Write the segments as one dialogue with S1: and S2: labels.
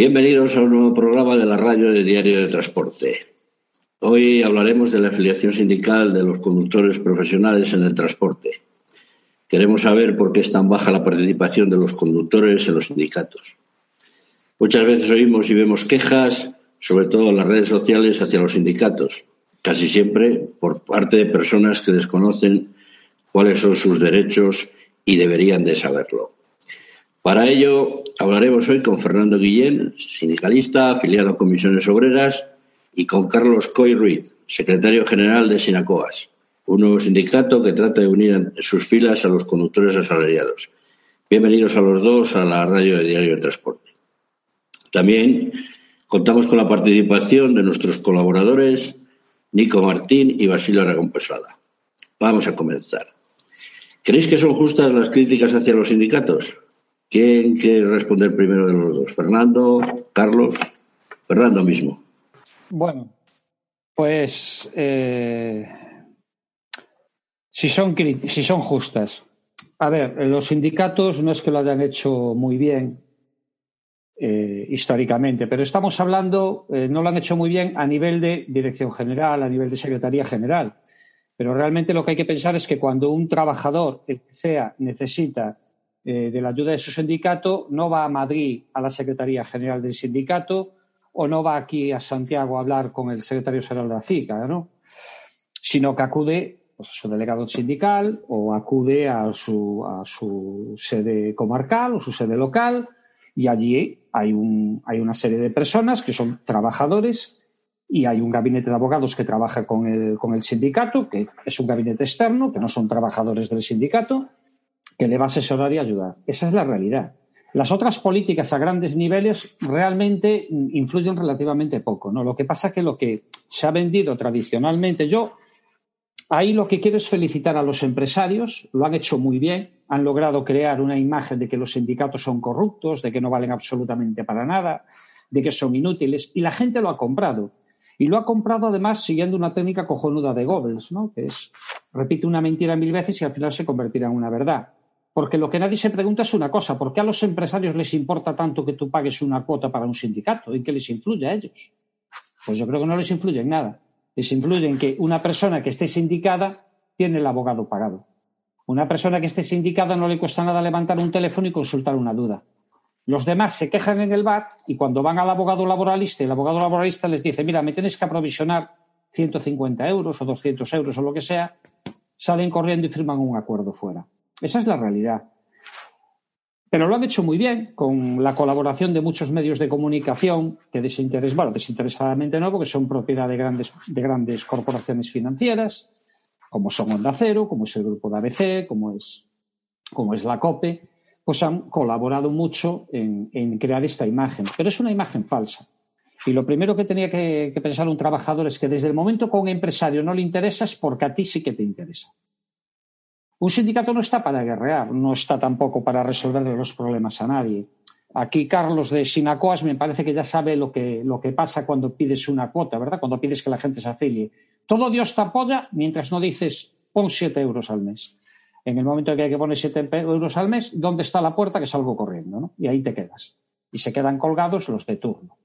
S1: Bienvenidos a un nuevo programa de la radio de Diario de Transporte. Hoy hablaremos de la afiliación sindical de los conductores profesionales en el transporte. Queremos saber por qué es tan baja la participación de los conductores en los sindicatos. Muchas veces oímos y vemos quejas, sobre todo en las redes sociales, hacia los sindicatos, casi siempre por parte de personas que desconocen cuáles son sus derechos y deberían de saberlo. Para ello hablaremos hoy con Fernando Guillén, sindicalista afiliado a Comisiones Obreras, y con Carlos Coy Ruiz, secretario general de Sinacoas, un nuevo sindicato que trata de unir sus filas a los conductores asalariados. Bienvenidos a los dos a la radio de Diario de Transporte. También contamos con la participación de nuestros colaboradores Nico Martín y Basilio Aragón. Vamos a comenzar. ¿Creéis que son justas las críticas hacia los sindicatos? ¿Quién quiere responder primero de los dos? ¿Fernando? ¿Carlos? Fernando mismo.
S2: Bueno, pues eh, si, son, si son justas. A ver, los sindicatos no es que lo hayan hecho muy bien eh, históricamente, pero estamos hablando, eh, no lo han hecho muy bien a nivel de dirección general, a nivel de secretaría general. Pero realmente lo que hay que pensar es que cuando un trabajador, sea, necesita eh, de la ayuda de su sindicato, no va a Madrid a la Secretaría General del sindicato o no va aquí a Santiago a hablar con el secretario general de la CICA, ¿no? sino que acude pues, a su delegado sindical o acude a su, a su sede comarcal o su sede local y allí hay, un, hay una serie de personas que son trabajadores y hay un gabinete de abogados que trabaja con el, con el sindicato, que es un gabinete externo, que no son trabajadores del sindicato, que le va a asesorar y ayudar. Esa es la realidad. Las otras políticas a grandes niveles realmente influyen relativamente poco. ¿no? Lo que pasa es que lo que se ha vendido tradicionalmente, yo ahí lo que quiero es felicitar a los empresarios, lo han hecho muy bien, han logrado crear una imagen de que los sindicatos son corruptos, de que no valen absolutamente para nada, de que son inútiles, y la gente lo ha comprado. Y lo ha comprado además siguiendo una técnica cojonuda de Goebbels, ¿no? que es repite una mentira mil veces y al final se convertirá en una verdad. Porque lo que nadie se pregunta es una cosa, ¿por qué a los empresarios les importa tanto que tú pagues una cuota para un sindicato? ¿En qué les influye a ellos? Pues yo creo que no les influye en nada. Les influye en que una persona que esté sindicada tiene el abogado pagado. Una persona que esté sindicada no le cuesta nada levantar un teléfono y consultar una duda. Los demás se quejan en el bar y cuando van al abogado laboralista, el abogado laboralista les dice, mira, me tienes que aprovisionar 150 euros o 200 euros o lo que sea, salen corriendo y firman un acuerdo fuera. Esa es la realidad. Pero lo han hecho muy bien, con la colaboración de muchos medios de comunicación que desinteres, bueno, desinteresadamente no, porque son propiedad de grandes, de grandes corporaciones financieras, como son Onda Cero, como es el grupo de ABC, como es, como es la COPE, pues han colaborado mucho en, crear esta imagen. Pero es una imagen falsa. Y lo primero que tenía que, pensar un trabajador es que desde el momento que a un empresario no le interesa es porque a ti sí que te interesa. Un sindicato no está para guerrear, no está tampoco para resolver los problemas a nadie. Aquí Carlos de Sinacoas me parece que ya sabe lo que, lo que pasa cuando pides una cuota, ¿verdad? Cuando pides que la gente se afilie. Todo Dios te apoya mientras no dices pon siete euros al mes. En el momento en que hay que poner siete euros al mes, ¿dónde está la puerta que salgo corriendo? ¿no? Y ahí te quedas. Y se quedan colgados los de turno.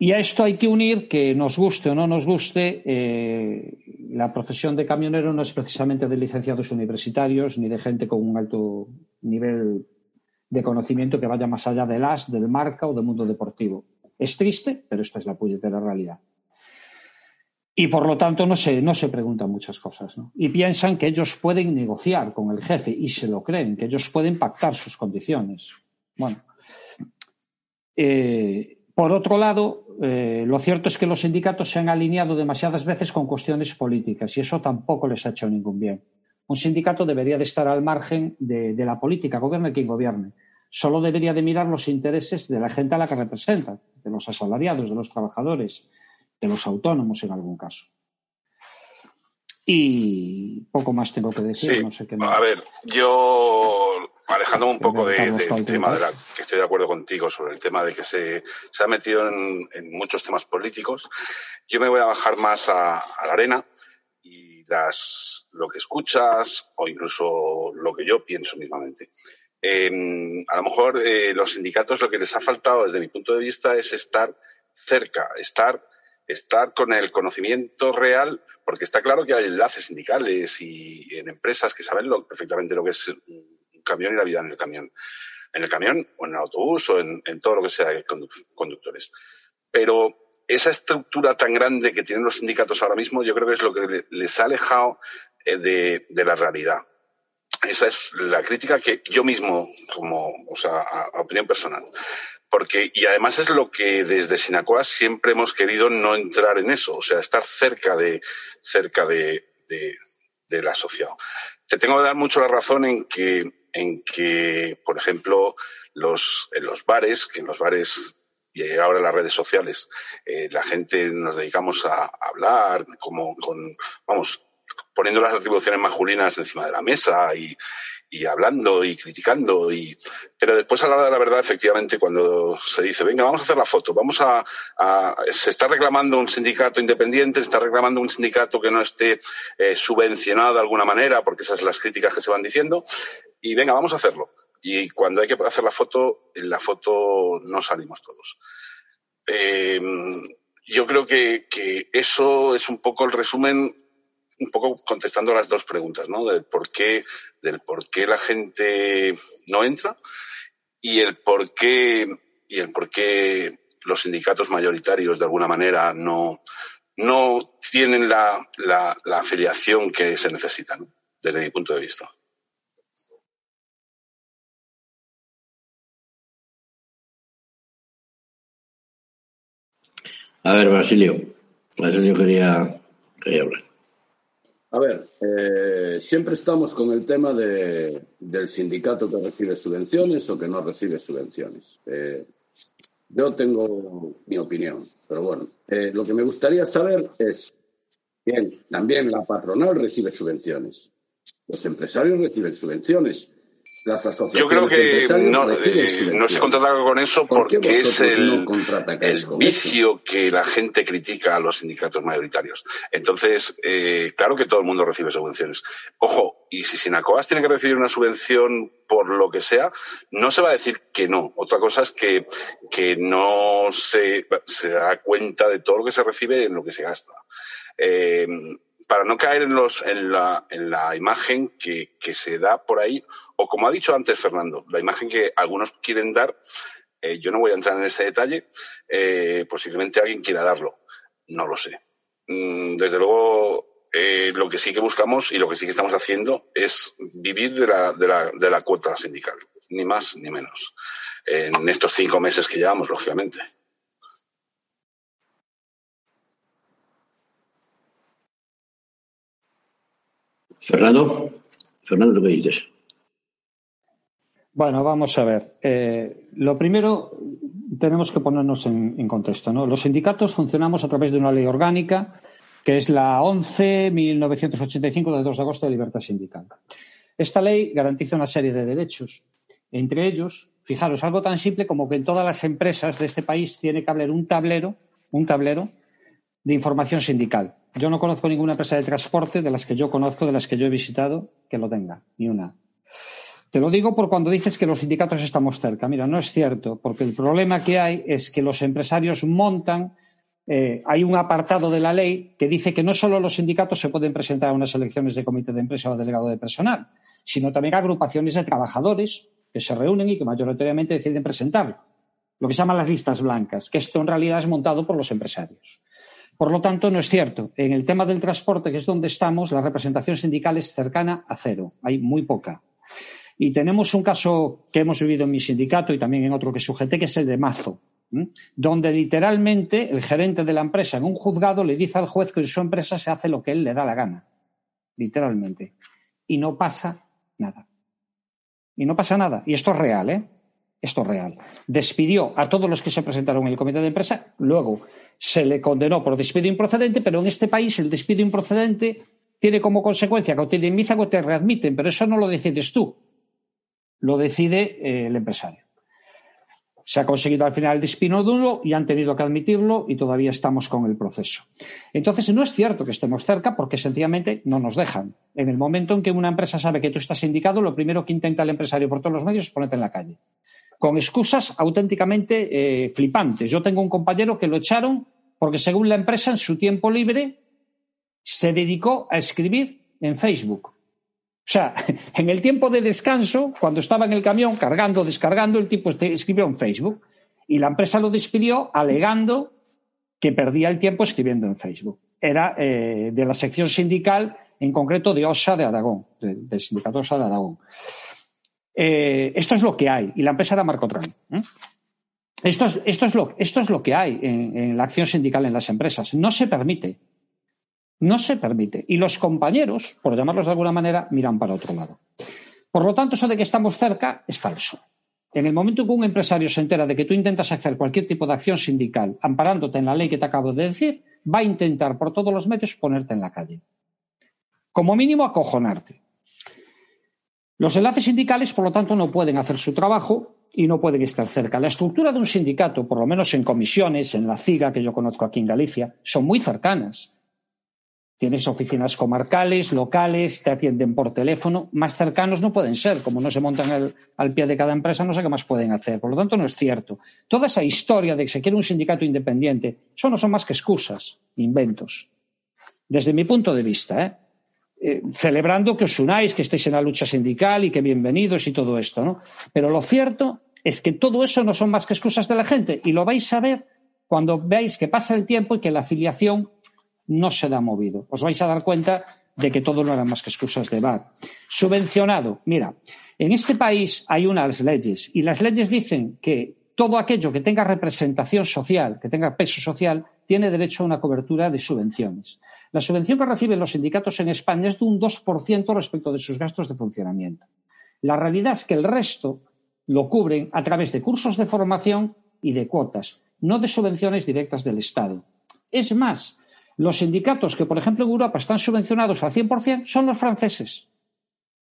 S2: Y a esto hay que unir que nos guste o no nos guste, eh, la profesión de camionero no es precisamente de licenciados universitarios ni de gente con un alto nivel de conocimiento que vaya más allá del as, del marca o del mundo deportivo. Es triste, pero esta es la puñetera realidad. Y por lo tanto no se, no se preguntan muchas cosas. Y piensan que ellos pueden negociar con el jefe y se lo creen, que ellos pueden pactar sus condiciones. Bueno, eh, por otro lado, eh, lo cierto es que los sindicatos se han alineado demasiadas veces con cuestiones políticas y eso tampoco les ha hecho ningún bien. Un sindicato debería de estar al margen de, la política, gobierne quien gobierne. Solo debería de mirar los intereses de la gente a la que representa, de los asalariados, de los trabajadores, de los autónomos en algún caso. Y poco más tengo que decir. no sé qué
S3: A ver, yo alejándome un poco del tema de la que estoy de acuerdo contigo sobre el tema de que se, se ha metido en, muchos temas políticos, yo me voy a bajar más a, la arena y las, lo que escuchas o incluso lo que yo pienso mismamente. Em, a lo mejor eh, los sindicatos lo que les ha faltado desde mi punto de vista es estar cerca, estar, estar con el conocimiento real, porque está claro que hay enlaces sindicales y en empresas que saben perfectamente lo que es camión y la vida en el camión. En el camión o en el autobús o en, todo lo que sea de conductores. Pero esa estructura tan grande que tienen los sindicatos ahora mismo, yo creo que es lo que les ha alejado eh, de la realidad esa es la crítica que yo mismo, como, o sea, a, opinión personal. Porque, y además es lo que desde Sinacoa siempre hemos querido no entrar en eso, o sea, estar cerca de, cerca de, del asociado. Te tengo que dar mucho la razón en que, en que, por ejemplo, los, en los bares, que en los bares y ahora las redes sociales, eh, la gente nos dedicamos a, hablar, como con, vamos, poniendo las atribuciones masculinas encima de la mesa y, hablando y criticando. Y, pero después, a la hora de la verdad, efectivamente, cuando se dice, venga, vamos a hacer la foto, vamos a, se está reclamando un sindicato independiente, se está reclamando un sindicato que no esté eh, subvencionado de alguna manera, porque esas son las críticas que se van diciendo, y venga, vamos a hacerlo. Y cuando hay que hacer la foto, en la foto no salimos todos. Eh, yo creo que, eso es un poco el resumen un poco contestando las dos preguntas, ¿no? Del por qué, del por qué la gente no entra y el por qué, y el por qué los sindicatos mayoritarios de alguna manera no, no tienen la, la, afiliación que se necesita, desde mi punto de vista.
S1: A ver, Basilio. Basilio quería, quería hablar.
S4: A ver, eh, siempre estamos con el tema de, del sindicato que recibe subvenciones o que no recibe subvenciones. Eh, yo tengo mi opinión, pero bueno, eh, lo que me gustaría saber es, bien, también la patronal recibe subvenciones, los empresarios reciben subvenciones,
S3: yo creo que no, eh, no se contrata con eso porque es el, vicio que la gente critica a los sindicatos mayoritarios. Entonces, eh, claro que todo el mundo recibe subvenciones. Ojo, y si Sinacoas tiene que recibir una subvención por lo que sea, no se va a decir que no. Otra cosa es que, que no se, se da cuenta de todo lo que se recibe en lo que se gasta. Eh, para no caer en, los, en, la, en la imagen que, se da por ahí, o como ha dicho antes Fernando, la imagen que algunos quieren dar, eh, yo no voy a entrar en ese detalle, eh, posiblemente alguien quiera darlo, no lo sé. Mm, desde luego, eh, lo que sí que buscamos y lo que sí que estamos haciendo es vivir de la cuota sindical, ni más ni menos, en estos cinco meses que llevamos, lógicamente.
S1: Fernando, Fernando, ¿qué dices?
S2: Bueno, vamos a ver. Eh, lo primero, tenemos que ponernos en, contexto. ¿no? Los sindicatos funcionamos a través de una ley orgánica que es la 11.1985 del 2 de agosto de libertad sindical. Esta ley garantiza una serie de derechos. Entre ellos, fijaros, algo tan simple como que en todas las empresas de este país tiene que haber un tablero, un tablero de información sindical. Yo no conozco ninguna empresa de transporte de las que yo conozco, de las que yo he visitado, que lo tenga, ni una. Te lo digo por cuando dices que los sindicatos estamos cerca. Mira, no es cierto, porque el problema que hay es que los empresarios montan, eh, hay un apartado de la ley que dice que no solo los sindicatos se pueden presentar a unas elecciones de comité de empresa o delegado de personal, sino también agrupaciones de trabajadores que se reúnen y que mayoritariamente deciden presentarlo. Lo que se llaman las listas blancas, que esto en realidad es montado por los empresarios. Por lo tanto, no es cierto. En el tema del transporte, que es donde estamos, la representación sindical es cercana a cero. Hay muy poca. Y tenemos un caso que hemos vivido en mi sindicato y también en otro que sujeté, que es el de Mazo, donde literalmente el gerente de la empresa en un juzgado le dice al juez que en su empresa se hace lo que él le da la gana. Literalmente. Y no pasa nada. Y no pasa nada. Y esto es real, ¿eh? Esto es real. Despidió a todos los que se presentaron en el comité de empresa, luego se le condenó por despido improcedente, pero en este país el despido improcedente tiene como consecuencia que o te indemnizan o te readmiten, pero eso no lo decides tú, lo decide eh, el empresario. Se ha conseguido al final el despino duro y han tenido que admitirlo y todavía estamos con el proceso. Entonces, no es cierto que estemos cerca porque sencillamente no nos dejan. En el momento en que una empresa sabe que tú estás indicado, lo primero que intenta el empresario por todos los medios es ponerte en la calle. Con excusas auténticamente eh, flipantes. Yo tengo un compañero que lo echaron porque, según la empresa, en su tiempo libre se dedicó a escribir en Facebook o sea, en el tiempo de descanso, cuando estaba en el camión cargando, descargando, el tipo este escribió en Facebook y la empresa lo despidió alegando que perdía el tiempo escribiendo en Facebook. Era eh, de la sección sindical, en concreto de OSA de Aragón, del sindicato OSA de Aragón. Eh, esto es lo que hay, y la empresa era Marcotran. ¿eh? Esto, es, esto, es lo, esto es lo que hay en la acción sindical en las empresas. No se permite. No se permite. Y los compañeros, por llamarlos de alguna manera, miran para otro lado. Por lo tanto, eso de que estamos cerca es falso. En el momento que un empresario se entera de que tú intentas hacer cualquier tipo de acción sindical amparándote en la ley que te acabo de decir, va a intentar por todos los medios ponerte en la calle. Como mínimo, acojonarte. Los enlaces sindicales, por lo tanto, no pueden hacer su trabajo y no pueden estar cerca. La estructura de un sindicato, por lo menos en comisiones, en la CIGA, que yo conozco aquí en Galicia, son muy cercanas. Tienes oficinas comarcales, locales, te atienden por teléfono. Más cercanos no pueden ser. Como no se montan al pie de cada empresa, no sé qué más pueden hacer. Por lo tanto, no es cierto. Toda esa historia de que se quiere un sindicato independiente, eso no son más que excusas, inventos. Desde mi punto de vista, ¿eh? Eh, celebrando que os unáis, que estéis en la lucha sindical y que bienvenidos y todo esto, ¿no? Pero lo cierto es que todo eso no son más que excusas de la gente y lo vais a ver cuando veáis que pasa el tiempo y que la afiliación no se da movido. Os vais a dar cuenta de que todo no era más que excusas de bar. Subvencionado. Mira, en este país hay unas leyes y las leyes dicen que todo aquello que tenga representación social, que tenga peso social, tiene derecho a una cobertura de subvenciones. La subvención que reciben los sindicatos en España es de un 2% respecto de sus gastos de funcionamiento. La realidad es que el resto lo cubren a través de cursos de formación y de cuotas, no de subvenciones directas del Estado. Es más, los sindicatos que, por ejemplo, en Europa están subvencionados al 100% son los franceses.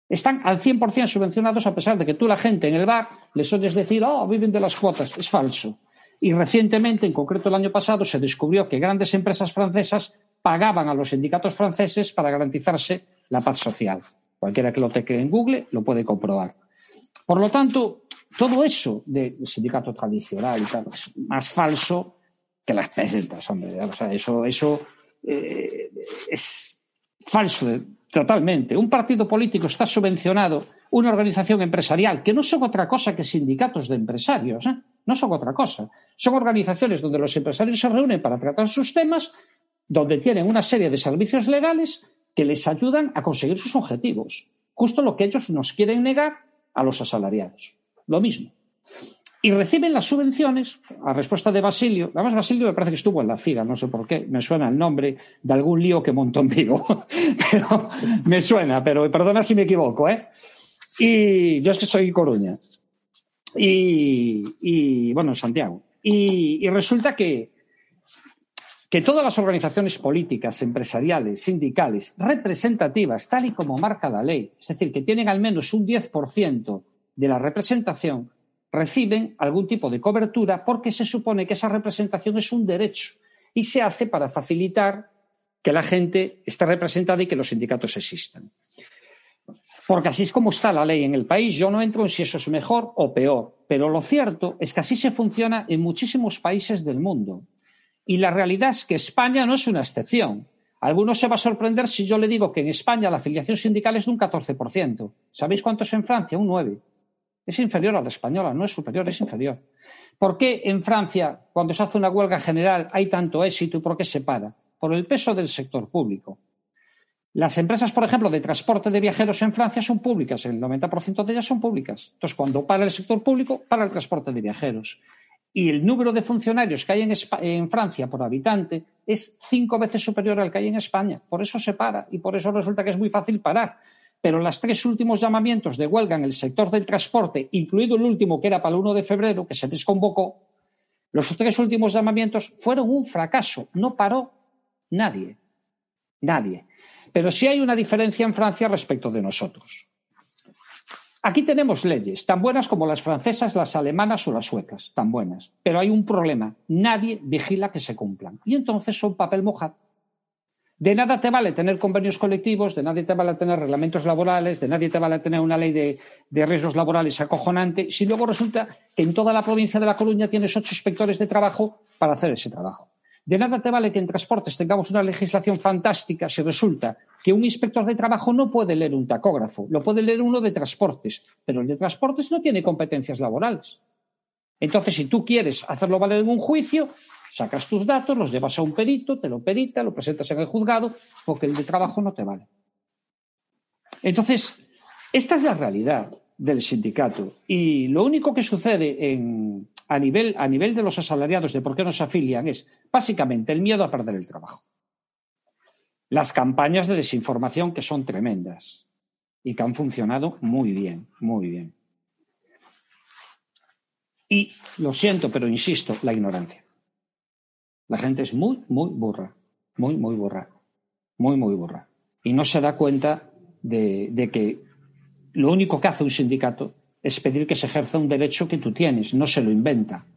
S2: Están al 100% subvencionados a pesar de que tú, la gente en el bar, les oyes decir, oh, viven de las cuotas. Es falso. Y recientemente, en concreto el año pasado, se descubrió que grandes empresas francesas pagaban a los sindicatos franceses para garantizarse la paz social. Cualquiera que lo teque en Google lo puede comprobar. Por lo tanto, todo eso del sindicato tradicional y tal es más falso que las pesetas, hombre. O sea, eso, eso eh, es falso totalmente. Un partido político está subvencionado, una organización empresarial, que no son otra cosa que sindicatos de empresarios, ¿eh? no son otra cosa. Son organizaciones donde los empresarios se reúnen para tratar sus temas, donde tienen una serie de servicios legales que les ayudan a conseguir sus objetivos. Justo lo que ellos nos quieren negar a los asalariados. Lo mismo y reciben las subvenciones, a respuesta de Basilio, además Basilio me parece que estuvo en la FIGA, no sé por qué, me suena el nombre de algún lío que montó en Vigo, pero me suena, pero perdona si me equivoco, ¿eh? Y yo es que soy Coruña, y, bueno, en Santiago, y, y resulta que, que todas las organizaciones políticas, empresariales, sindicales, representativas, tal y como marca la ley, es decir, que tienen al menos un 10% de la representación, reciben algún tipo de cobertura porque se supone que esa representación es un derecho y se hace para facilitar que la gente esté representada y que los sindicatos existan. Porque así es como está la ley en el país. Yo no entro en si eso es mejor o peor, pero lo cierto es que así se funciona en muchísimos países del mundo. Y la realidad es que España no es una excepción. Algunos se va a sorprender si yo le digo que en España la afiliación sindical es de un 14%. ¿Sabéis cuánto es en Francia? Un 9%. Es inferior a la española, no es superior, es inferior. ¿Por qué en Francia, cuando se hace una huelga general, hay tanto éxito y por qué se para? Por el peso del sector público. Las empresas, por ejemplo, de transporte de viajeros en Francia son públicas, el 90% de ellas son públicas. Entonces, cuando para el sector público, para el transporte de viajeros. Y el número de funcionarios que hay en, Francia por habitante es cinco veces superior al que hay en España. Por eso se para y por eso resulta que es muy fácil parar pero los tres últimos llamamientos de huelga en el sector del transporte, incluido el último que era para el 1 de febrero, que se desconvocó, los tres últimos llamamientos fueron un fracaso. No paró nadie. Nadie. Pero sí hay una diferencia en Francia respecto de nosotros. Aquí tenemos leyes, tan buenas como las francesas, las alemanas o las suecas, tan buenas. Pero hay un problema, nadie vigila que se cumplan. Y entonces son papel mojado. De nada te vale tener convenios colectivos, de nadie te vale tener reglamentos laborales, de nadie te vale tener una ley de, riesgos laborales acojonante, si luego resulta que en toda la provincia de La Coruña tienes ocho inspectores de trabajo para hacer ese trabajo. De nada te vale que en transportes tengamos una legislación fantástica si resulta que un inspector de trabajo no puede leer un tacógrafo, lo puede leer uno de transportes, pero el de transportes no tiene competencias laborales. Entonces, si tú quieres hacerlo valer en un juicio, Sacas tus datos, los llevas a un perito, te lo perita, lo presentas en el juzgado, porque el de trabajo no te vale. Entonces, esta es la realidad del sindicato. Y lo único que sucede a, nivel, a nivel de los asalariados de por qué no se afilian es básicamente el miedo a perder el trabajo. Las campañas de desinformación que son tremendas y que han funcionado muy bien, muy bien. Y lo siento, pero insisto, la ignorancia. La gente es muy, muy burra. Muy, muy burra. Muy, muy burra. Y no se da cuenta de, que lo único que hace un sindicato es pedir que se ejerza un derecho que tú tienes. No se lo inventa.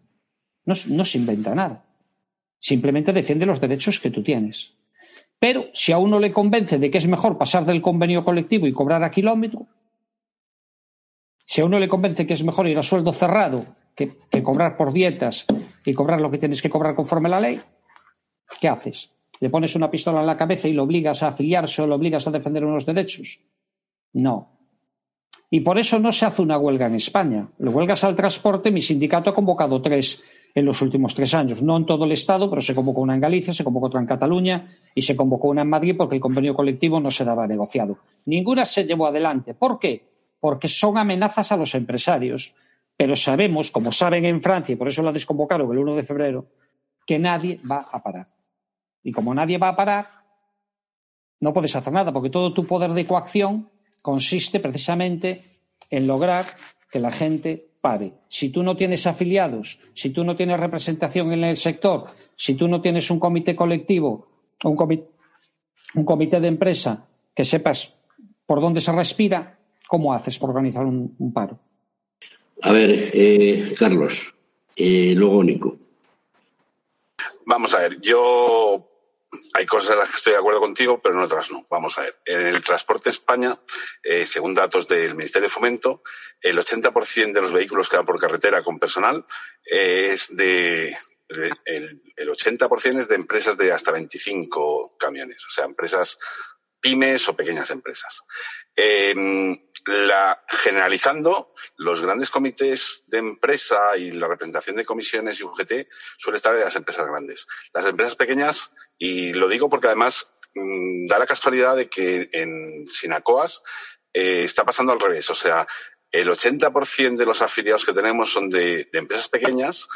S2: No, se inventa nada. Simplemente defiende los derechos que tú tienes. Pero si a uno le convence de que es mejor pasar del convenio colectivo y cobrar a kilómetro, si a uno le convence que es mejor ir a sueldo cerrado que, que cobrar por dietas y cobrar lo que tienes que cobrar conforme a la ley, ¿qué haces? ¿Le pones una pistola en la cabeza y lo obligas a afiliarse o lo obligas a defender unos derechos? No. Y por eso no se hace una huelga en España. Las huelgas al transporte, mi sindicato ha convocado tres en los últimos tres años. No en todo el Estado, pero se convocó una en Galicia, se convocó otra en Cataluña y se convocó una en Madrid porque el convenio colectivo no se daba negociado. Ninguna se llevó adelante. ¿Por qué? Porque son amenazas a los empresarios pero sabemos, como saben en Francia, y por eso la desconvocaron el 1 de febrero, que nadie va a parar. Y como nadie va a parar, no puedes hacer nada, porque todo tu poder de coacción consiste precisamente en lograr que la gente pare. Si tú no tienes afiliados, si tú no tienes representación en el sector, si tú no tienes un comité colectivo, un comité, un comité de empresa que sepas por dónde se respira, ¿cómo haces por organizar un paro?
S1: A ver, eh, Carlos, eh, luego Nico.
S3: Vamos a ver, yo hay cosas en las que estoy de acuerdo contigo, pero en otras no. Vamos a ver. En el transporte España, eh, según datos del Ministerio de Fomento, el 80% de los vehículos que van por carretera con personal es de. el, el 80% es de empresas de hasta 25 camiones, o sea, empresas pymes o pequeñas empresas. Em, la, generalizando, los grandes comités de empresa y la representación de comisiones y UGT suele estar en las empresas grandes. Las empresas pequeñas, y lo digo porque además mm, da la casualidad de que en Sinacoas eh, está pasando al revés. O sea, el 80% de los afiliados que tenemos son de empresas pequeñas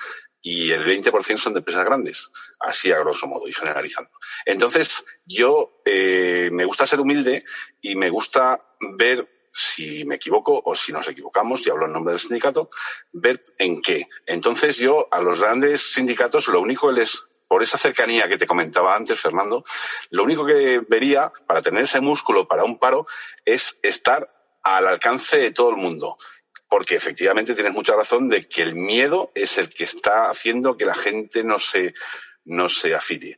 S3: y el 20% son de empresas grandes, así a grosso modo y generalizando. Entonces, yo eh, me gusta ser humilde y me gusta ver si me equivoco o si nos equivocamos, y hablo en nombre del sindicato, ver en qué. Entonces, yo a los grandes sindicatos lo único que les por esa cercanía que te comentaba antes, Fernando, lo único que vería para tener ese músculo para un paro es estar al alcance de todo el mundo porque efectivamente tienes mucha razón de que el miedo es el que está haciendo que la gente no se, no se afilie.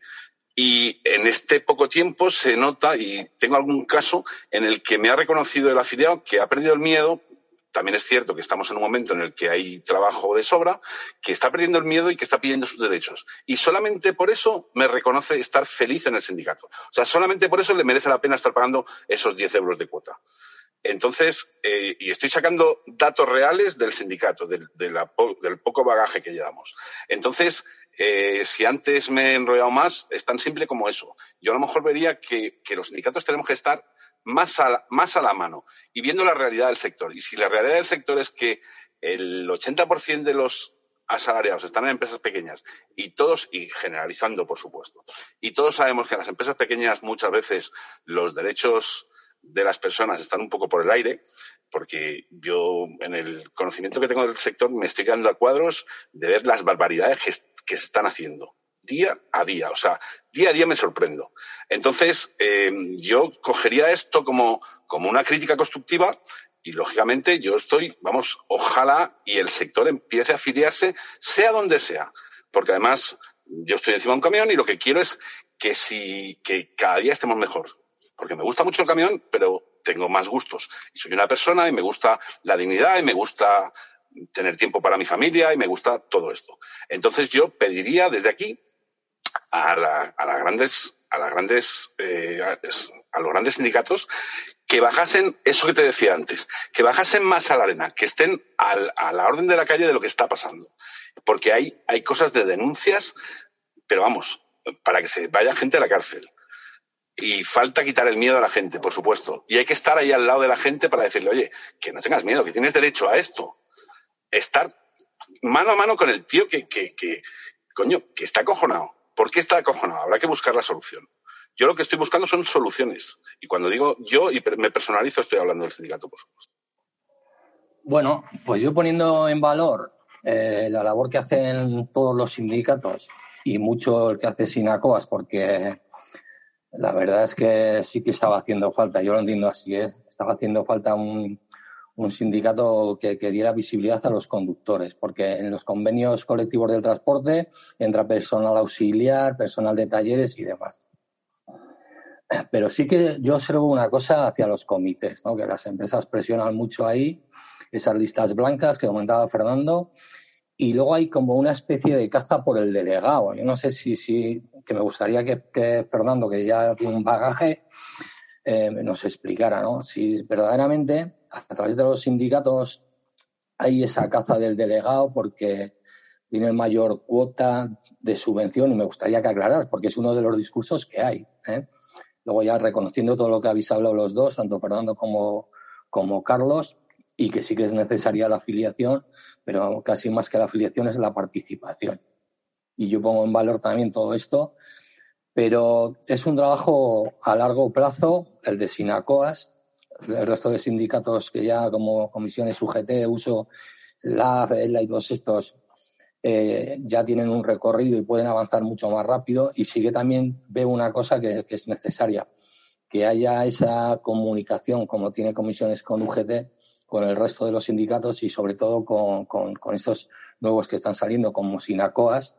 S3: Y en este poco tiempo se nota, y tengo algún caso en el que me ha reconocido el afiliado que ha perdido el miedo. También es cierto que estamos en un momento en el que hay trabajo de sobra, que está perdiendo el miedo y que está pidiendo sus derechos. Y solamente por eso me reconoce estar feliz en el sindicato. O sea, solamente por eso le merece la pena estar pagando esos 10 euros de cuota. Entonces, eh, y estoy sacando datos reales del sindicato, del, poco bagaje que llevamos. Entonces, eh, si antes me he enrollado más, es tan simple como eso. Yo a lo mejor vería que, los sindicatos tenemos que estar más a, más a la mano y viendo la realidad del sector. Y si la realidad del sector es que el 80% de los asalariados están en empresas pequeñas y todos, y generalizando por supuesto, y todos sabemos que en las empresas pequeñas muchas veces los derechos de las personas están un poco por el aire, porque yo en el conocimiento que tengo del sector me estoy quedando a cuadros de ver las barbaridades que, se están haciendo día a día, o sea, día a día me sorprendo. Entonces, eh, yo cogería esto como, como una crítica constructiva Y lógicamente yo estoy, vamos, ojalá y el sector empiece a afiliarse, sea donde sea. Porque además yo estoy encima de un camión y lo que quiero es que si, que cada día estemos mejor. Porque me gusta mucho el camión, pero tengo más gustos. Y soy una persona y me gusta la dignidad y me gusta tener tiempo para mi familia y me gusta todo esto. Entonces yo pediría desde aquí a, las grandes, a las grandes, eh, a los grandes sindicatos que bajasen eso que te decía antes, que bajasen más a la arena, que estén a la orden de la calle de lo que está pasando. Porque hay, hay cosas de denuncias, pero vamos, para que se vaya gente a la cárcel. Y falta quitar el miedo a la gente, por supuesto. Y hay que estar ahí al lado de la gente para decirle, oye, que no tengas miedo, que tienes derecho a esto. Estar mano a mano con el tío que, que, que coño, que está acojonado. ¿Por qué está acojonado? Habrá que buscar la solución. Yo lo que estoy buscando son soluciones. Y cuando digo yo y me personalizo, estoy hablando del sindicato, por supuesto.
S5: Bueno, pues yo poniendo en valor eh, la labor que hacen todos los sindicatos y mucho el que hace Sinacoas, porque la verdad es que sí que estaba haciendo falta, yo lo entiendo así, es, ¿eh? estaba haciendo falta un, un sindicato que, que, diera visibilidad a los conductores, porque en los convenios colectivos del transporte entra personal auxiliar, personal de talleres y demás. Pero sí que yo observo una cosa hacia los comités, ¿no? que las empresas presionan mucho ahí, esas listas blancas que comentaba Fernando, y luego hay como una especie de caza por el delegado. Yo no sé si, si que me gustaría que, Fernando, que ya tiene un bagaje, eh, nos explicara, ¿no? Si verdaderamente a través de los sindicatos hay esa caza del delegado porque tiene mayor cuota de subvención y me gustaría que aclararas porque es uno de los discursos que hay. ¿eh? Luego ya reconociendo todo lo que habéis hablado los dos, tanto Fernando como, como Carlos, y que sí que es necesaria la afiliación, pero casi más que la afiliación es la participación. Y yo pongo en valor también todo esto, pero es un trabajo a largo plazo, el de Sinacoas, el resto de sindicatos que ya como comisiones UGT, uso, la ELA y todos estos eh, ya tienen un recorrido y pueden avanzar mucho más rápido. Y sí que también veo una cosa que, es necesaria, que haya esa comunicación, como tiene comisiones con UGT, con el resto de los sindicatos y sobre todo con, con, estos nuevos que están saliendo, como Sinacoas,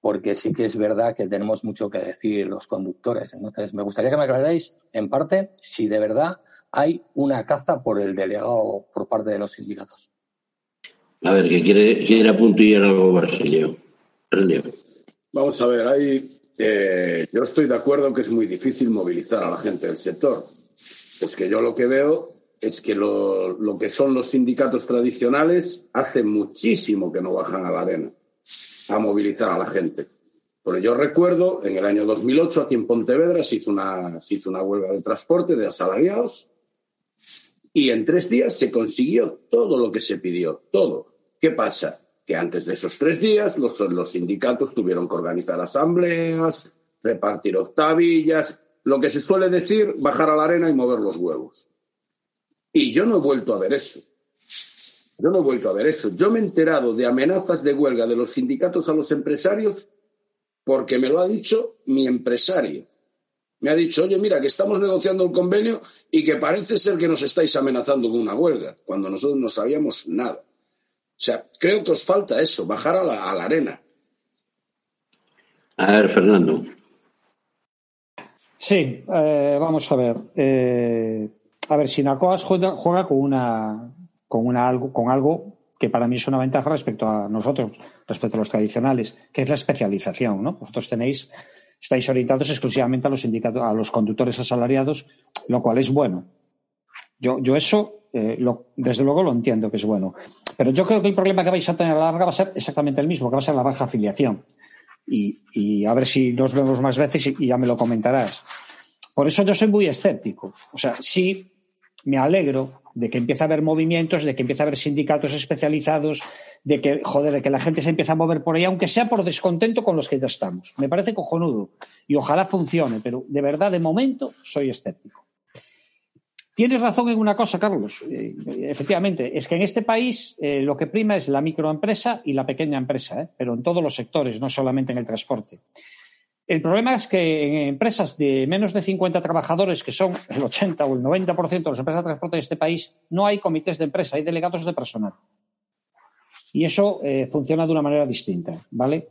S5: porque sí que es verdad que tenemos mucho que decir los conductores. Entonces, me gustaría que me aclaréis, en parte, si de verdad hay una caza por el delegado por parte de los sindicatos.
S1: A ver, que quiere, quiere apuntillar algo Basilio.
S4: Vamos a ver, hay, eh, yo estoy de acuerdo que es muy difícil movilizar a la gente del sector. Es que yo lo que veo es que lo, lo que son los sindicatos tradicionales hace muchísimo que no bajan a la arena a movilizar a la gente. Pero yo recuerdo en el año 2008 aquí en Pontevedra se hizo una, se hizo una huelga de transporte de asalariados y en tres días se consiguió todo lo que se pidió, todo. ¿Qué pasa? Que antes de esos tres días los, sindicatos tuvieron que organizar asambleas, repartir octavillas, lo que se suele decir, bajar a la arena y mover los huevos. Y yo no he vuelto a ver eso. Yo no he vuelto a ver eso. Yo me he enterado de amenazas de huelga de los sindicatos a los empresarios porque me lo ha dicho mi empresario. Me ha dicho, oye, mira, que estamos negociando un convenio y que parece ser que nos estáis amenazando con una huelga, cuando nosotros no sabíamos nada. O sea, creo que os falta eso, bajar a la, arena.
S1: A ver, Fernando.
S2: Sí, eh, vamos a ver. Eh, a ver, Sinacoas juega, juega con una con una algo con algo que para mí es una ventaja respecto a nosotros, respecto a los tradicionales, que es la especialización, ¿no? Vosotros tenéis estáis orientados exclusivamente a los a los conductores asalariados, lo cual es bueno. Yo, yo eso, eh, desde luego, lo entiendo que es bueno. Pero yo creo que el problema que vais a tener a la larga va a ser exactamente el mismo, que va a ser la baja afiliación. Y, y a ver si nos vemos más veces y, y, ya me lo comentarás. Por eso yo soy muy escéptico. O sea, sí me alegro de que empiece a haber movimientos, de que empiece a haber sindicatos especializados, de que, joder, de que la gente se empiece a mover por ahí, aunque sea por descontento con los que ya estamos. Me parece cojonudo y ojalá funcione, pero de verdad, de momento, soy escéptico. Tienes razón en una cosa, Carlos. Eh, efectivamente, es que en este país eh, lo que prima es la microempresa y la pequeña empresa, ¿eh? pero en todos los sectores, no solamente en el transporte. El problema es que en empresas de menos de 50 trabajadores, que son el 80 o el 90% de las empresas de transporte de este país, no hay comités de empresa, hay delegados de personal. Y eso eh, funciona de una manera distinta, ¿vale?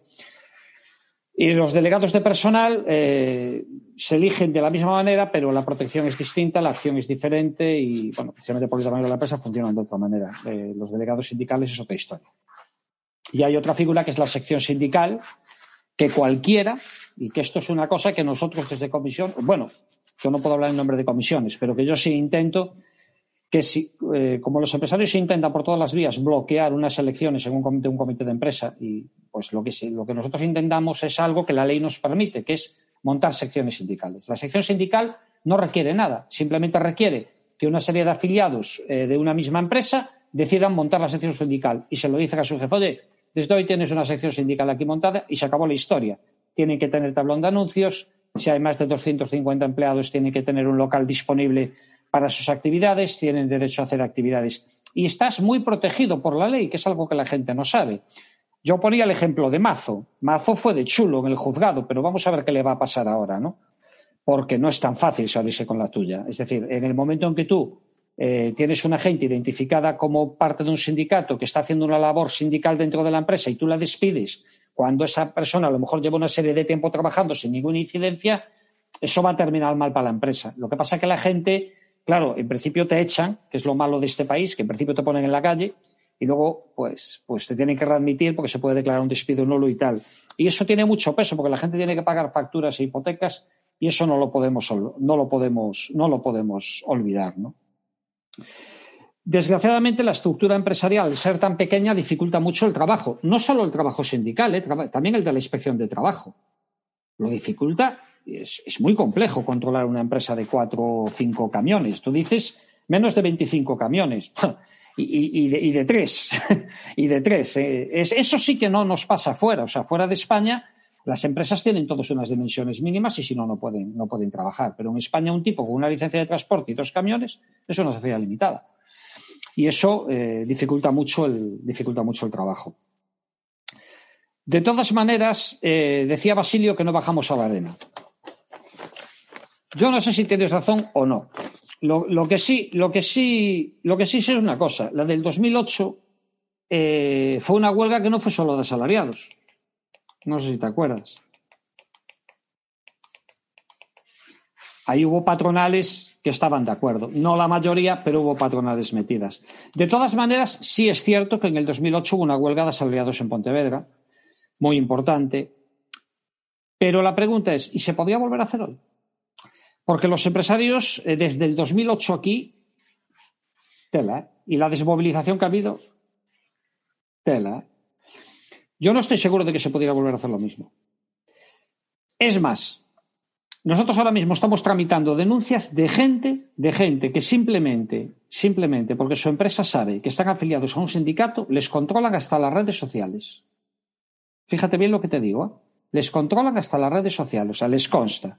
S2: Y los delegados de personal eh, se eligen de la misma manera, pero la protección es distinta, la acción es diferente y, bueno, precisamente por el tamaño de la empresa funcionan de otra manera. Eh, los delegados sindicales es otra historia. Y hay otra figura que es la sección sindical, que cualquiera, y que esto es una cosa que nosotros desde comisión, bueno, yo no puedo hablar en nombre de comisiones, pero que yo sí intento que si, eh, como los empresarios intentan por todas las vías bloquear unas elecciones en un comité, un comité de empresa, y pues lo que, lo que nosotros intentamos es algo que la ley nos permite, que es montar secciones sindicales. La sección sindical no requiere nada, simplemente requiere que una serie de afiliados eh, de una misma empresa decidan montar la sección sindical y se lo dicen a su jefe, oye, desde hoy tienes una sección sindical aquí montada y se acabó la historia. Tienen que tener tablón de anuncios, si hay más de 250 empleados, tienen que tener un local disponible para sus actividades, tienen derecho a hacer actividades. Y estás muy protegido por la ley, que es algo que la gente no sabe. Yo ponía el ejemplo de Mazo. Mazo fue de chulo en el juzgado, pero vamos a ver qué le va a pasar ahora, ¿no? Porque no es tan fácil salirse con la tuya. Es decir, en el momento en que tú eh, tienes una gente identificada como parte de un sindicato que está haciendo una labor sindical dentro de la empresa y tú la despides cuando esa persona a lo mejor lleva una serie de tiempo trabajando sin ninguna incidencia, eso va a terminar mal para la empresa. Lo que pasa es que la gente Claro, en principio te echan, que es lo malo de este país, que en principio te ponen en la calle y luego pues, pues te tienen que readmitir porque se puede declarar un despido nulo y tal. Y eso tiene mucho peso porque la gente tiene que pagar facturas e hipotecas y eso no lo podemos, no lo podemos, no lo podemos olvidar. ¿no? Desgraciadamente, la estructura empresarial, al ser tan pequeña, dificulta mucho el trabajo. No solo el trabajo sindical, ¿eh? también el de la inspección de trabajo. Lo dificulta es, muy complejo controlar una empresa de cuatro o cinco camiones. Tú dices menos de 25 camiones. Y, de, tres, y de tres. Eh, eso sí que no nos pasa fuera. O sea, fuera de España, las empresas tienen todas unas dimensiones mínimas y si no, no pueden, no pueden trabajar. Pero en España, un tipo con una licencia de transporte y dos camiones, es una sociedad limitada. Y eso eh, dificulta, mucho el, dificulta mucho el trabajo. De todas maneras, eh, decía Basilio que no bajamos a la arena. Yo no sé si tienes razón o no. Lo, que sí, lo que sí, lo que sí es una cosa. La del 2008 eh, fue una huelga que no fue solo de asalariados. No sé si te acuerdas. Ahí hubo patronales que estaban de acuerdo. No la mayoría, pero hubo patronales metidas. De todas maneras, sí es cierto que en el 2008 hubo una huelga de asalariados en Pontevedra, muy importante. Pero la pregunta es, ¿y se podía volver a hacer hoy? Porque los empresarios, eh, desde el 2008 aquí, tela, ¿eh? y la desmovilización que ha habido, tela. ¿eh? Yo no estoy seguro de que se pudiera volver a hacer lo mismo. Es más, nosotros ahora mismo estamos tramitando denuncias de gente, de gente que simplemente, simplemente porque su empresa sabe que están afiliados a un sindicato, les controlan hasta las redes sociales. Fíjate bien lo que te digo, les controlan hasta las redes sociales, o sea, les consta.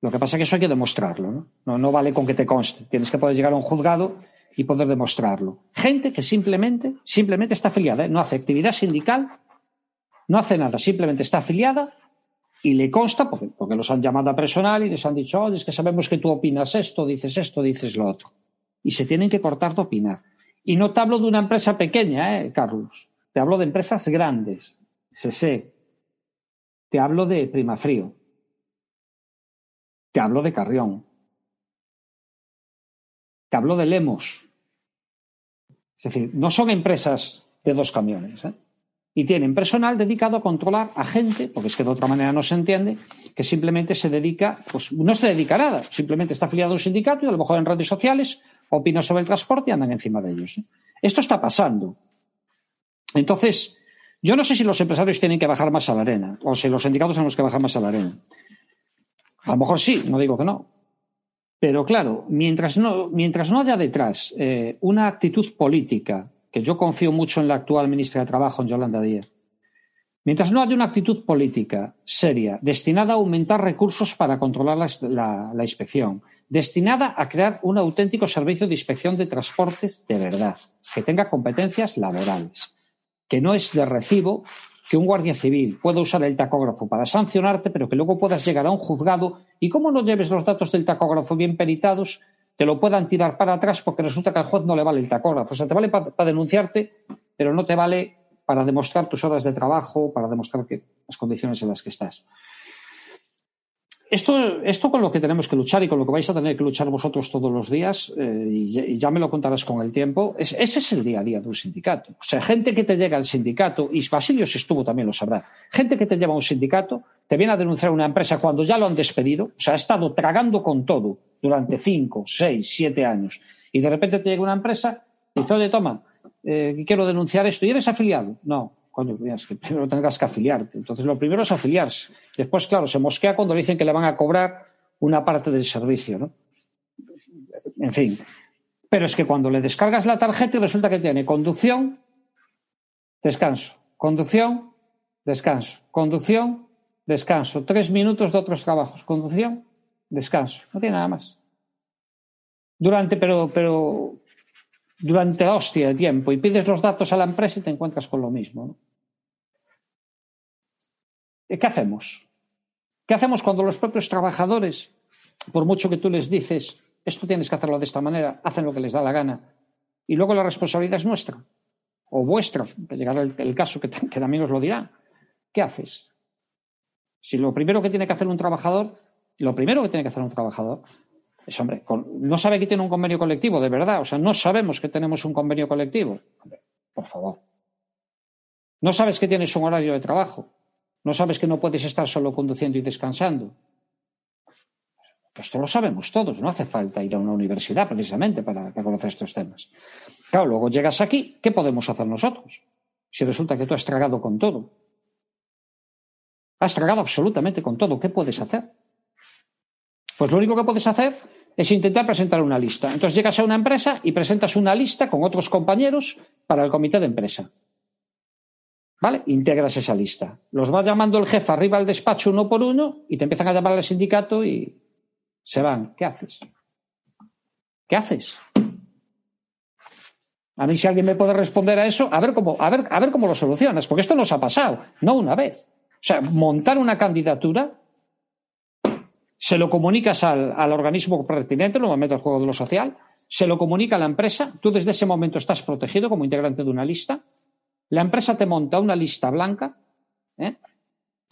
S2: Lo que pasa es que eso hay que demostrarlo, ¿no? No, no vale con que te conste. Tienes que poder llegar a un juzgado y poder demostrarlo. Gente que simplemente, simplemente está afiliada, ¿eh? no hace actividad sindical, no hace nada, simplemente está afiliada y le consta, porque, los han llamado a personal y les han dicho, oye, es que sabemos que tú opinas esto, dices esto, dices lo otro. Y se tienen que cortar de opinar. Y no te hablo de una empresa pequeña, ¿eh, Carlos? Te hablo de empresas grandes, sé. Te hablo de Primafrío. Te hablo de Carrión. Te hablo de Lemos. Es decir, no son empresas de dos camiones. ¿eh? Y tienen personal dedicado a controlar a gente, porque es que de otra manera no se entiende, que simplemente se dedica, pues no se dedica a nada, simplemente está afiliado a un sindicato y a lo mejor en redes sociales opina sobre el transporte y andan encima de ellos. ¿eh? Esto está pasando. Entonces, yo no sé si los empresarios tienen que bajar más a la arena, o si los sindicatos tenemos que bajar más a la arena. A lo mejor sí, no digo que no. Pero claro, mientras no, mientras no haya detrás eh, una actitud política, yo confío mucho en la actual ministra de Trabajo, en Yolanda Díaz, mientras no haya una actitud política seria, destinada a aumentar recursos para controlar la, la inspección, destinada a crear un auténtico servicio de inspección de transportes de verdad, que tenga competencias laborales, que no es de recibo que un guardia civil pueda usar el tacógrafo para sancionarte, pero que luego puedas llegar a un juzgado y como no lleves los datos del tacógrafo bien peritados, te lo puedan tirar para atrás porque resulta que al juez no le vale el tacógrafo. O sea, te vale para denunciarte, pero no te vale para demostrar tus horas de trabajo, para demostrar que las condiciones en las que estás. Esto, esto con lo que tenemos que luchar y con lo que vais a tener que luchar vosotros todos los días, eh, y, ya me lo contarás con el tiempo, ese es el día a día de un sindicato. O sea, gente que te llega al sindicato, y Basilio si estuvo también lo sabrá, gente que te lleva a un sindicato, te viene a denunciar una empresa cuando ya lo han despedido, o sea, ha estado tragando con todo durante cinco, seis, siete años, y de repente te llega una empresa y dice, oye, toma, eh, quiero denunciar esto, ¿y eres afiliado? No, coño, es que primero tengas que afiliarte. Entonces, lo primero es afiliarse. Después, claro, se mosquea cuando le dicen que le van a cobrar una parte del servicio, ¿no? En fin. Pero es que cuando le descargas la tarjeta y resulta que tiene conducción, descanso, conducción, descanso, conducción, descanso, tres minutos de otros trabajos, conducción, descanso. No tiene nada más. Durante, pero, pero durante la hostia de tiempo y pides los datos a la empresa y te encuentras con lo mismo. ¿no? ¿Qué hacemos? ¿Qué hacemos cuando los propios trabajadores, por mucho que tú les dices, esto tienes que hacerlo de esta manera, hacen lo que les da la gana? Y luego la responsabilidad es nuestra, o vuestra, que llegará el, caso que, también os lo dirá. ¿Qué haces? Si lo primero que tiene que hacer un trabajador, lo primero que tiene que hacer un trabajador es, hombre, no sabe que tiene un convenio colectivo, de verdad. O sea, no sabemos que tenemos un convenio colectivo. por favor. No sabes que tienes un horario de trabajo. ¿No sabes que no puedes estar solo conduciendo y descansando? Esto lo sabemos todos, no hace falta ir a una universidad precisamente para, conocer estos temas. Claro, luego llegas aquí, ¿qué podemos hacer nosotros? Si resulta que tú has tragado con todo. Has tragado absolutamente con todo, ¿qué puedes hacer? Pues lo único que puedes hacer es intentar presentar una lista. Entonces llegas a una empresa y presentas una lista con otros compañeros para el comité de empresa. ¿Vale? Integras esa lista. Los va llamando el jefe arriba al despacho uno por uno y te empiezan a llamar al sindicato y se van. ¿Qué haces? ¿Qué haces? A mí si alguien me puede responder a eso, a ver cómo, a ver, a ver cómo lo solucionas, porque esto nos ha pasado, no una vez. O sea, montar una candidatura, se lo comunicas al, al organismo pertinente, normalmente al juego de lo social, se lo comunica a la empresa, tú desde ese momento estás protegido como integrante de una lista, la empresa te monta una lista blanca, ¿eh?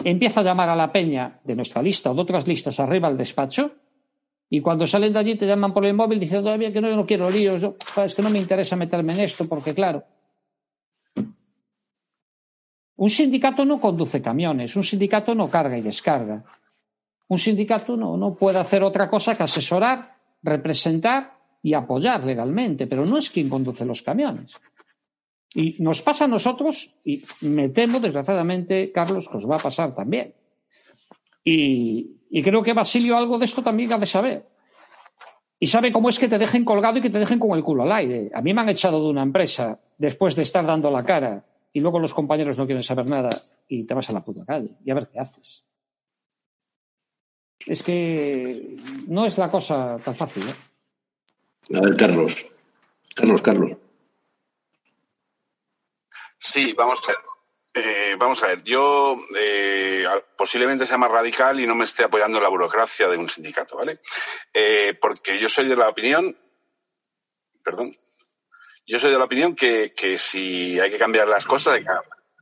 S2: empieza a llamar a la peña de nuestra lista o de otras listas arriba al despacho, y cuando salen de allí te llaman por el móvil diciendo todavía que no, no quiero líos, es que no me interesa meterme en esto, porque claro. Un sindicato no conduce camiones, un sindicato no carga y descarga. Un sindicato no, no puede hacer otra cosa que asesorar, representar y apoyar legalmente, pero no es quien conduce los camiones. Y nos pasa a nosotros, y me temo, desgraciadamente, Carlos, que os va a pasar también. Y, creo que Basilio algo de esto también ha de saber. Y sabe cómo es que te dejen colgado y que te dejen con el culo al aire. A mí me han echado de una empresa después de estar dando la cara y luego los compañeros no quieren saber nada y te vas a la puta calle y a ver qué haces. Es que no es la cosa tan fácil. ¿eh?
S1: A ver, Carlos. Carlos, Carlos.
S3: Sí, vamos a ver. Eh, vamos a ver, yo eh, posiblemente sea más radical y no me esté apoyando la burocracia de un sindicato, ¿vale? Eh, porque yo soy de la opinión, perdón, yo soy de la opinión que, que si hay que cambiar las cosas, hay que,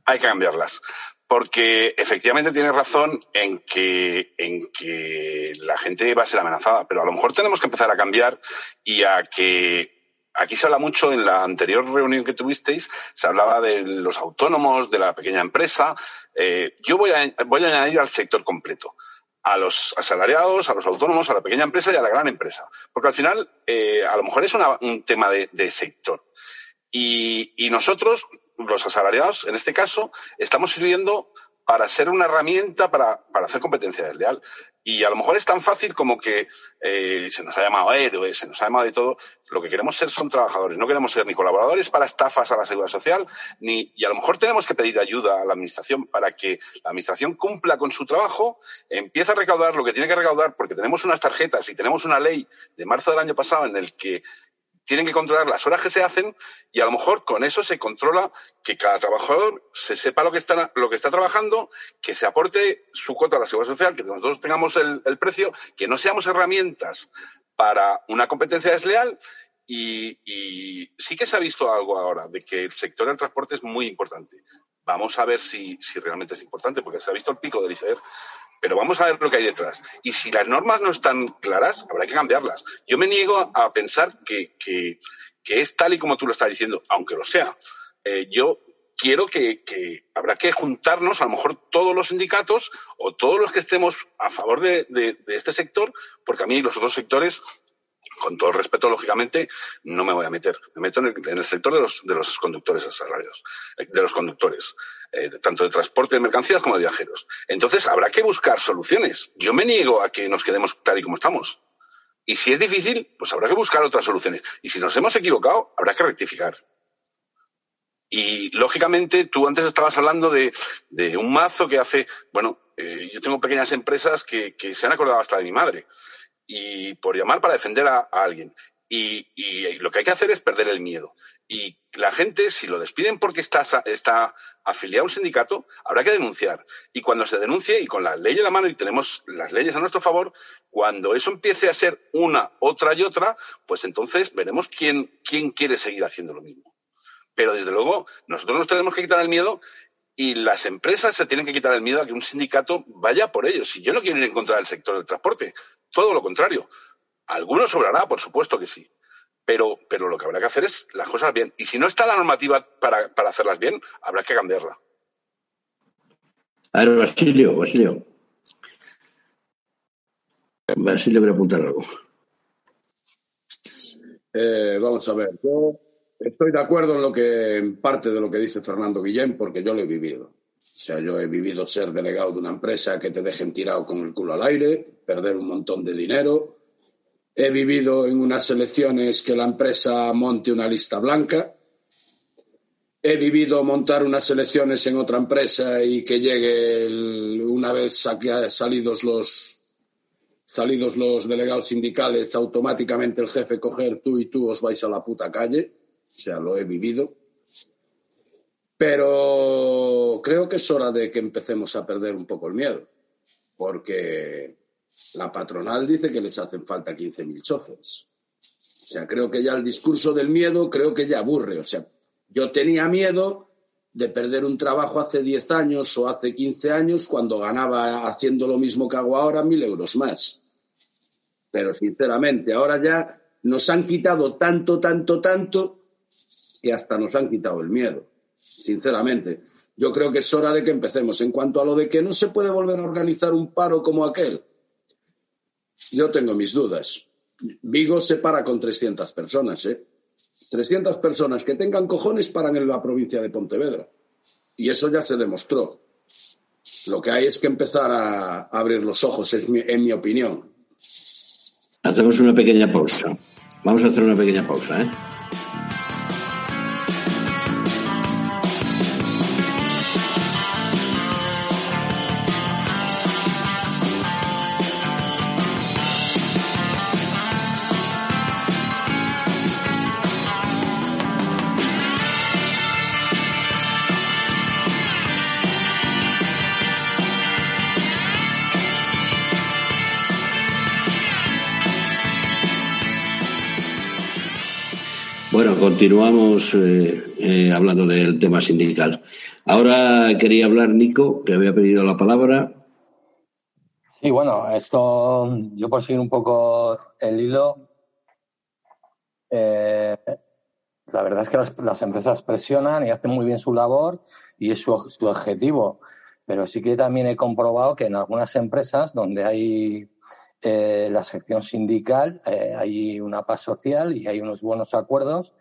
S3: hay que cambiarlas. Porque efectivamente tienes razón en que, en que la gente va a ser amenazada, pero a lo mejor tenemos que empezar a cambiar y a que aquí se habla mucho, en la anterior reunión que tuvisteis, se hablaba de los autónomos, de la pequeña empresa. Eh, yo voy a, añadir al sector completo a los asalariados, a los autónomos, a la pequeña empresa y a la gran empresa. Porque al final, eh, a lo mejor es un tema de, sector. Y, nosotros, los asalariados, en este caso, estamos sirviendo para ser una herramienta para hacer competencia desleal. Y a lo mejor es tan fácil como que eh, se nos ha llamado héroes, se nos ha llamado de todo. Lo que queremos ser son trabajadores. No queremos ser ni colaboradores para estafas a la seguridad social, ni, y a lo mejor tenemos que pedir ayuda a la administración para que la administración cumpla con su trabajo, empiece a recaudar lo que tiene que recaudar, porque tenemos unas tarjetas y tenemos una ley de marzo del año pasado en el que tienen que controlar las horas que se hacen y a lo mejor con eso se controla que cada trabajador se sepa lo que está, lo que está trabajando, que se aporte su cuota a la seguridad social, que nosotros tengamos el, precio, que no seamos herramientas para una competencia desleal y, sí que se ha visto algo ahora de que el sector del transporte es muy importante. Vamos a ver si, si realmente es importante, porque se ha visto el pico del iceberg, pero vamos a ver lo que hay detrás. Y si las normas no están claras, habrá que cambiarlas. Yo me niego a pensar que, que, es tal y como tú lo estás diciendo, aunque lo sea. Eh, yo quiero que, habrá que juntarnos, a lo mejor todos los sindicatos o todos los que estemos a favor de, de, de este sector, porque a mí los otros sectores con todo respeto, lógicamente, no me voy a meter. Me meto en el, sector de los, de los conductores asalariados, eh, de los conductores, eh, tanto de transporte de mercancías como de viajeros. Entonces, habrá que buscar soluciones. Yo me niego a que nos quedemos tal y como estamos. Y si es difícil, pues habrá que buscar otras soluciones. Y si nos hemos equivocado, habrá que rectificar. Y lógicamente, tú antes estabas hablando de, un mazo que hace, bueno, eh, yo tengo pequeñas empresas que se han acordado hasta de mi madre y por llamar para defender a, alguien. Y, y, y, lo que hay que hacer es perder el miedo. Y la gente, si lo despiden porque está, está afiliado a un sindicato, habrá que denunciar. Y cuando se denuncie, y con la ley en la mano y tenemos las leyes a nuestro favor, cuando eso empiece a ser una, otra y otra, pues entonces veremos quién, quién quiere seguir haciendo lo mismo. Pero desde luego, nosotros nos tenemos que quitar el miedo y las empresas se tienen que quitar el miedo a que un sindicato vaya por ellos. Si yo no quiero ir en contra del sector del transporte, todo lo contrario. Algunos sobrará, por supuesto que sí. Pero, pero lo que habrá que hacer es las cosas bien. Y si no está la normativa para, para hacerlas bien, habrá que cambiarla.
S1: A ver, Basilio, Basilio. Basilio quiere apuntar algo.
S4: Eh, vamos a ver, yo estoy de acuerdo en lo que, en parte de lo que dice Fernando Guillén, porque yo lo he vivido. O sea, yo he vivido ser delegado de una empresa que te dejen tirado con el culo al aire, perder un montón de dinero. He vivido en unas elecciones que la empresa monte una lista blanca. He vivido montar unas elecciones en otra empresa y que llegue el, una vez salidos los salidos los delegados sindicales, automáticamente el jefe coger tú y tú os vais a la puta calle. O sea, lo he vivido. Pero creo que es hora de que empecemos a perder un poco el miedo, porque la patronal dice que les hacen falta 15.000 choferes. O sea, creo que ya el discurso del miedo, creo que ya aburre. O sea, yo tenía miedo de perder un trabajo hace 10 años o hace 15 años cuando ganaba haciendo lo mismo que hago ahora mil euros más. Pero sinceramente, ahora ya nos han quitado tanto, tanto, tanto que hasta nos han quitado el miedo sinceramente. Yo creo que es hora de que empecemos. En cuanto a lo de que no se puede volver a organizar un paro como aquel, yo tengo mis dudas. Vigo se para con 300 personas, ¿eh? 300 personas que tengan cojones paran en la provincia de Pontevedra. Y eso ya se demostró. Lo que hay es que empezar a abrir los ojos, es mi, en mi opinión.
S1: Hacemos una pequeña pausa. Vamos a hacer una pequeña pausa, ¿eh? Continuamos eh, eh, hablando del tema sindical. Ahora quería hablar Nico, que había pedido la palabra.
S5: Sí, bueno, esto yo por seguir un poco el hilo. Eh, la verdad es que las, empresas presionan y hacen muy bien su labor y es su, objetivo. Pero sí que también he comprobado que en algunas empresas donde hay la sección sindical, hay una paz social y hay unos buenos acuerdos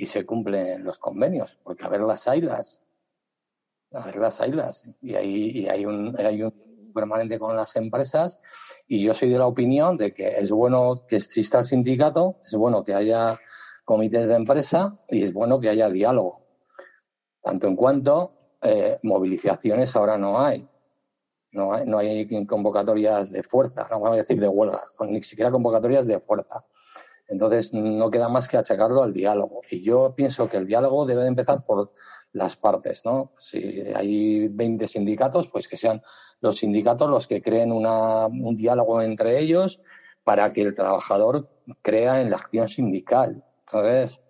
S5: y se cumplen los convenios, porque a ver las ailas, a ver las y hay, y hay, un, hay un permanente con las empresas y yo soy de la opinión de que es bueno que exista el sindicato, es bueno que haya comités de empresa y es bueno que haya diálogo, tanto en cuanto eh, movilizaciones ahora no hay. No hay, no hay convocatorias de fuerza, no vamos a decir de huelga, ni siquiera convocatorias de fuerza. Entonces, no queda más que achacarlo al diálogo. Y yo pienso que el diálogo debe de empezar por las partes, ¿no? Si hay 20 sindicatos, pues que sean los sindicatos los que creen un diálogo entre ellos para que el trabajador crea en la acción sindical. Entonces,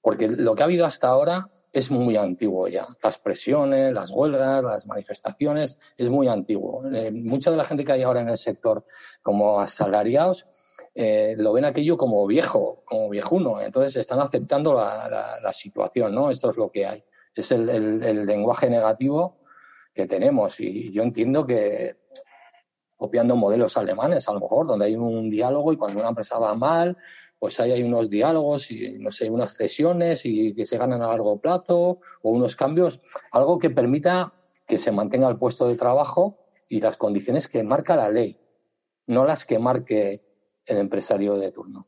S5: porque lo que ha habido hasta ahora es muy antiguo ya. Las presiones, las huelgas, las manifestaciones, es muy antiguo. Eh, mucha de la gente que hay ahora en el sector como asalariados eh, lo ven aquello como viejo, como viejuno. Entonces están aceptando la, situación, ¿no? Esto es lo que hay. Es el, lenguaje negativo que tenemos. Y yo entiendo que copiando modelos alemanes, a lo mejor, donde hay un diálogo y cuando una empresa va mal, pues ahí hay unos diálogos y, no sé, unas cesiones y que se ganan a largo plazo o unos cambios, algo que permita que se mantenga el puesto de trabajo y las condiciones que marca la ley, no las que marque el empresario de turno.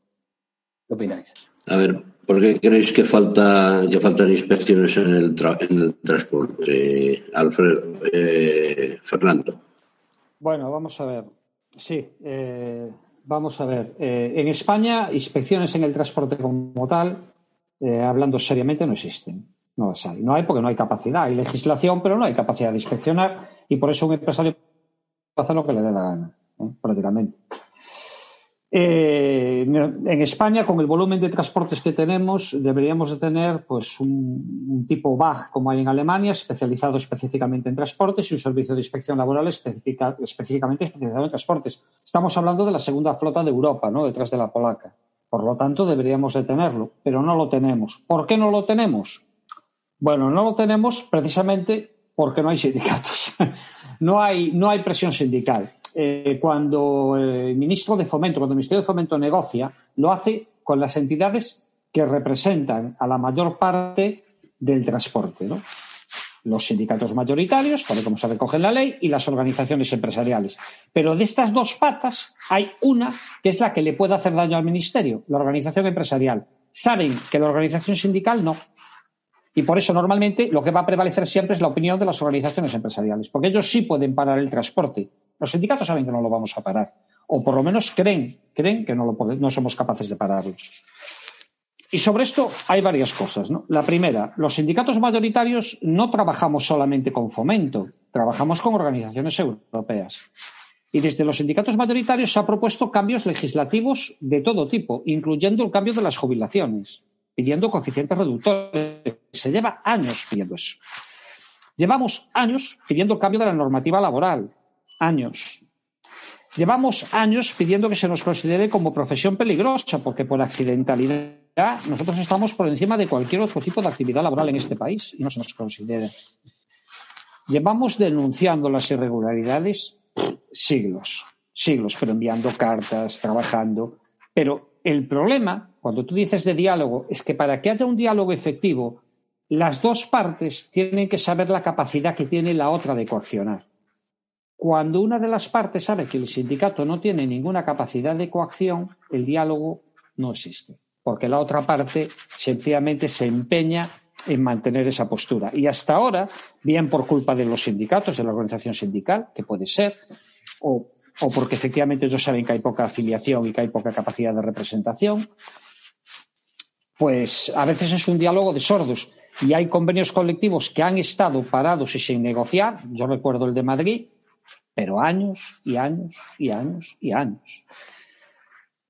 S5: ¿Qué opináis?
S1: A ver, ¿por qué creéis que falta que faltan inspecciones en el, en el transporte, Alfredo, eh, Fernando?
S2: Bueno, vamos a ver. Sí, eh, vamos a ver. Eh, en España, inspecciones en el transporte como tal, hablando seriamente, no existen. No las hay. No hay porque no hay capacidad. Hay legislación, pero no hay capacidad de inspeccionar y por eso un empresario puede hacer lo que le dé la gana, prácticamente. Eh, en España, con el volumen de transportes que tenemos, deberíamos de tener pues, un, tipo BAG como hay en Alemania, especializado específicamente en transportes y un servicio de inspección laboral específicamente especializado en transportes. Estamos hablando de la segunda flota de Europa, ¿no? detrás de la polaca. Por lo tanto, deberíamos de tenerlo, pero no lo tenemos. ¿Por qué no lo tenemos? Bueno, no lo tenemos precisamente porque no hay sindicatos. no, hay, no hay presión sindical. Eh, cuando el ministro de Fomento, cuando el Ministerio de Fomento negocia, lo hace con las entidades que representan a la mayor parte del transporte, ¿no? Los sindicatos mayoritarios, tal como se recoge en la ley, y las organizaciones empresariales. Pero de estas dos patas hay una que es la que le puede hacer daño al Ministerio, la organización empresarial. Saben que la organización sindical no. Y por eso normalmente lo que va a prevalecer siempre es la opinión de las organizaciones empresariales, porque ellos sí pueden parar el transporte, los sindicatos saben que no lo vamos a parar, o por lo menos creen, creen que no, lo no somos capaces de pararlo. Y sobre esto hay varias cosas. La primera, los sindicatos mayoritarios no trabajamos solamente con fomento, trabajamos con organizaciones europeas. Y desde los sindicatos mayoritarios se han propuesto cambios legislativos de todo tipo, incluyendo el cambio de las jubilaciones, pidiendo coeficientes reductores. Se lleva años pidiendo eso. Llevamos años pidiendo el cambio de la normativa laboral, años. Llevamos años pidiendo que se nos considere como profesión peligrosa, porque por accidentalidad nosotros estamos por encima de cualquier otro tipo de actividad laboral en este país y no se nos considera. Llevamos denunciando las irregularidades siglos, siglos, pero enviando cartas, trabajando. Pero el problema, cuando tú dices de diálogo, es que para que haya un diálogo efectivo, las dos partes tienen que saber la capacidad que tiene la otra de coaccionar. Cuando una de las partes sabe que el sindicato no tiene ninguna capacidad de coacción, el diálogo no existe, porque la otra parte sencillamente se empeña en mantener esa postura. Y hasta ahora, bien por culpa de los sindicatos, de la organización sindical, que puede ser, o, o porque efectivamente ellos saben que hay poca afiliación y que hay poca capacidad de representación, pues a veces es un diálogo de sordos. Y hay convenios colectivos que han estado parados y sin negociar. Yo recuerdo el de Madrid, pero años y años y años y años.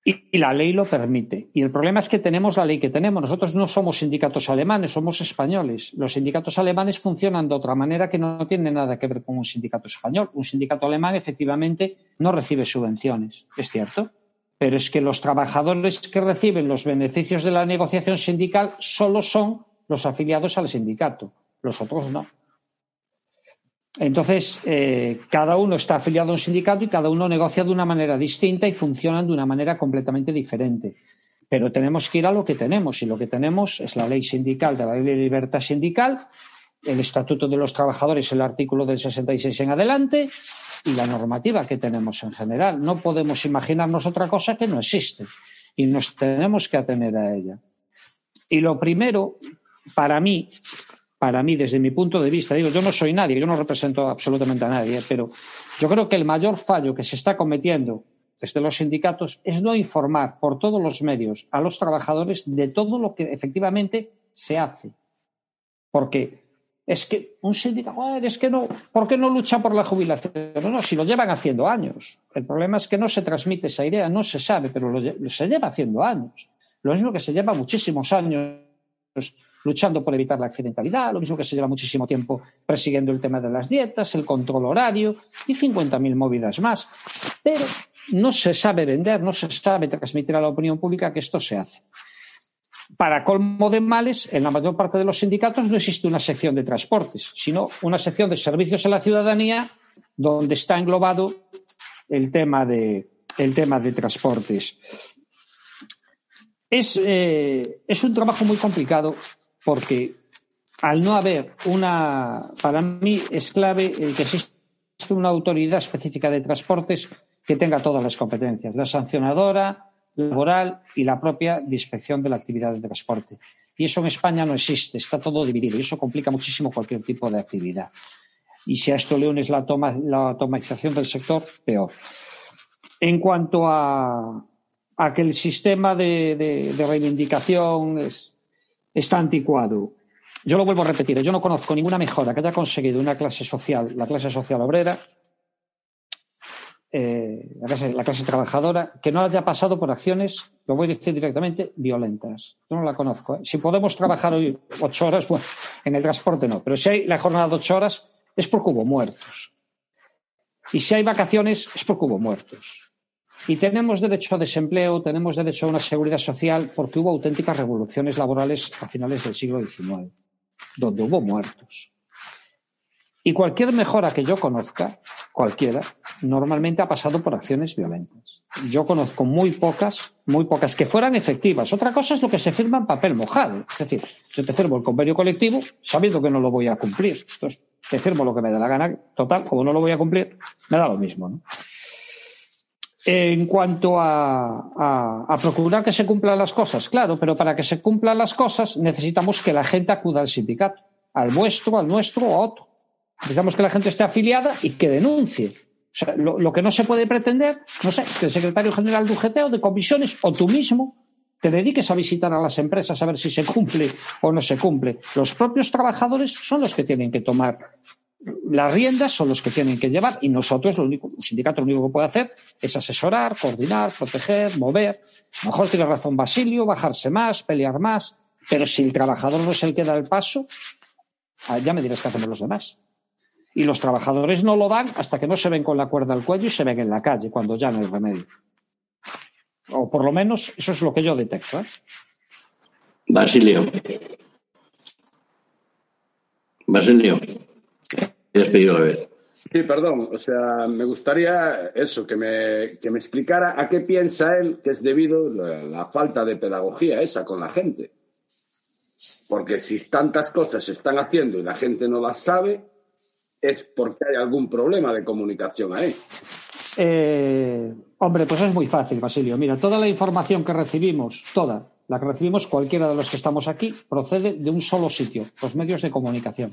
S2: Y, la ley lo permite. Y el problema es que tenemos la ley que tenemos. Nosotros no somos sindicatos alemanes, somos españoles. Los sindicatos alemanes funcionan de otra manera que no tiene nada que ver con un sindicato español. Un sindicato alemán efectivamente no recibe subvenciones, es cierto. Pero es que los trabajadores que reciben los beneficios de la negociación sindical solo son los afiliados al sindicato, los otros no. Entonces, eh, cada uno está afiliado a un sindicato y cada uno negocia de una manera distinta y funcionan de una manera completamente diferente. Pero tenemos que ir a lo que tenemos y lo que tenemos es la ley sindical, de la ley de libertad sindical, el Estatuto de los Trabajadores, el artículo del 66 en adelante y la normativa que tenemos en general. No podemos imaginarnos otra cosa que no existe y nos tenemos que atener a ella. Y lo primero, para mí, para mí, desde mi punto de vista, digo, yo no soy nadie, yo no represento absolutamente a nadie, pero yo creo que el mayor fallo que se está cometiendo desde los sindicatos es no informar por todos los medios a los trabajadores de todo lo que efectivamente se hace. Porque es que un sindicato, es que no, ¿por qué no lucha por la jubilación? No, no, si lo llevan haciendo años. El problema es que no se transmite esa idea, no se sabe, pero se lleva haciendo años. Lo mismo que se lleva muchísimos años luchando por evitar la accidentalidad, lo mismo que se lleva muchísimo tiempo persiguiendo el tema de las dietas, el control horario y 50.000 movidas más. Pero no se sabe vender, no se sabe transmitir a la opinión pública que esto se hace. Para colmo de males, en la mayor parte de los sindicatos no existe una sección de transportes, sino una sección de servicios a la ciudadanía donde está englobado el tema de, el tema de transportes. Es, eh, es un trabajo muy complicado porque al no haber una, para mí es clave el que existe una autoridad específica de transportes que tenga todas las competencias, la sancionadora, laboral y la propia de inspección de la actividad de transporte. Y eso en España no existe, está todo dividido y eso complica muchísimo cualquier tipo de actividad. Y si a esto le unes la, la automatización del sector, peor. En cuanto a, a que el sistema de, reivindicación está anticuado, yo lo vuelvo a repetir, yo no conozco ninguna mejora que haya conseguido una clase social, la clase social obrera, eh, la, clase, trabajadora, que no haya pasado por acciones, lo voy a decir directamente, violentas. Yo no la conozco. ¿eh? Si podemos trabajar hoy ocho horas, bueno, en el transporte no, pero si hay la jornada de ocho horas es porque hubo muertos. Y si hay vacaciones es porque hubo muertos. Y tenemos derecho a desempleo, tenemos derecho a una seguridad social porque hubo auténticas revoluciones laborales a finales del siglo XIX, donde hubo muertos. Y cualquier mejora que yo conozca, cualquiera, normalmente ha pasado por acciones violentas. Yo conozco muy pocas, muy pocas que fueran efectivas. Otra cosa es lo que se firma en papel mojado. Es decir, yo te firmo el convenio colectivo sabiendo que no lo voy a cumplir. Entonces, te firmo lo que me da la gana. Total, como no lo voy a cumplir, me da lo mismo. En cuanto a, procurar que se cumplan las cosas, claro, pero para que se cumplan las cosas necesitamos que la gente acuda al sindicato, al vuestro, al nuestro o a otro. Necesitamos que la gente esté afiliada y que denuncie. O sea, lo, que no se puede pretender, no sé, que el secretario general de UGT o de comisiones o tú mismo te dediques a visitar a las empresas a ver si se cumple o no se cumple. Los propios trabajadores son los que tienen que tomar las riendas, son los que tienen que llevar y nosotros, lo único, un sindicato lo único que puede hacer es asesorar, coordinar, proteger, mover. A lo mejor tiene razón Basilio, bajarse más, pelear más, pero si el trabajador no es el que da el paso, ah, ya me dirás qué hacemos los demás. Y los trabajadores no lo dan hasta que no se ven con la cuerda al cuello y se ven en la calle, cuando ya no hay remedio. O por lo menos eso es lo que yo detecto. ¿eh?
S1: Basilio. Basilio. Has pedido.
S4: Sí, perdón. O sea, me gustaría eso, que me, que me explicara a qué piensa él que es debido la, la falta de pedagogía esa con la gente. Porque si tantas cosas se están haciendo y la gente no las sabe, es porque hay algún problema de comunicación ahí.
S2: Eh, hombre, pues es muy fácil, Basilio. Mira, toda la información que recibimos, toda, la que recibimos cualquiera de los que estamos aquí, procede de un solo sitio, los medios de comunicación.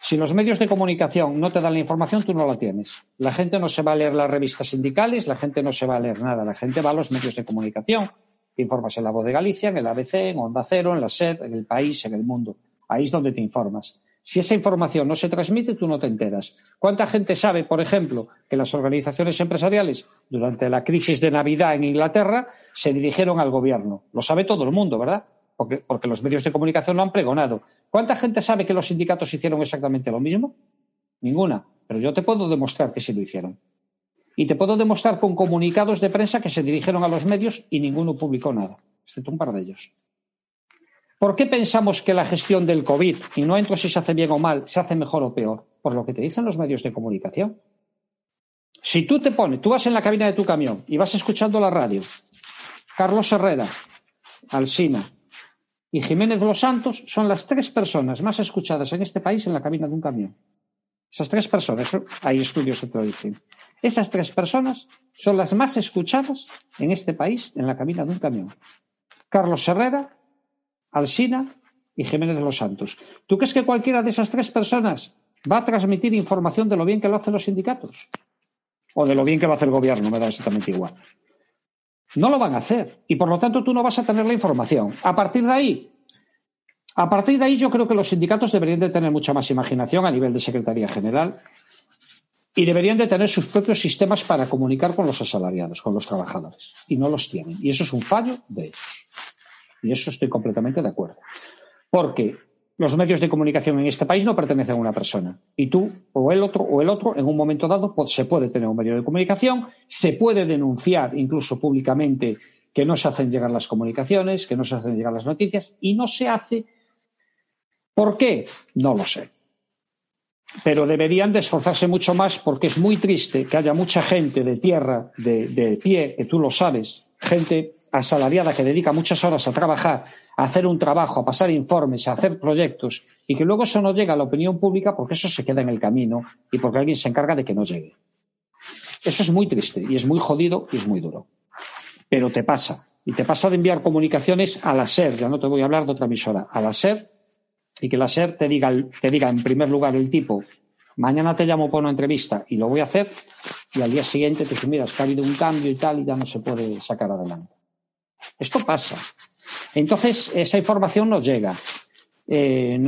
S2: Si los medios de comunicación no te dan la información, tú no la tienes. La gente no se va a leer las revistas sindicales, la gente no se va a leer nada, la gente va a los medios de comunicación. Te informas en la Voz de Galicia, en el ABC, en Onda Cero, en la SED, en el país, en el mundo. Ahí es donde te informas. Si esa información no se transmite, tú no te enteras. ¿Cuánta gente sabe, por ejemplo, que las organizaciones empresariales durante la crisis de Navidad en Inglaterra se dirigieron al gobierno? Lo sabe todo el mundo, ¿verdad? Porque, porque los medios de comunicación lo han pregonado. ¿Cuánta gente sabe que los sindicatos hicieron exactamente lo mismo? Ninguna. Pero yo te puedo demostrar que sí lo hicieron. Y te puedo demostrar con comunicados de prensa que se dirigieron a los medios y ninguno publicó nada, excepto un par de ellos. ¿Por qué pensamos que la gestión del COVID, y no entro si se hace bien o mal, se hace mejor o peor? Por lo que te dicen los medios de comunicación. Si tú te pones, tú vas en la cabina de tu camión y vas escuchando la radio, Carlos Herrera, Alsina y Jiménez los Santos son las tres personas más escuchadas en este país en la cabina de un camión. Esas tres personas, hay estudios que lo dicen. Esas tres personas son las más escuchadas en este país en la cabina de un camión. Carlos Herrera, Alsina y Jiménez los Santos. ¿Tú crees que cualquiera de esas tres personas va a transmitir información de lo bien que lo hacen los sindicatos? o de lo bien que va a hacer el gobierno, me da exactamente igual. No lo van a hacer y por lo tanto tú no vas a tener la información. A partir de ahí, a partir de ahí yo creo que los sindicatos deberían de tener mucha más imaginación a nivel de Secretaría General y deberían de tener sus propios sistemas para comunicar con los asalariados, con los trabajadores. Y no los tienen. Y eso es un fallo de ellos. Y eso estoy completamente de acuerdo. Porque los medios de comunicación en este país no pertenecen a una persona. Y tú, o el otro, o el otro, en un momento dado, pues, se puede tener un medio de comunicación, se puede denunciar incluso públicamente que no se hacen llegar las comunicaciones, que no se hacen llegar las noticias, y no se hace. ¿Por qué? No lo sé pero deberían de esforzarse mucho más porque es muy triste que haya mucha gente de tierra, de, pie, que tú lo sabes, gente asalariada que dedica muchas horas a trabajar, a hacer un trabajo, a pasar informes, a hacer proyectos, y que luego eso no llega a la opinión pública porque eso se queda en el camino y porque alguien se encarga de que no llegue. Eso es muy triste y es muy jodido y es muy duro. Pero te pasa. Y te pasa de enviar comunicaciones a la SER, ya no te voy a hablar de otra emisora, a la SER y que la SER te diga, te diga en primer lugar el tipo, mañana te llamo por una entrevista y lo voy a hacer, y al día siguiente te dice, mira, es que ha habido un cambio y tal y ya no se puede sacar adelante. Esto pasa. Entonces, esa información nos llega. Eh,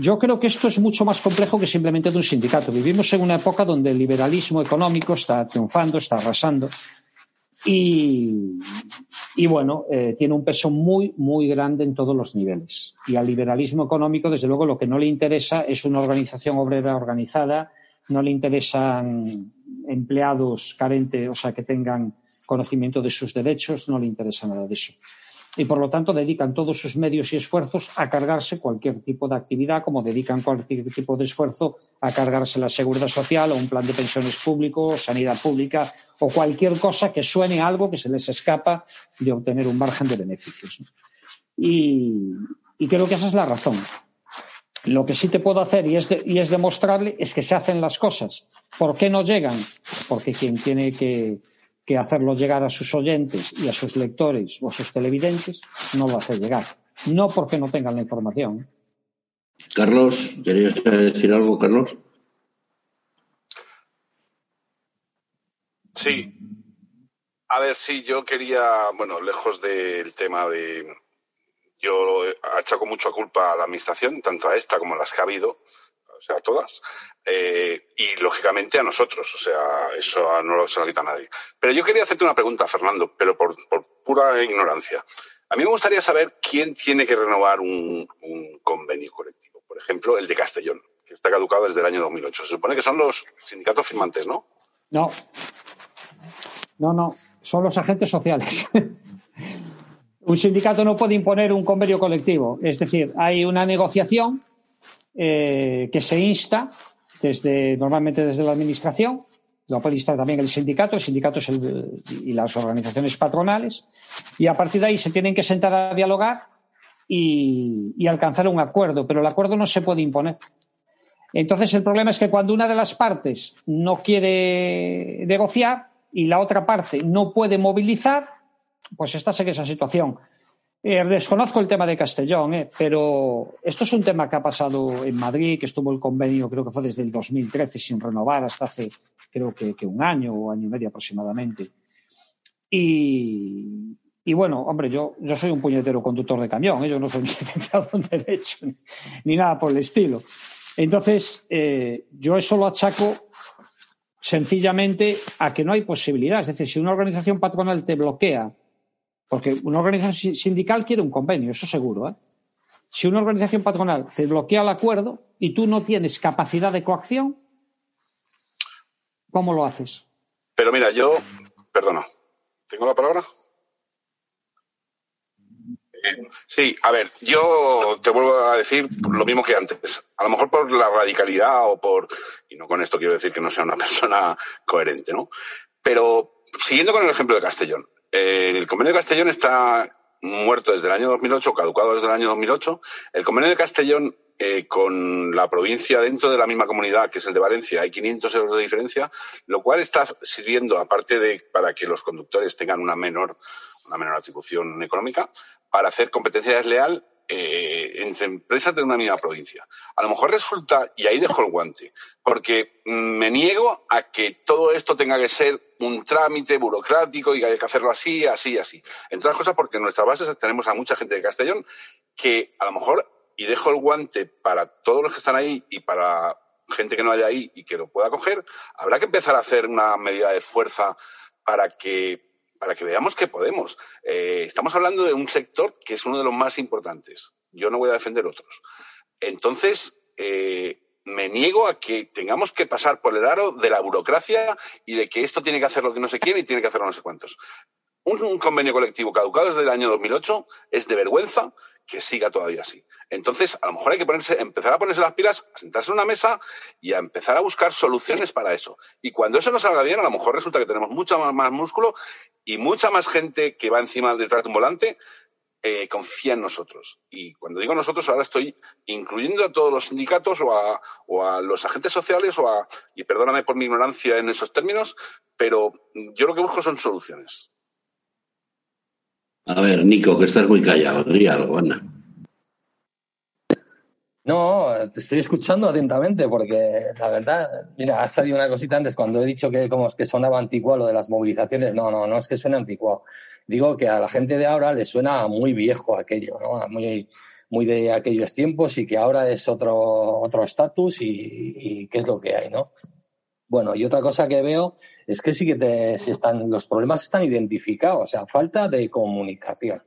S2: yo creo que esto es mucho más complejo que simplemente de un sindicato. Vivimos en una época donde el liberalismo económico está triunfando, está arrasando. Y, y bueno, eh, tiene un peso muy, muy grande en todos los niveles. Y al liberalismo económico, desde luego, lo que no le interesa es una organización obrera organizada, no le interesan empleados carentes, o sea, que tengan conocimiento de sus derechos, no le interesa nada de eso y por lo tanto dedican todos sus medios y esfuerzos a cargarse cualquier tipo de actividad, como dedican cualquier tipo de esfuerzo a cargarse la seguridad social o un plan de pensiones público, sanidad pública o cualquier cosa que suene algo que se les escapa de obtener un margen de beneficios. Y, creo que esa es la razón. Lo que sí te puedo hacer y es, y es demostrarle es que se hacen las cosas. ¿Por qué no llegan? Porque quien tiene que, que hacerlo llegar a sus oyentes y a sus lectores o a sus televidentes, no lo hace llegar. No porque no tengan la información.
S1: Carlos, ¿querías decir algo, Carlos?
S3: Sí. A ver, sí, yo quería, bueno, lejos del tema de. Yo achaco mucho culpa a la administración, tanto a esta como a las que ha habido, o sea, todas, eh, y lógicamente a nosotros, o sea, eso no se lo quita nadie. Pero yo quería hacerte una pregunta, Fernando, pero por, pura ignorancia. A mí me gustaría saber quién tiene que renovar un, convenio colectivo. Por ejemplo, el de Castellón, que está caducado desde el año 2008. Se supone que son los sindicatos firmantes, ¿no?
S2: No. No, no. Son los agentes sociales. un sindicato no puede imponer un convenio colectivo. Es decir, hay una negociación eh, que se insta desde, normalmente desde la Administración, lo puede instar también el sindicato, el sindicato y las organizaciones patronales, y a partir de ahí se tienen que sentar a dialogar y, alcanzar un acuerdo, pero el acuerdo no se puede imponer. Entonces, el problema es que cuando una de las partes no quiere negociar y la otra parte no puede movilizar, pues está en esa situación. Eh, desconozco el tema de Castellón, eh, pero esto es un tema que ha pasado en Madrid, que estuvo el convenio, creo que fue desde el 2013 sin renovar hasta hace, creo que, un año o año y medio aproximadamente. Y, bueno, hombre, yo, soy un puñetero conductor de camión, eh, yo no soy licenciado en Derecho ni, nada por el estilo. Entonces, yo eso lo achaco sencillamente a que no hay posibilidad. Es decir, si una organización patronal te bloquea porque una organización sindical quiere un convenio, eso seguro. ¿eh? Si una organización patronal te bloquea el acuerdo y tú no tienes capacidad de coacción, ¿cómo lo haces?
S3: Pero mira, yo, perdona, ¿tengo la palabra? Sí, a ver, yo te vuelvo a decir lo mismo que antes. A lo mejor por la radicalidad o por, y no con esto quiero decir que no sea una persona coherente, ¿no? Pero siguiendo con el ejemplo de Castellón, eh, el convenio de Castellón está muerto desde el año 2008, caducado desde el año 2008. El convenio de Castellón eh, con la provincia dentro de la misma comunidad, que es el de Valencia, hay 500 euros de diferencia, lo cual está sirviendo, aparte de para que los conductores tengan una menor, una menor atribución económica, para hacer competencia desleal eh, entre empresas de una misma provincia. A lo mejor resulta, y ahí dejo el guante, porque me niego a que todo esto tenga que ser un trámite burocrático y que haya que hacerlo así, así, así. Entre otras cosas porque en nuestras bases tenemos a mucha gente de Castellón que a lo mejor, y dejo el guante para todos los que están ahí y para gente que no haya ahí y que lo pueda coger, habrá que empezar a hacer una medida de fuerza para que para que veamos que podemos. Eh, estamos hablando de un sector que es uno de los más importantes. Yo no voy a defender otros. Entonces, eh, me niego a que tengamos que pasar por el aro de la burocracia y de que esto tiene que hacer lo que no se quiere y tiene que hacerlo no sé cuántos. Un, convenio colectivo caducado desde el año 2008 es de vergüenza que siga todavía así. Entonces, a lo mejor hay que ponerse, empezar a ponerse las pilas, a sentarse en una mesa y a empezar a buscar soluciones para eso. Y cuando eso no salga bien, a lo mejor resulta que tenemos mucho más, músculo y mucha más gente que va encima detrás de un volante eh, confía en nosotros. Y cuando digo nosotros, ahora estoy incluyendo a todos los sindicatos o a, o a los agentes sociales o a, y perdóname por mi ignorancia en esos términos, pero yo lo que busco son soluciones.
S1: A ver, Nico, que estás muy callado, diría algo, anda.
S5: No, te estoy escuchando atentamente porque la verdad, mira, ha salido una cosita antes cuando he dicho que como que sonaba anticuado lo de las movilizaciones. No, no, no es que suene anticuado. Digo que a la gente de ahora le suena muy viejo aquello, ¿no? Muy, muy de aquellos tiempos y que ahora es otro otro estatus y, y qué es lo que hay, ¿no? Bueno, y otra cosa que veo es que sí que te, están, los problemas están identificados, o sea, falta de comunicación.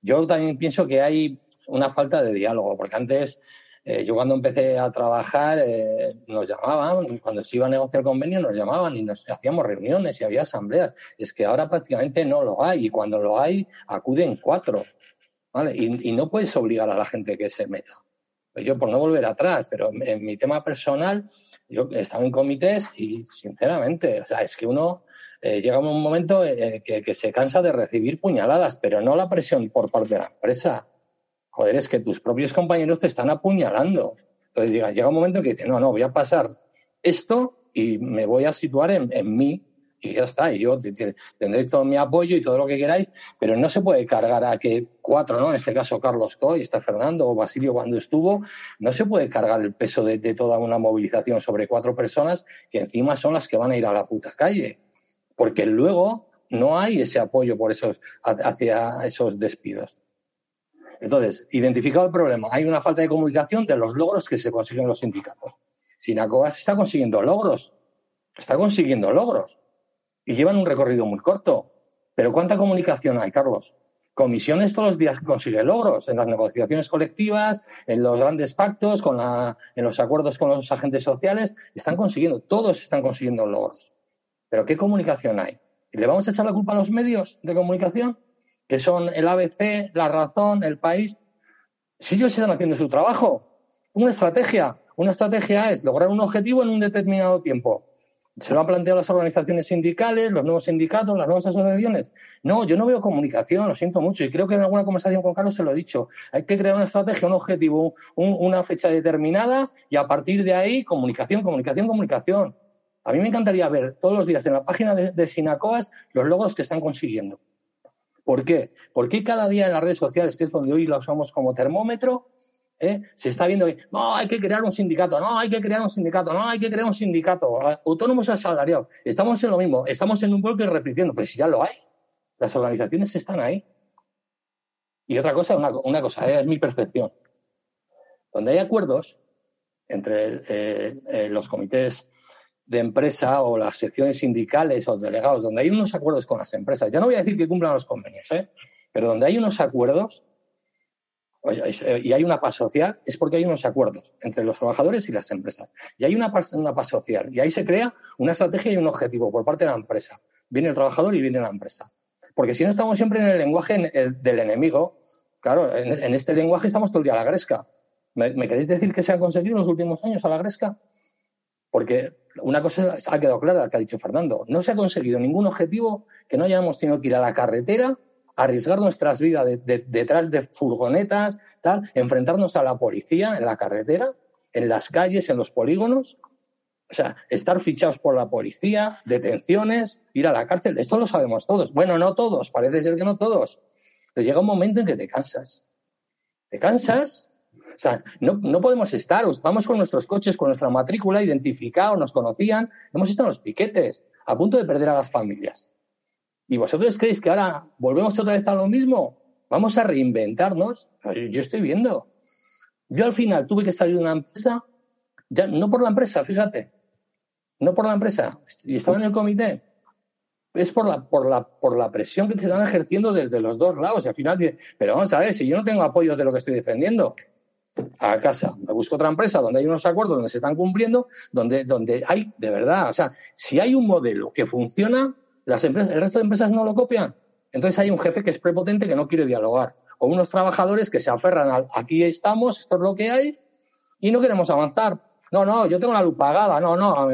S5: Yo también pienso que hay una falta de diálogo, porque antes, eh, yo cuando empecé a trabajar, eh, nos llamaban, cuando se iba a negociar el convenio, nos llamaban y nos hacíamos reuniones y había asambleas. Es que ahora prácticamente no lo hay, y cuando lo hay, acuden cuatro. ¿vale? Y, no puedes obligar a la gente que se meta. Yo, por no volver atrás, pero en mi tema personal, yo he estado en comités y, sinceramente, o sea, es que uno eh, llega un momento eh, que, se cansa de recibir puñaladas, pero no la presión por parte de la empresa. Joder, es que tus propios compañeros te están apuñalando. Entonces llega, llega un momento que dice, no, no, voy a pasar esto y me voy a situar en, en mí y ya está. Y yo tendréis todo mi apoyo y todo lo que queráis, pero no se puede cargar a que cuatro, ¿no? En este caso Carlos Coy, está Fernando o Basilio cuando estuvo, no se puede cargar el peso de, toda una movilización sobre cuatro personas que encima son las que van a ir a la puta calle. Porque luego no hay ese apoyo por esos, hacia esos despidos. Entonces, identificado el problema, hay una falta de comunicación de los logros que se consiguen los sindicatos. Sinacoas está consiguiendo logros, está consiguiendo logros y llevan un recorrido muy corto. Pero ¿cuánta comunicación hay, Carlos? Comisiones todos los días consigue logros en las negociaciones colectivas, en los grandes pactos, en los acuerdos con los agentes sociales, están consiguiendo, todos están consiguiendo logros. Pero ¿qué comunicación hay? ¿Y le vamos a echar la culpa a los medios de comunicación? Que son el ABC, la razón, el país. Si ellos están haciendo su trabajo, una estrategia. Una estrategia es lograr un objetivo en un determinado tiempo se lo han planteado las organizaciones sindicales, los nuevos sindicatos, las nuevas asociaciones. No, yo no veo comunicación, lo siento mucho. Y creo que en alguna conversación con Carlos se lo he dicho. Hay que crear una estrategia, un objetivo, una fecha determinada y a partir de ahí comunicación, comunicación, comunicación. A mí me encantaría ver todos los días en la página de, Sinacoas los logros que están consiguiendo. ¿Por qué? Porque cada día en las redes sociales, que es donde hoy lo usamos como termómetro, ¿eh? se está viendo que no, hay que crear un sindicato, no, hay que crear un sindicato, no, hay que crear un sindicato, autónomos asalariados. Estamos en lo mismo, estamos en un bloque repitiendo, pero si ya lo hay, las organizaciones están ahí. Y otra cosa, una, cosa, ¿eh? es mi percepción. Donde hay acuerdos entre eh, los comités de empresa o las secciones sindicales o delegados, donde hay unos acuerdos con las empresas, ya no voy a decir que cumplan los convenios, pero donde hay unos acuerdos, eh, y hay una paz social, es porque hay unos acuerdos entre los trabajadores y las empresas. Y hay una paz, una paz social. Y ahí se crea una estrategia y un objetivo por parte de la empresa. Viene el trabajador y viene la empresa. Porque si no estamos siempre en el lenguaje del enemigo, claro, en, este lenguaje estamos todo el día a la gresca. ¿Me, queréis decir que se ha conseguido en los últimos años a la gresca? Porque una cosa ha quedado clara, que ha dicho Fernando. No se ha conseguido ningún objetivo que no hayamos tenido que ir a la carretera arriesgar nuestras vidas detrás de furgonetas, tal, enfrentarnos a la policía en la carretera, en las calles, en los polígonos. O sea, estar fichados por la policía, detenciones, ir a la cárcel, esto lo sabemos todos. Bueno, no todos, parece ser que no todos. Pero llega un momento en que te cansas. ¿Te cansas? O sea, no, no podemos estar, vamos con nuestros coches, con nuestra matrícula identificados, nos conocían, hemos estado en los piquetes, a punto de perder a las familias. ¿Y vosotros creéis que ahora volvemos otra vez a lo mismo? Vamos a reinventarnos. Yo estoy viendo. Yo al final tuve que salir de una empresa, ya, no por la empresa, fíjate, no por la empresa, y estaba en el comité, es por la, por la, por la presión que te están ejerciendo desde los dos lados. Y al final, pero vamos a ver, si yo no tengo apoyo de lo que estoy defendiendo, a casa, me busco otra empresa donde hay unos acuerdos donde se están cumpliendo, donde, donde hay, de verdad, o sea, si hay un modelo que funciona, las empresas, el resto de empresas no lo copian. Entonces hay un jefe que es prepotente que no quiere dialogar. O unos trabajadores que se aferran a aquí estamos, esto es lo que hay, y no queremos avanzar. No, no, yo tengo la luz pagada, no, no.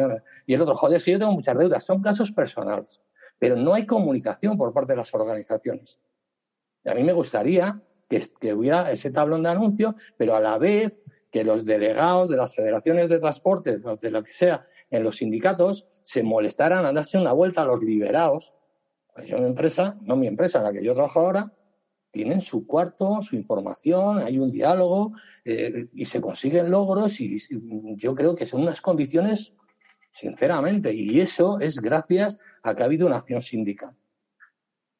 S5: Y el otro, joder, es que yo tengo muchas deudas. Son casos personales. Pero no hay comunicación por parte de las organizaciones. Y a mí me gustaría que, que hubiera ese tablón de anuncio, pero a la vez que los delegados de las federaciones de transporte, de lo que sea, en los sindicatos, se molestaran a darse una vuelta a los liberados. Pues yo, mi empresa, no mi empresa, en la que yo trabajo ahora, tienen su cuarto, su información, hay un diálogo eh, y se consiguen logros y, yo creo que son unas condiciones, sinceramente, y eso es gracias a que ha habido una acción sindical.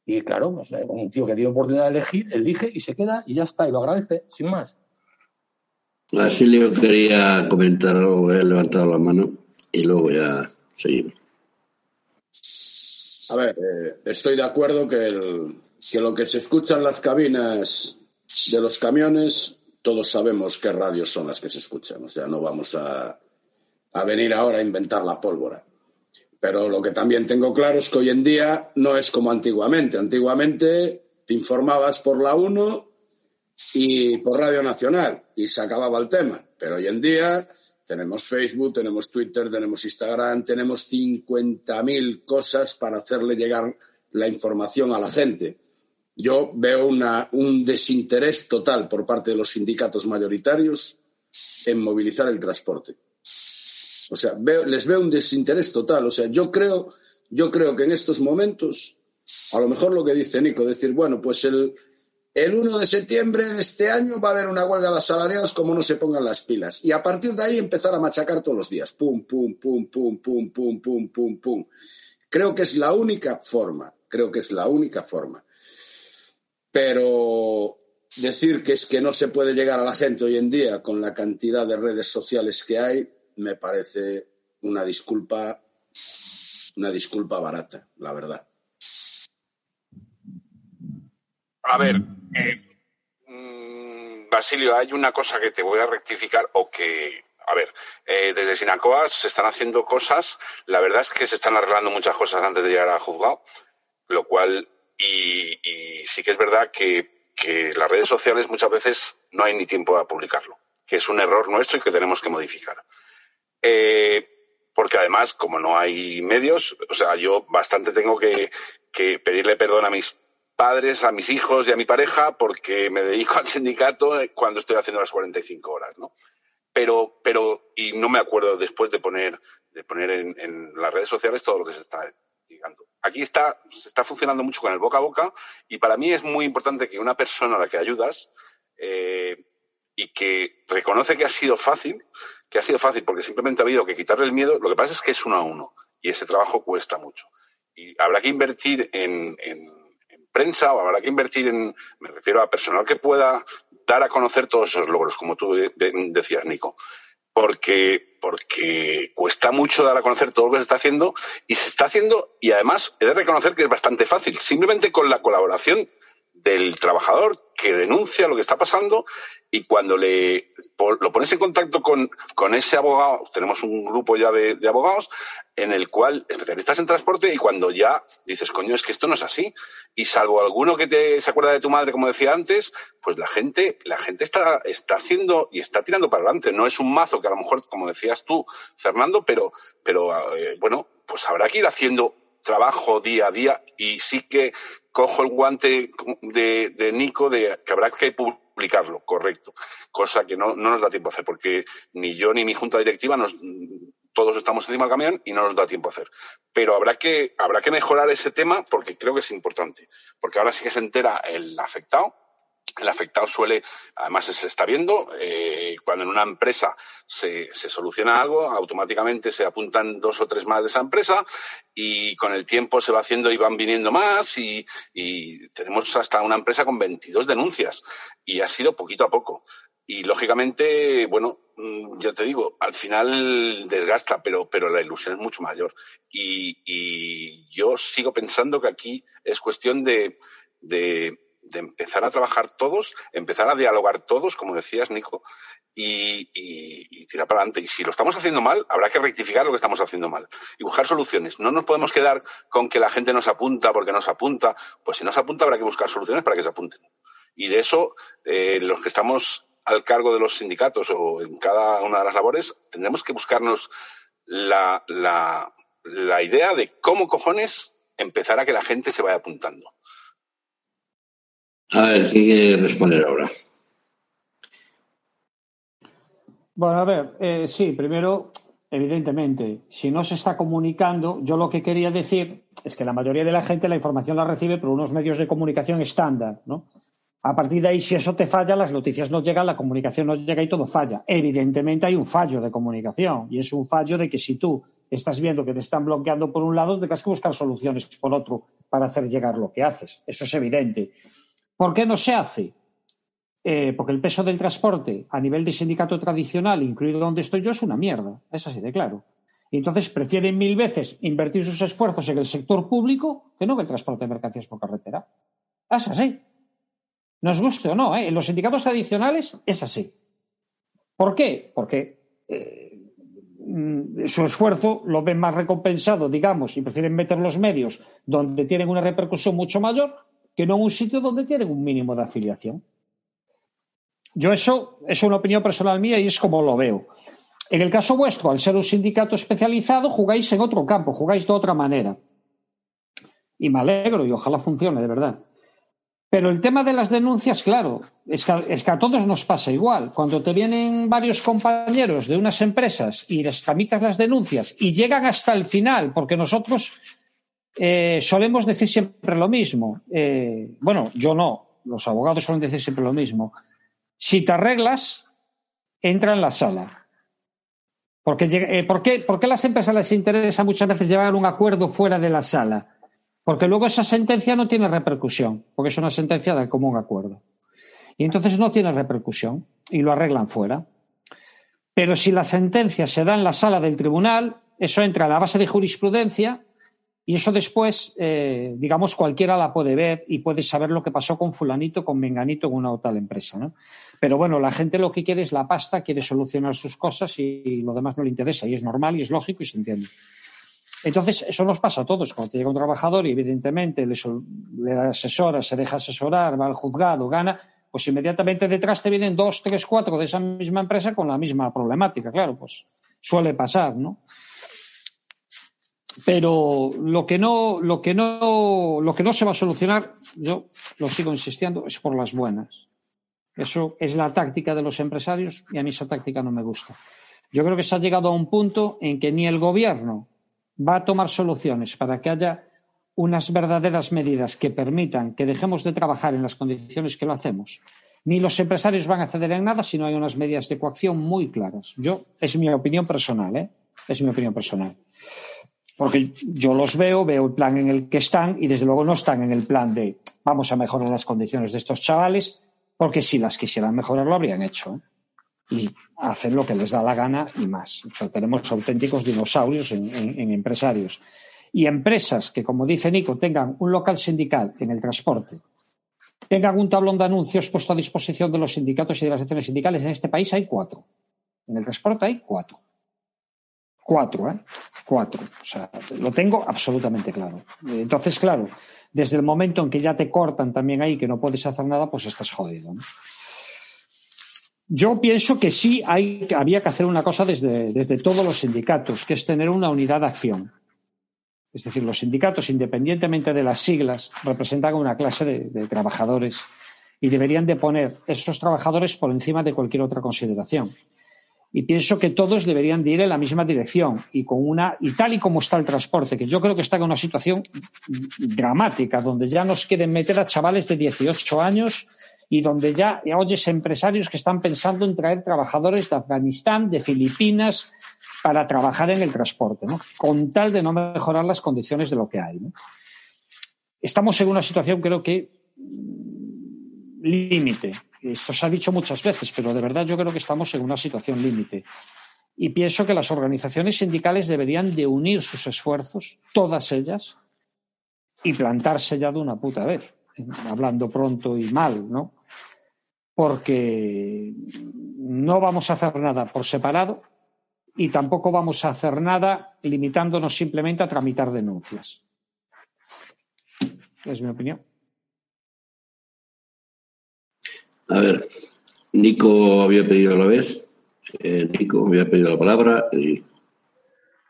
S5: Y claro, pues, eh, un tío que tiene oportunidad de elegir, elige y se queda y ya está, y lo agradece, sin más.
S1: Basilio quería comentar algo, he levantado la mano y luego ya seguimos.
S4: A ver, eh, estoy de acuerdo que, que lo que se escucha en las cabinas de los camiones, todos sabemos qué radios son las que se escuchan. O sea, no vamos a, a venir ahora a inventar la pólvora. Pero lo que también tengo claro es que hoy en día no es como antiguamente. Antiguamente te informabas por la 1 y por Radio Nacional y se acababa el tema. Pero hoy en día tenemos Facebook, tenemos Twitter, tenemos Instagram, tenemos 50.000 cosas para hacerle llegar la información a la gente. Yo veo un desinterés total por parte de los sindicatos mayoritarios en movilizar el transporte. O sea, les veo un desinterés total. O sea, yo creo, yo creo que en estos momentos, a lo mejor lo que dice Nico, decir, bueno, pues el, el 1 de septiembre de este año va a haber una huelga de asalariados como no se pongan las pilas. Y a partir de ahí empezar a machacar todos los días. Pum, pum, pum, pum, pum, pum, pum, pum, pum. Creo que es la única forma. Creo que es la única forma. Pero decir que es que no se puede llegar a la gente hoy en día con la cantidad de redes sociales que hay, me parece una disculpa, una disculpa barata, la verdad.
S3: A ver, eh, mm, Basilio, hay una cosa que te voy a rectificar o que, a ver, eh, desde Sinacoas se están haciendo cosas, la verdad es que se están arreglando muchas cosas antes de llegar a juzgado, lo cual, y, y sí que es verdad que, que las redes sociales muchas veces no hay ni tiempo a publicarlo, que es un error nuestro y que tenemos que modificar. Eh, porque además, como no hay medios, o sea, yo bastante tengo que, pedirle perdón a mis padres, a mis hijos y a mi pareja porque me dedico al sindicato cuando estoy haciendo las 45 horas, ¿no? Pero, pero, y no me acuerdo después de poner, de poner en, las redes sociales todo lo que se está digando. Aquí está, se está funcionando mucho con el boca a boca y para mí es muy importante que una persona a la que ayudas eh, y que reconoce que ha sido fácil, que ha sido fácil porque simplemente ha habido que quitarle el miedo. Lo que pasa es que es uno a uno y ese trabajo cuesta mucho. Y habrá que invertir en, prensa o habrá que invertir en, me refiero a personal que pueda dar a conocer todos esos logros, como tú decías, Nico. Porque, porque cuesta mucho dar a conocer todo lo que se está haciendo y se está haciendo y además he de reconocer que es bastante fácil. Simplemente con la colaboración del trabajador que denuncia lo que está pasando y cuando le lo pones en contacto con, con ese abogado, tenemos un grupo ya de, de, abogados en el cual especialistas en transporte y cuando ya dices, coño, es que esto no es así y salvo alguno que te se acuerda de tu madre, como decía antes, pues la gente la gente está está haciendo y está tirando para adelante. No es un mazo que a lo mejor, como decías tú, Fernando, pero pero eh, bueno, pues habrá que ir haciendo trabajo día a día y sí que cojo el guante de, Nico de que habrá que publicarlo, correcto. Cosa que no, no nos da tiempo a hacer, porque ni yo ni mi junta directiva nos, todos estamos encima del camión y no nos da tiempo a hacer. Pero habrá que, habrá que mejorar ese tema porque creo que es importante. Porque ahora sí que se entera el afectado el afectado suele, además se está viendo, eh, cuando en una empresa se, se, soluciona algo, automáticamente se apuntan dos o tres más de esa empresa y con el tiempo se va haciendo y van viniendo más y, tenemos hasta una empresa con 22 denuncias y ha sido poquito a poco. Y lógicamente, bueno, mm, ya te digo, al final desgasta, pero, pero la ilusión es mucho mayor. Y, y yo sigo pensando que aquí es cuestión de, de de empezar a trabajar todos, empezar a dialogar todos, como decías, Nico, y, tirar para adelante. Y si lo estamos haciendo mal, habrá que rectificar lo que estamos haciendo mal y buscar soluciones. No nos podemos quedar con que la gente nos apunta porque nos apunta. Pues si nos apunta, habrá que buscar soluciones para que se apunten. Y de eso, eh, los que estamos al cargo de los sindicatos o en cada una de las labores, tendremos que buscarnos la, la, la idea de cómo cojones empezar a que la gente se vaya apuntando.
S1: A ver, ¿quién quiere responder ahora?
S2: Bueno, a ver, eh, sí, primero, evidentemente, si no se está comunicando, yo lo que quería decir es que la mayoría de la gente la información la recibe por unos medios de comunicación estándar, ¿no? A partir de ahí, si eso te falla, las noticias no llegan, la comunicación no llega y todo falla. Evidentemente hay un fallo de comunicación y es un fallo de que si tú estás viendo que te están bloqueando por un lado, tendrás que buscar soluciones por otro para hacer llegar lo que haces. Eso es evidente. ¿Por qué no se hace? Eh, porque el peso del transporte a nivel de sindicato tradicional, incluido donde estoy yo, es una mierda. Es así de claro. Y entonces prefieren mil veces invertir sus esfuerzos en el sector público que no en el transporte de mercancías por carretera. Es así. Nos guste o no, ¿eh? en los sindicatos tradicionales es así. ¿Por qué? Porque eh, su esfuerzo lo ven más recompensado, digamos, y prefieren meter los medios donde tienen una repercusión mucho mayor que no en un sitio donde tienen un mínimo de afiliación. Yo eso es una opinión personal mía y es como lo veo. En el caso vuestro, al ser un sindicato especializado, jugáis en otro campo, jugáis de otra manera. Y me alegro y ojalá funcione, de verdad. Pero el tema de las denuncias, claro, es que, a todos nos pasa igual. Cuando te vienen varios compañeros de unas empresas y les tramitas las denuncias y llegan hasta el final, porque nosotros eh, solemos decir siempre lo mismo. Eh, bueno, yo no, los abogados suelen decir siempre lo mismo. Si te arreglas, entra en la sala. Porque, eh, ¿por, qué, ¿Por las empresas les interesa muchas veces llevar un acuerdo fuera de la sala? Porque luego esa sentencia no tiene repercusión, porque es una sentencia de común acuerdo. Y entonces no tiene repercusión y lo arreglan fuera. Pero si la sentencia se da en la sala del tribunal, eso entra a la base de jurisprudencia y eso después, eh, digamos, cualquiera la puede ver y puede saber lo que pasó con fulanito, con menganito en una o tal empresa. ¿no? Pero bueno, la gente lo que quiere es la pasta, quiere solucionar sus cosas y, lo demás no le interesa. Y es normal y es lógico y se entiende. Entonces, eso nos pasa a todos. Cuando te llega un trabajador y evidentemente le, le asesora, se deja asesorar, va al juzgado, gana, pues inmediatamente detrás te vienen dos, tres, cuatro de esa misma empresa con la misma problemática. Claro, pues suele pasar, ¿no? Pero lo que no, lo que no, lo que no se va a solucionar, yo lo sigo insistiendo, es por las buenas. Eso es la táctica de los empresarios y a mí esa táctica no me gusta. Yo creo que se ha llegado a un punto en que ni el gobierno va a tomar soluciones para que haya unas verdaderas medidas que permitan que dejemos de trabajar en las condiciones que lo hacemos, ni los empresarios van a ceder en nada si no hay unas medidas de coacción muy claras. Yo, es mi opinión personal, ¿eh? Es mi opinión personal. Porque yo los veo, veo el plan en el que están y desde luego no están en el plan de vamos a mejorar las condiciones de estos chavales, porque si las quisieran mejorar lo habrían hecho. Y hacen lo que les da la gana y más. tenemos auténticos dinosaurios en, en empresarios. Y empresas que, como dice Nico, tengan un local sindical en el transporte, tengan un tablón de anuncios puesto a disposición de los sindicatos y de las secciones sindicales, en este país hay cuatro. En el transporte hay cuatro. Cuatro, ¿eh? Cuatro. O sea, lo tengo absolutamente claro. Entonces, claro, desde el momento en que ya te cortan también ahí que no puedes hacer nada, pues estás jodido. Yo pienso que sí hay, había que hacer una cosa desde, desde todos los sindicatos, que es tener una unidad de acción. Es decir, los sindicatos, independientemente de las siglas, representan una clase de, de trabajadores y deberían de poner esos trabajadores por encima de cualquier otra consideración. Y pienso que todos deberían de ir en la misma dirección y con una y tal y como está el transporte, que yo creo que está en una situación dramática, donde ya nos quieren meter a chavales de 18 años y donde ya oyes empresarios que están pensando en traer trabajadores de Afganistán, de Filipinas, para trabajar en el transporte, ¿no? con tal de no mejorar las condiciones de lo que hay. Estamos en una situación, creo que, límite. Esto se ha dicho muchas veces, pero de verdad yo creo que estamos en una situación límite. Y pienso que las organizaciones sindicales deberían de unir sus esfuerzos, todas ellas, y plantarse ya de una puta vez, hablando pronto y mal, ¿no? Porque no vamos a hacer nada por separado y tampoco vamos a hacer nada limitándonos simplemente a tramitar denuncias. Es mi opinión.
S1: A ver, Nico había pedido la vez. Eh, Nico había pedido la palabra. Y...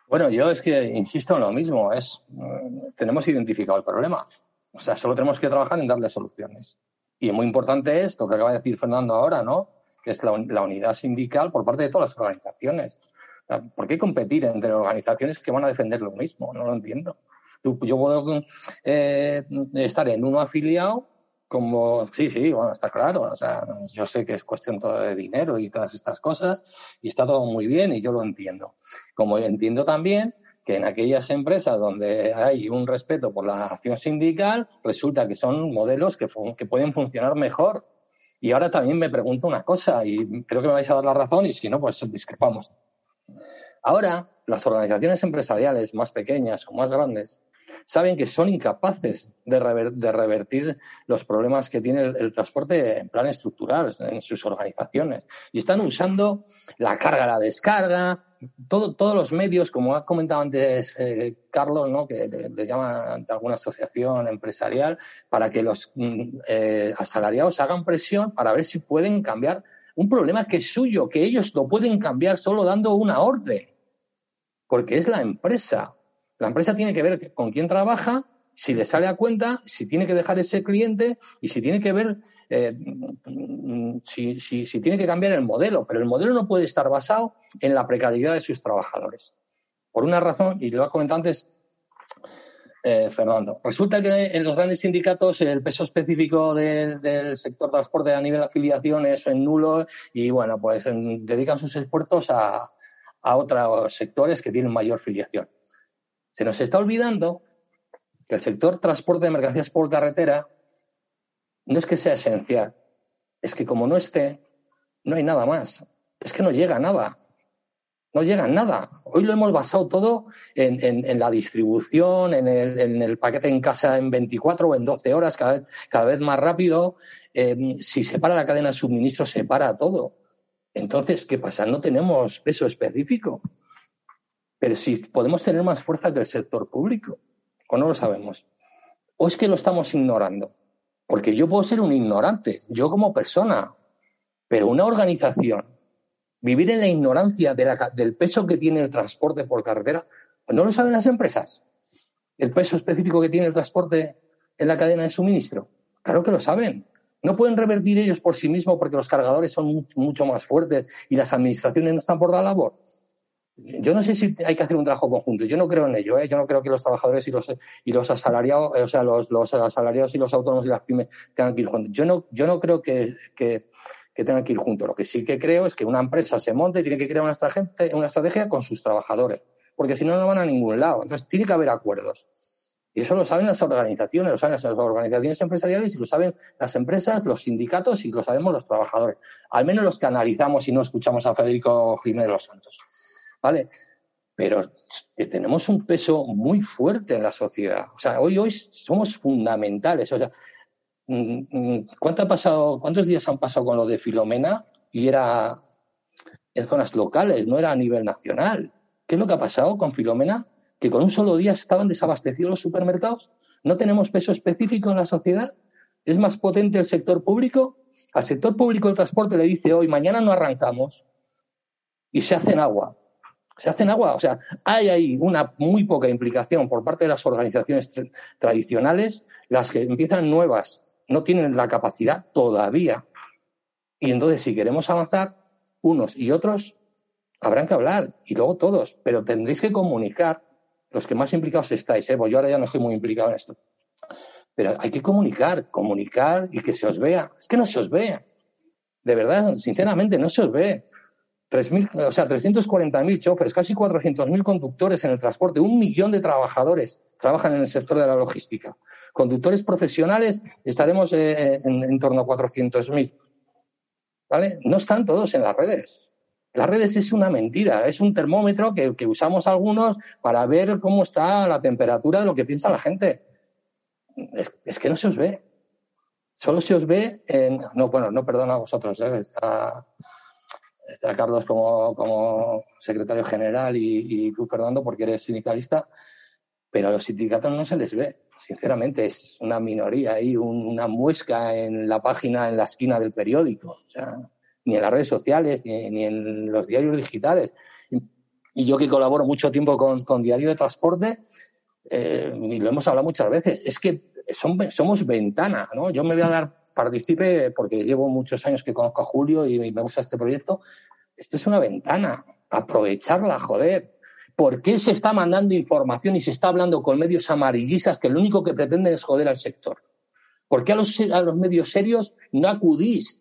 S5: Bueno, yo es que insisto en lo mismo. Es tenemos identificado el problema. O sea, solo tenemos que trabajar en darle soluciones. Y muy importante es lo que acaba de decir Fernando ahora, ¿no? Que es la, unidad sindical por parte de todas las organizaciones. ¿Por qué competir entre organizaciones que van a defender lo mismo? No lo entiendo. Yo puedo eh, estar en uno afiliado como, sí, sí, bueno, está claro. O sea, yo sé que es cuestión todo de dinero y todas estas cosas y está todo muy bien y yo lo entiendo. Como entiendo también que en aquellas empresas donde hay un respeto por la acción sindical, resulta que son modelos que, que pueden funcionar mejor. Y ahora también me pregunto una cosa y creo que me vais a dar la razón y si no, pues discrepamos. Ahora, las organizaciones empresariales más pequeñas o más grandes saben que son incapaces de, revertir los problemas que tiene el, transporte en plan estructural en sus organizaciones. Y están usando la carga, la descarga, todos los medios, como ha comentado antes eh, Carlos, ¿no? que les llama de alguna asociación empresarial, para que los mm, eh, asalariados hagan presión para ver si pueden cambiar un problema que es suyo, que ellos lo pueden cambiar solo dando una orden, porque es la empresa la empresa tiene que ver con quién trabaja, si le sale a cuenta, si tiene que dejar ese cliente y si tiene que ver eh, si, si, tiene que cambiar el modelo. Pero el modelo no puede estar basado en la precariedad de sus trabajadores. Por una razón, y lo ha comentado antes eh, Fernando, resulta que en los grandes sindicatos el peso específico del, sector transporte a nivel de afiliación es nulo y bueno, pues dedican sus esfuerzos a, a otros sectores que tienen mayor filiación. Se nos está olvidando que el sector transporte de mercancías por carretera no es que sea esencial, es que como no esté, no hay nada más. Es que no llega nada. No llega nada. Hoy lo hemos basado todo en, la distribución, en el, paquete en casa en 24 o en 12 horas, cada vez, más rápido. Eh, si se para la cadena de suministro, se para todo. Entonces, ¿qué pasa? No tenemos peso específico. Pero si podemos tener más fuerza que el sector público, o no lo sabemos. O es que lo estamos ignorando. Porque yo puedo ser un ignorante, yo como persona, pero una organización, vivir en la ignorancia del peso que tiene el transporte por carretera, ¿no lo saben las empresas? El peso específico que tiene el transporte en la cadena de suministro. Claro que lo saben. No pueden revertir ellos por sí mismos porque los cargadores son mucho más fuertes y las administraciones no están por la labor. Yo no sé si hay que hacer un trabajo conjunto. Yo no creo en ello. ¿eh? Yo no creo que los trabajadores y los, y los asalariados, o sea, los, los asalariados y los autónomos y las pymes tengan que ir juntos. Yo no, yo no creo que, que, tengan que ir juntos. Lo que sí que creo es que una empresa se monte y tiene que crear una estrategia, con sus trabajadores. Porque si no, no van a ningún lado. Entonces, tiene que haber acuerdos. Y eso lo saben las organizaciones, lo saben las organizaciones empresariales y lo saben las empresas, los sindicatos y lo sabemos los trabajadores. Al menos los que analizamos y no escuchamos a Federico Jiménez Los Santos. ¿Vale? Pero tenemos un peso muy fuerte en la sociedad. O sea, hoy, hoy somos fundamentales. O sea, mm, mm, ¿cuánto ha pasado, ¿cuántos días han pasado con lo de Filomena? Y era en zonas locales, no era a nivel nacional. ¿Qué es lo que ha pasado con Filomena? Que con un solo día estaban desabastecidos los supermercados. No tenemos peso específico en la sociedad. Es más potente el sector público. Al sector público del transporte le dice hoy, mañana no arrancamos. Y se hacen agua se hacen agua. O sea, hay ahí una muy poca implicación por parte de las organizaciones tradicionales, las que empiezan nuevas no tienen la capacidad todavía. Y entonces, si queremos avanzar, unos y otros habrán que hablar, y luego todos, pero tendréis que comunicar los que más implicados estáis. ¿eh? Pues yo ahora ya no estoy muy implicado en esto. pero hay que comunicar, comunicar y que se os vea. Es que no se os ve. De verdad, sinceramente, no se os ve. 3.000, o sea, 340.000 choferes, casi 400.000 conductores en el transporte, un millón de trabajadores trabajan en el sector de la logística. Conductores profesionales estaremos eh, en, en, torno a 400.000. ¿Vale? No están todos en las redes. Las redes es una mentira, es un termómetro que, usamos algunos para ver cómo está la temperatura de lo que piensa la gente. Es, que no se os ve. Solo se os ve en. No, bueno, no perdona a vosotros, ¿eh? Está, Carlos como, como, secretario general y, tú, Fernando, porque eres sindicalista, pero a los sindicatos no se les ve. Sinceramente, es una minoría ahí, un, una muesca en la página, en la esquina del periódico. Ni en las redes sociales, ni, ni en los diarios digitales. Y, yo que colaboro mucho tiempo con, con Diario de Transporte, eh, y lo hemos hablado muchas veces, es que somos ventana, ¿no? Yo me voy a dar participe porque llevo muchos años que conozco a Julio y me gusta este proyecto. Esto es una ventana, aprovecharla, joder. ¿Por qué se está mandando información y se está hablando con medios amarillistas que lo único que pretenden es joder al sector? ¿Por qué a los, a los medios serios no acudís?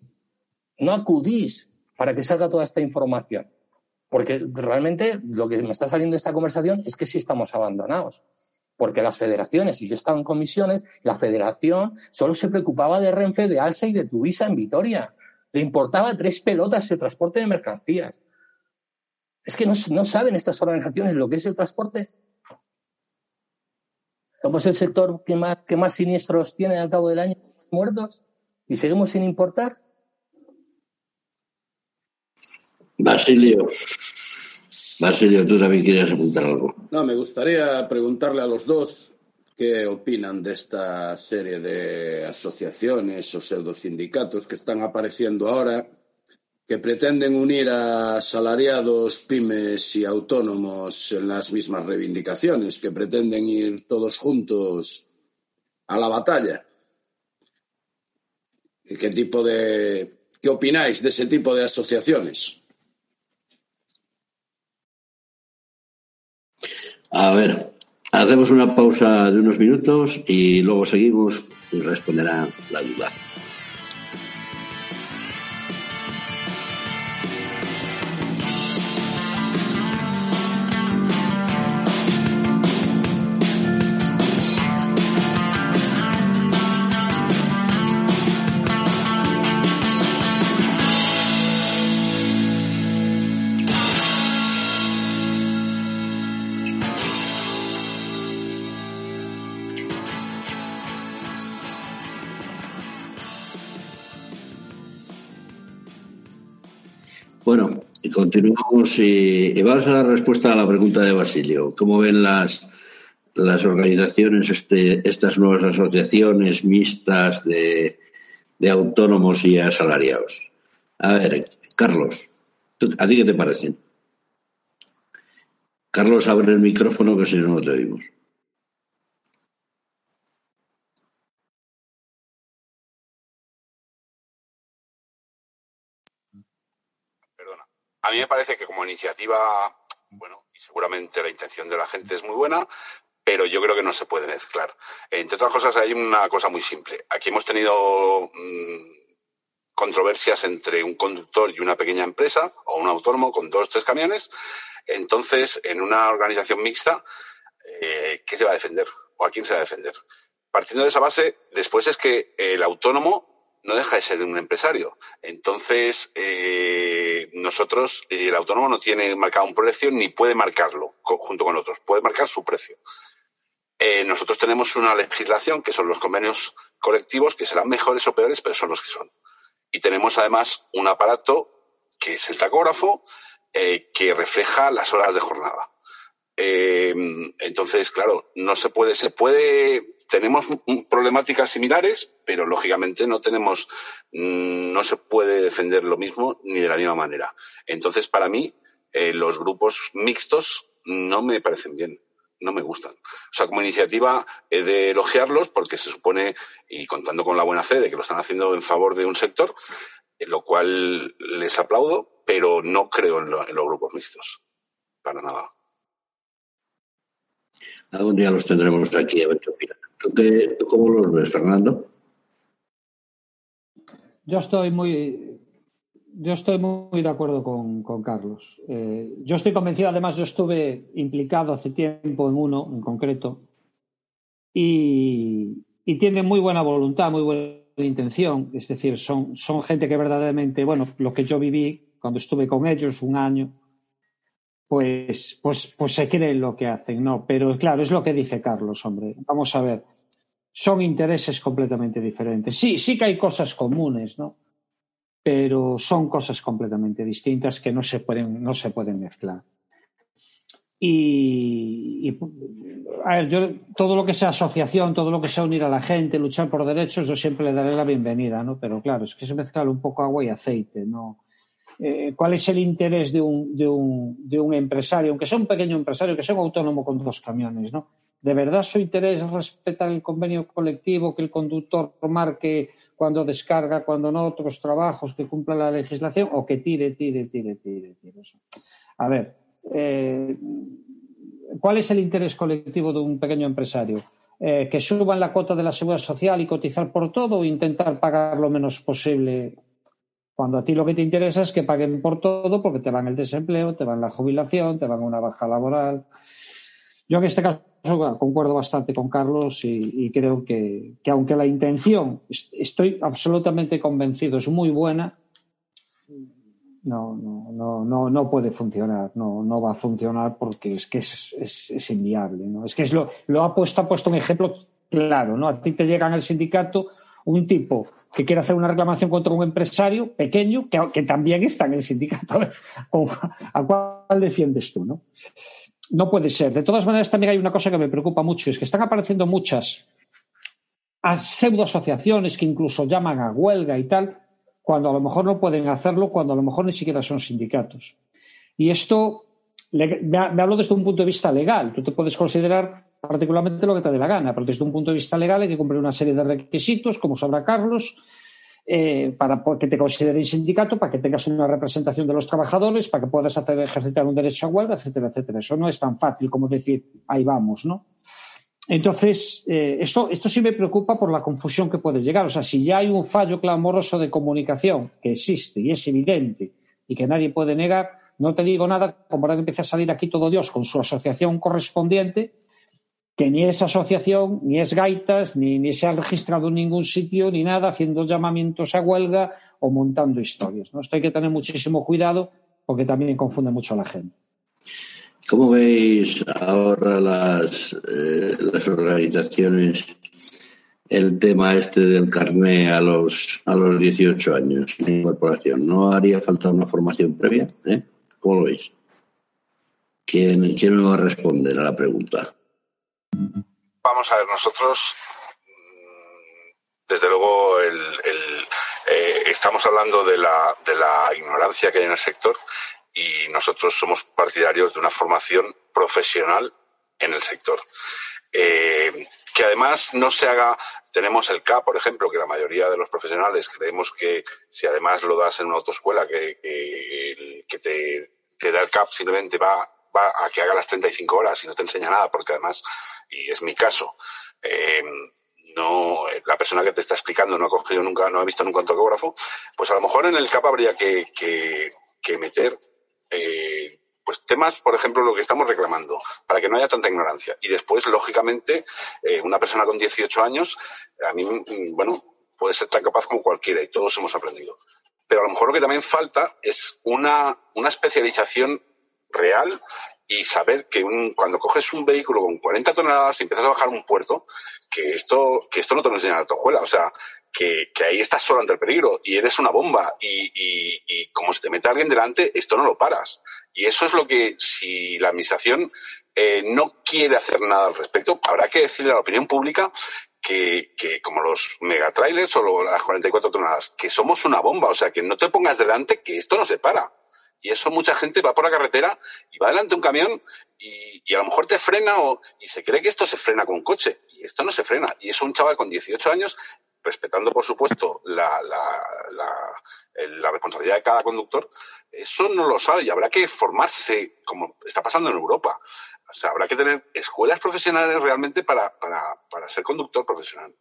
S5: No acudís para que salga toda esta información. Porque realmente lo que me está saliendo de esta conversación es que sí estamos abandonados porque las federaciones, y yo estaba en comisiones, la federación solo se preocupaba de Renfe, de Alsa y de Tuvisa en Vitoria. Le importaba tres pelotas el transporte de mercancías. Es que no, saben estas organizaciones lo que es el transporte. Somos el sector que más, que más siniestros tiene al cabo del año, muertos, y seguimos sin importar.
S1: Basilio, Basilio, tú también quieres apuntar algo.
S4: No, me gustaría preguntarle a los dos qué opinan de esta serie de asociaciones o pseudosindicatos que están apareciendo ahora, que pretenden unir a salariados, pymes y autónomos en las mismas reivindicaciones, que pretenden ir todos juntos a la batalla. ¿Y qué tipo de qué opináis de ese tipo de asociaciones?
S1: A ver, hacemos una pausa de unos minutos y luego seguimos y responderá la duda. Continuamos y, y, vamos a dar respuesta a la pregunta de Basilio. ¿Cómo ven las, las organizaciones, este, estas nuevas asociaciones mixtas de, de autónomos y asalariados? A ver, Carlos, ¿a ti qué te parecen? Carlos, abre el micrófono que si no, no te oímos.
S3: A mí me parece que como iniciativa, bueno, y seguramente la intención de la gente es muy buena, pero yo creo que no se puede mezclar. Entre otras cosas, hay una cosa muy simple. Aquí hemos tenido mmm, controversias entre un conductor y una pequeña empresa o un autónomo con dos o tres camiones. Entonces, en una organización mixta, eh, ¿qué se va a defender? ¿O a quién se va a defender? Partiendo de esa base, después es que el autónomo no deja de ser un empresario. Entonces, eh, nosotros, el autónomo no tiene marcado un precio ni puede marcarlo junto con otros, puede marcar su precio. Eh, nosotros tenemos una legislación que son los convenios colectivos, que serán mejores o peores, pero son los que son. Y tenemos además un aparato que es el tacógrafo, eh, que refleja las horas de jornada. Eh, entonces, claro, no se puede, se puede tenemos problemáticas similares, pero lógicamente no tenemos, mm, no se puede defender lo mismo ni de la misma manera. Entonces, para mí, eh, los grupos mixtos no me parecen bien, no me gustan. O sea, como iniciativa he de elogiarlos porque se supone, y contando con la buena fe de que lo están haciendo en favor de un sector, lo cual les aplaudo, pero no creo en, lo, en los grupos mixtos. Para nada.
S1: Algún día los tendremos aquí a ver qué opinan. ¿Tú, cómo los ves, Fernando?
S2: Yo estoy muy, yo estoy muy de acuerdo con, Carlos. Eh, yo estoy convencido, además, yo estuve implicado hace tiempo en uno en concreto y, y tiene muy buena voluntad, muy buena intención. Es decir, son, son gente que verdaderamente, bueno, lo que yo viví cuando estuve con ellos un año, pues, pues, pues se creen lo que hacen, ¿no? Pero claro, es lo que dice Carlos, hombre. Vamos a ver. Son intereses completamente diferentes. Sí, sí que hay cosas comunes, ¿no? Pero son cosas completamente distintas que no se pueden, no se pueden mezclar. Y, a ver, yo todo lo que sea asociación, todo lo que sea unir a la gente, luchar por derechos, yo siempre le daré la bienvenida, ¿no? Pero claro, es que se mezcla un poco agua y aceite, ¿no? Eh, ¿Cuál es el interés de un, de, un, de un empresario, aunque sea un pequeño empresario, que sea un autónomo con dos camiones, ¿no? ¿De verdad su interés es respetar el convenio colectivo, que el conductor marque cuando descarga, cuando no, otros trabajos, que cumpla la legislación o que tire, tire, tire, tire, tire? A ver, eh, ¿cuál es el interés colectivo de un pequeño empresario? Eh, ¿Que suban la cuota de la seguridad social y cotizar por todo o intentar pagar lo menos posible? Cuando a ti lo que te interesa es que paguen por todo porque te van el desempleo, te van la jubilación, te van una baja laboral. Yo en este caso concuerdo bastante con Carlos y, creo que, aunque la intención, estoy absolutamente convencido, es muy buena, no, no, no, no, no puede funcionar, no, no va a funcionar porque es que es, es, inviable. ¿no? Es que es lo, lo ha puesto, ha puesto un ejemplo claro, ¿no? A ti te llega en el sindicato un tipo que quiere hacer una reclamación contra un empresario pequeño que, también está en el sindicato. ¿A cuál defiendes tú, no? No puede ser. De todas maneras, también hay una cosa que me preocupa mucho, es que están apareciendo muchas pseudo asociaciones que incluso llaman a huelga y tal, cuando a lo mejor no pueden hacerlo, cuando a lo mejor ni siquiera son sindicatos. Y esto me hablo desde un punto de vista legal. Tú te puedes considerar particularmente lo que te dé la gana, pero desde un punto de vista legal hay que cumplir una serie de requisitos, como sabrá Carlos, eh, para que te consideren sindicato, para que tengas una representación de los trabajadores, para que puedas hacer ejercitar un derecho a huelga, etcétera, etcétera. Eso no es tan fácil como decir, ahí vamos, ¿no? Entonces, eh, esto, esto sí me preocupa por la confusión que puede llegar. O sea, si ya hay un fallo clamoroso de comunicación que existe y es evidente y que nadie puede negar, no te digo nada, como ahora empieza a salir aquí todo Dios con su asociación correspondiente, que ni es asociación, ni es gaitas, ni, ni se ha registrado en ningún sitio, ni nada, haciendo llamamientos a huelga o montando historias. ¿no? Esto hay que tener muchísimo cuidado porque también confunde mucho a la gente.
S1: ¿Cómo veis ahora las, eh, las organizaciones el tema este del carné a los, a los 18 años de incorporación? ¿No haría falta una formación previa? ¿Eh? ¿Cómo lo veis? ¿Quién, ¿Quién me va a responder a la pregunta?
S3: Vamos a ver, nosotros, mm, desde luego, el, eh, estamos hablando de la, de la ignorancia que hay en el sector y nosotros somos partidarios de una formación profesional en el sector. Eh, que además no se haga, tenemos el CAP, por ejemplo, que la mayoría de los profesionales creemos que si además lo das en una autoescuela que, que, te, da el CAP simplemente va, va a que haga las 35 horas y no te enseña nada, porque además, y es mi caso, eh, no, la persona que te está explicando no ha cogido nunca, no ha visto nunca un tocógrafo, pues a lo mejor en el CAP habría que, que meter eh, pues temas, por ejemplo, lo que estamos reclamando, para que no haya tanta ignorancia. Y después, lógicamente, eh, una persona con 18 años, a mí, mm, bueno, puede ser tan capaz como cualquiera y todos hemos aprendido. Pero a lo mejor lo que también falta es una, una especialización real y saber que cuando coges un vehículo con 40 toneladas y empiezas a bajar un puerto, que esto, que esto no te lo enseña la tojuela. O sea, que, ahí estás solo ante el peligro y eres una bomba y, y, como se te mete alguien delante, esto no lo paras. Y eso es lo que, si la administración eh, no quiere hacer nada al respecto, habrá que decirle a la opinión pública que, que, como los megatrailers o las 44 toneladas, que somos una bomba, o sea, que no te pongas delante, que esto no se para. Y eso mucha gente va por la carretera y va delante un camión y, y, a lo mejor te frena o, y se cree que esto se frena con un coche. Y esto no se frena. Y es un chaval con 18 años respetando, por supuesto, la, la, responsabilidad de cada conductor, eso no lo sabe y habrá que formarse, como está pasando en Europa. O sea, habrá que tener escuelas profesionales realmente para, para, para ser conductor profesional.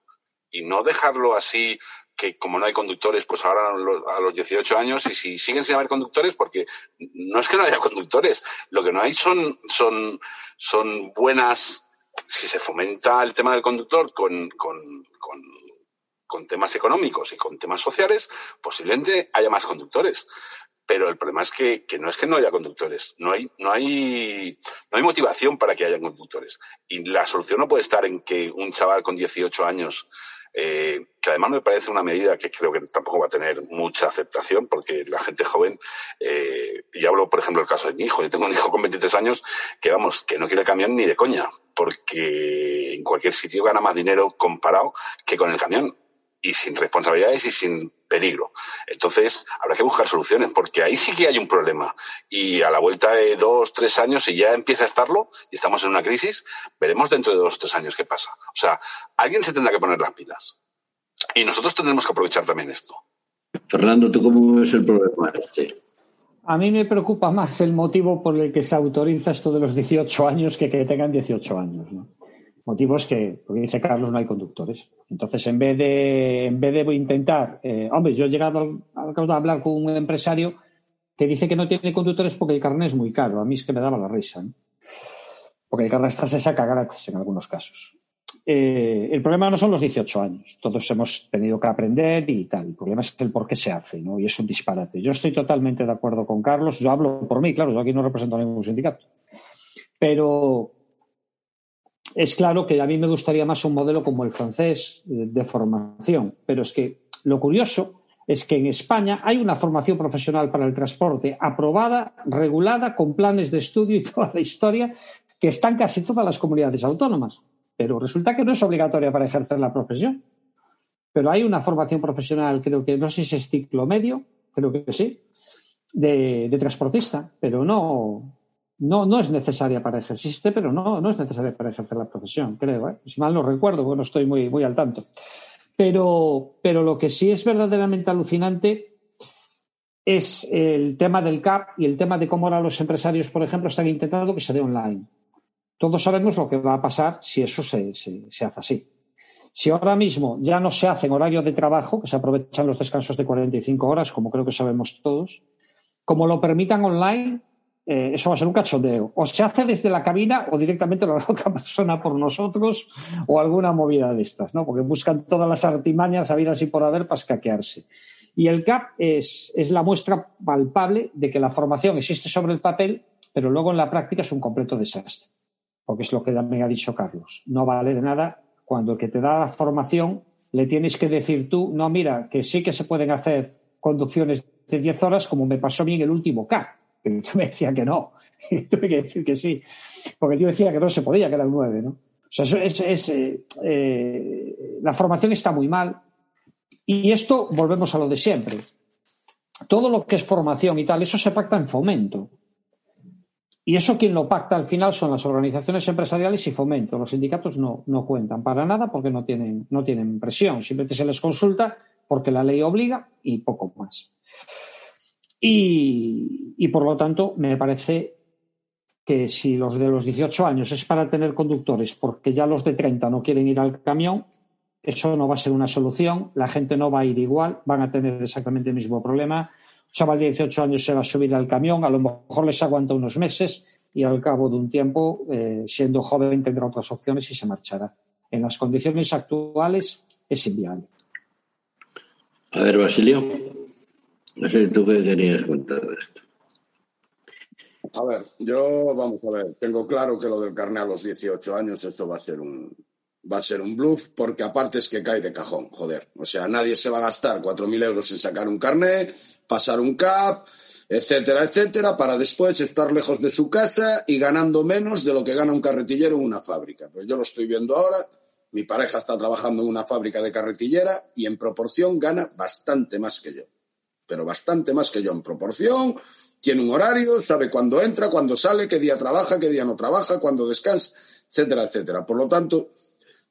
S3: Y no dejarlo así que como no hay conductores, pues ahora a los 18 años, y si siguen sin haber conductores, porque no es que no haya conductores, lo que no hay son, son, son buenas, si se fomenta el tema del conductor con, con, con, temas económicos y con temas sociales, posiblemente haya más conductores. Pero el problema es que, que, no es que no haya conductores, no hay, no hay, no hay motivación para que haya conductores. Y la solución no puede estar en que un chaval con 18 años eh, que además me parece una medida que creo que tampoco va a tener mucha aceptación porque la gente joven, eh, y hablo por ejemplo del caso de mi hijo, yo tengo un hijo con 23 años que vamos, que no quiere camión ni de coña, porque en cualquier sitio gana más dinero comparado que con el camión y sin responsabilidades y sin peligro. Entonces, habrá que buscar soluciones, porque ahí sí que hay un problema. Y a la vuelta de dos, tres años, si ya empieza a estarlo y estamos en una crisis, veremos dentro de dos o tres años qué pasa. O sea, alguien se tendrá que poner las pilas. Y nosotros tendremos que aprovechar también esto.
S1: Fernando, ¿tú cómo ves el problema este?
S2: A mí me preocupa más el motivo por el que se autoriza esto de los 18 años que que tengan 18 años. ¿no? Motivo es que, porque dice Carlos, no hay conductores. Entonces, en vez de, en vez de intentar, eh, hombre, yo he llegado al, a hablar con un empresario que dice que no tiene conductores porque el carnet es muy caro. A mí es que me daba la risa, porque el carnet está se saca gratis en algunos casos. Eh, el problema no son los 18 años. Todos hemos tenido que aprender y tal. El problema es el por qué se hace, ¿no? Y es un disparate. Yo estoy totalmente de acuerdo con Carlos. Yo hablo por mí, claro, yo aquí no represento a ningún sindicato. Pero, es claro que a mí me gustaría más un modelo como el francés eh, de formación, pero es que lo curioso es que en España hay una formación profesional para el transporte aprobada, regulada, con planes de estudio y toda la historia, que está en casi todas las comunidades autónomas. Pero resulta que no es obligatoria para ejercer la profesión. Pero hay una formación profesional, creo que no sé si es ciclo medio, creo que sí, de, de transportista, pero no, no, no es necesaria para ejercer, pero no, no es necesaria para ejercer la profesión, creo. ¿eh? Si mal no recuerdo, bueno, estoy muy, muy al tanto. Pero, pero lo que sí es verdaderamente alucinante es el tema del CAP y el tema de cómo ahora los empresarios, por ejemplo, están intentando que se dé online. Todos sabemos lo que va a pasar si eso se, se, se hace así. Si ahora mismo ya no se hace en horario de trabajo, que se aprovechan los descansos de 45 horas, como creo que sabemos todos, como lo permitan online, eh, eso va a ser un cachondeo. O se hace desde la cabina o directamente lo hará otra persona por nosotros o alguna movida de estas, ¿no? Porque buscan todas las artimañas a así por haber para escaquearse. Y el CAP es, es la muestra palpable de que la formación existe sobre el papel, pero luego en la práctica es un completo desastre. Porque es lo que también ha dicho Carlos. No vale de nada cuando el que te da la formación le tienes que decir tú, no, mira, que sí que se pueden hacer conducciones de 10 horas como me pasó bien el último CAP que tú me decía que no. Y tuve que decir que sí. Porque yo decía que no se podía, que era el 9, ¿no? O sea, eso es, es eh, eh, la formación está muy mal. Y esto, volvemos a lo de siempre. Todo lo que es formación y tal, eso se pacta en fomento. Y eso quien lo pacta al final son las organizaciones empresariales y fomento. Los sindicatos no, no cuentan para nada porque no tienen, no tienen presión. Simplemente se les consulta porque la ley obliga y poco más. Y, por lo tanto, me parece que si los de los 18 años es para tener conductores porque ya los de 30 no quieren ir al camión, eso no va a ser una solución, la gente no va a ir igual, van a tener exactamente el mismo problema. Un chaval de 18 años se va a subir al camión, a lo mejor les aguanta unos meses y al cabo de un tiempo, eh, siendo joven, tendrá otras opciones y se marchará. En las condiciones actuales es inviable.
S1: A ver, Basilio. No sé, ¿tú qué querías contar de esto?
S4: A ver, yo, vamos a ver, tengo claro que lo del carné a los 18 años, esto va a ser un, va a ser un bluff, porque aparte es que cae de cajón, joder. O sea, nadie se va a gastar 4.000 euros en sacar un carné, pasar un CAP, etcétera, etcétera, para después estar lejos de su casa y ganando menos de lo que gana un carretillero en una fábrica. Pues yo lo estoy viendo ahora, mi pareja está trabajando en una fábrica de carretillera y en proporción gana bastante más que yo pero bastante más que yo en proporción, tiene un horario, sabe cuándo entra, cuándo sale, qué día trabaja, qué día no trabaja, cuándo descansa, etcétera, etcétera. Por lo tanto,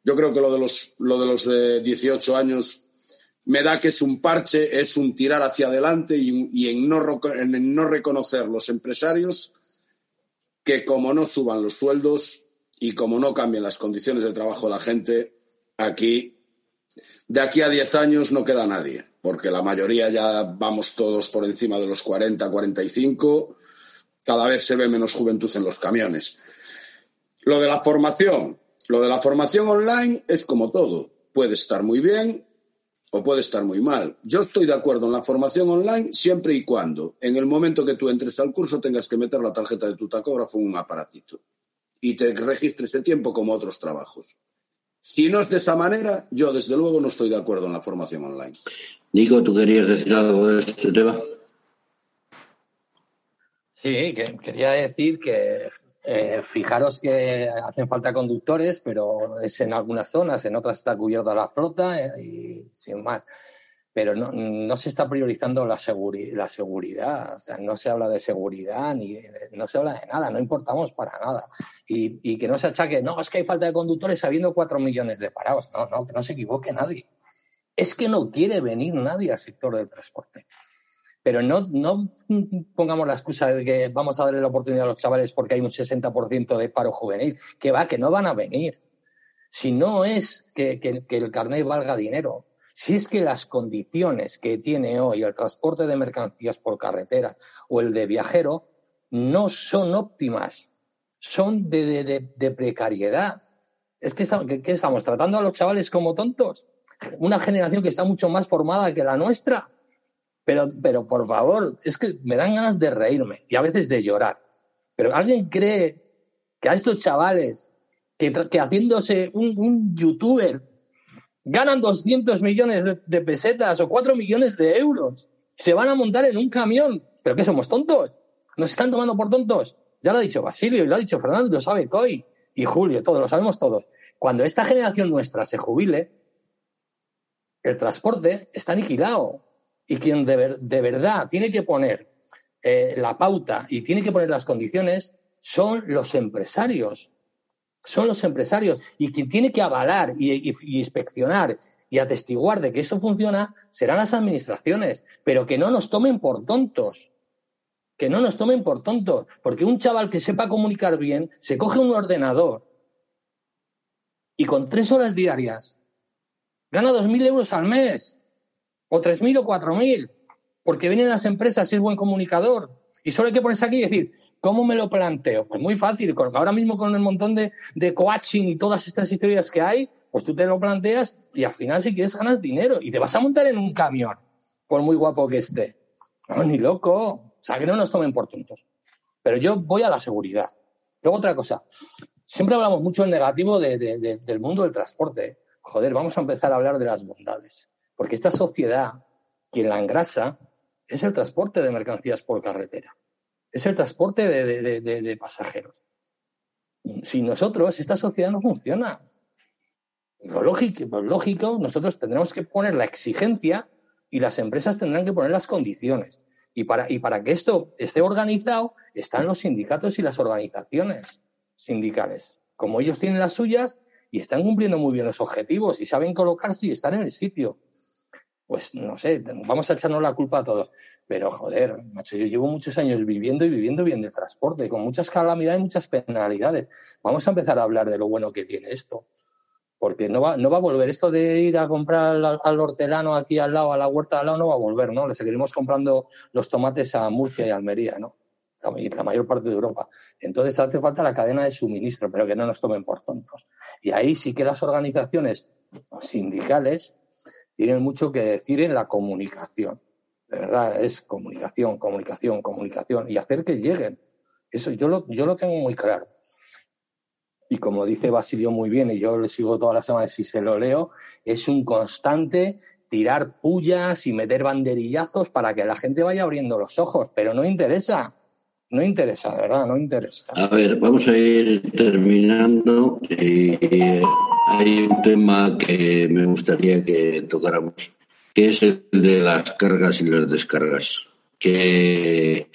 S4: yo creo que lo de los, lo de los 18 años me da que es un parche, es un tirar hacia adelante y, en, no, en no reconocer los empresarios que como no suban los sueldos y como no cambien las condiciones de trabajo de la gente, aquí, de aquí a 10 años no queda nadie, porque la mayoría ya vamos todos por encima de los 40, 45, cada vez se ve menos juventud en los camiones. Lo de la formación, lo de la formación online es como todo, puede estar muy bien o puede estar muy mal. Yo estoy de acuerdo en la formación online siempre y cuando en el momento que tú entres al curso tengas que meter la tarjeta de tu tacógrafo en un aparatito y te registres ese tiempo como otros trabajos. Si no es de esa manera, yo desde luego no estoy de acuerdo en la formación online.
S1: Nico, ¿tú querías decir algo de este tema?
S5: Sí, que quería decir que eh, fijaros que hacen falta conductores, pero es en algunas zonas, en otras está cubierta la flota eh, y sin más. Pero no, se está priorizando la, la seguridad, o sea, no se habla de seguridad ni no se habla de nada, no importamos para nada. Y, y, que no se achaque, no, es que hay falta de conductores habiendo cuatro millones de parados. No, no, que no se equivoque nadie. Es que no quiere venir nadie al sector del transporte. Pero no, no pongamos la excusa de que vamos a darle la oportunidad a los chavales porque hay un 60% de paro juvenil. Que va, que no van a venir. Si no es que, el carnet valga dinero, si es que las condiciones que tiene hoy el transporte de mercancías por carretera o el de viajero no son óptimas, son de, precariedad. Es que, que, estamos tratando a los chavales como tontos. Una generación que está mucho más formada que la nuestra. Pero, pero por favor, es que me dan ganas de reírme y a veces de llorar. Pero ¿alguien cree que a estos chavales que, que haciéndose un, youtuber ganan 200 millones de, pesetas o 4 millones de euros se van a montar en un camión? ¿Pero qué somos tontos? ¿Nos están tomando por tontos? Ya lo ha dicho Basilio y lo ha dicho Fernando, lo sabe Coy y Julio, todos lo sabemos todos. Cuando esta generación nuestra se jubile, el transporte está aniquilado y quien de, verdad tiene que poner eh, la pauta y tiene que poner las condiciones son los empresarios. Son los empresarios. Y quien tiene que avalar y, inspeccionar y atestiguar de que eso funciona serán las administraciones. Pero que no nos tomen por tontos. Que no nos tomen por tontos. Porque un chaval que sepa comunicar bien se coge un ordenador y con tres horas diarias gana dos mil euros al mes o 3.000 o 4.000, porque vienen las empresas a buen comunicador. Y solo hay que ponerse aquí y decir, ¿cómo me lo planteo? Pues muy fácil, ahora mismo con el montón de, de coaching y todas estas historias que hay, pues tú te lo planteas y al final si quieres ganas dinero y te vas a montar en un camión, por muy guapo que esté. No, ni loco. O sea, que no nos tomen por tontos. Pero yo voy a la seguridad. Luego otra cosa. Siempre hablamos mucho en negativo del mundo del transporte. Joder, vamos a empezar a hablar de las bondades. Porque esta sociedad, quien la engrasa, es el transporte de mercancías por carretera. Es el transporte de, pasajeros. Sin nosotros, esta sociedad no funciona. Lo lógico, lógico, nosotros tendremos que poner la exigencia y las empresas tendrán que poner las condiciones. Y para, y para que esto esté organizado, están los sindicatos y las organizaciones sindicales. Como ellos tienen las suyas y están cumpliendo muy bien los objetivos y saben colocarse y estar en el sitio pues no sé, vamos a echarnos la culpa a todos. Pero joder, macho, yo llevo muchos años viviendo y viviendo bien de transporte, con muchas calamidades y muchas penalidades. Vamos a empezar a hablar de lo bueno que tiene esto. Porque no va, no va a volver esto de ir a comprar al, hortelano aquí al lado, a la huerta al lado, no va a volver, ¿no? Le seguiremos comprando los tomates a Murcia y Almería, ¿no? Y la mayor parte de Europa. Entonces hace falta la cadena de suministro, pero que no nos tomen por tontos. Y ahí sí que las organizaciones sindicales tienen mucho que decir en la comunicación. De verdad, es comunicación, comunicación, comunicación y hacer que lleguen. Eso yo lo, yo lo tengo muy claro. Y como dice Basilio muy bien, y yo le sigo todas las semanas y se lo leo, es un constante tirar pullas y meter banderillazos para que la gente vaya abriendo los ojos, pero no interesa. No interesa, verdad, no interesa.
S1: A ver, vamos a ir terminando. Eh, hay un tema que me gustaría que tocáramos, que es el de las cargas y las descargas, que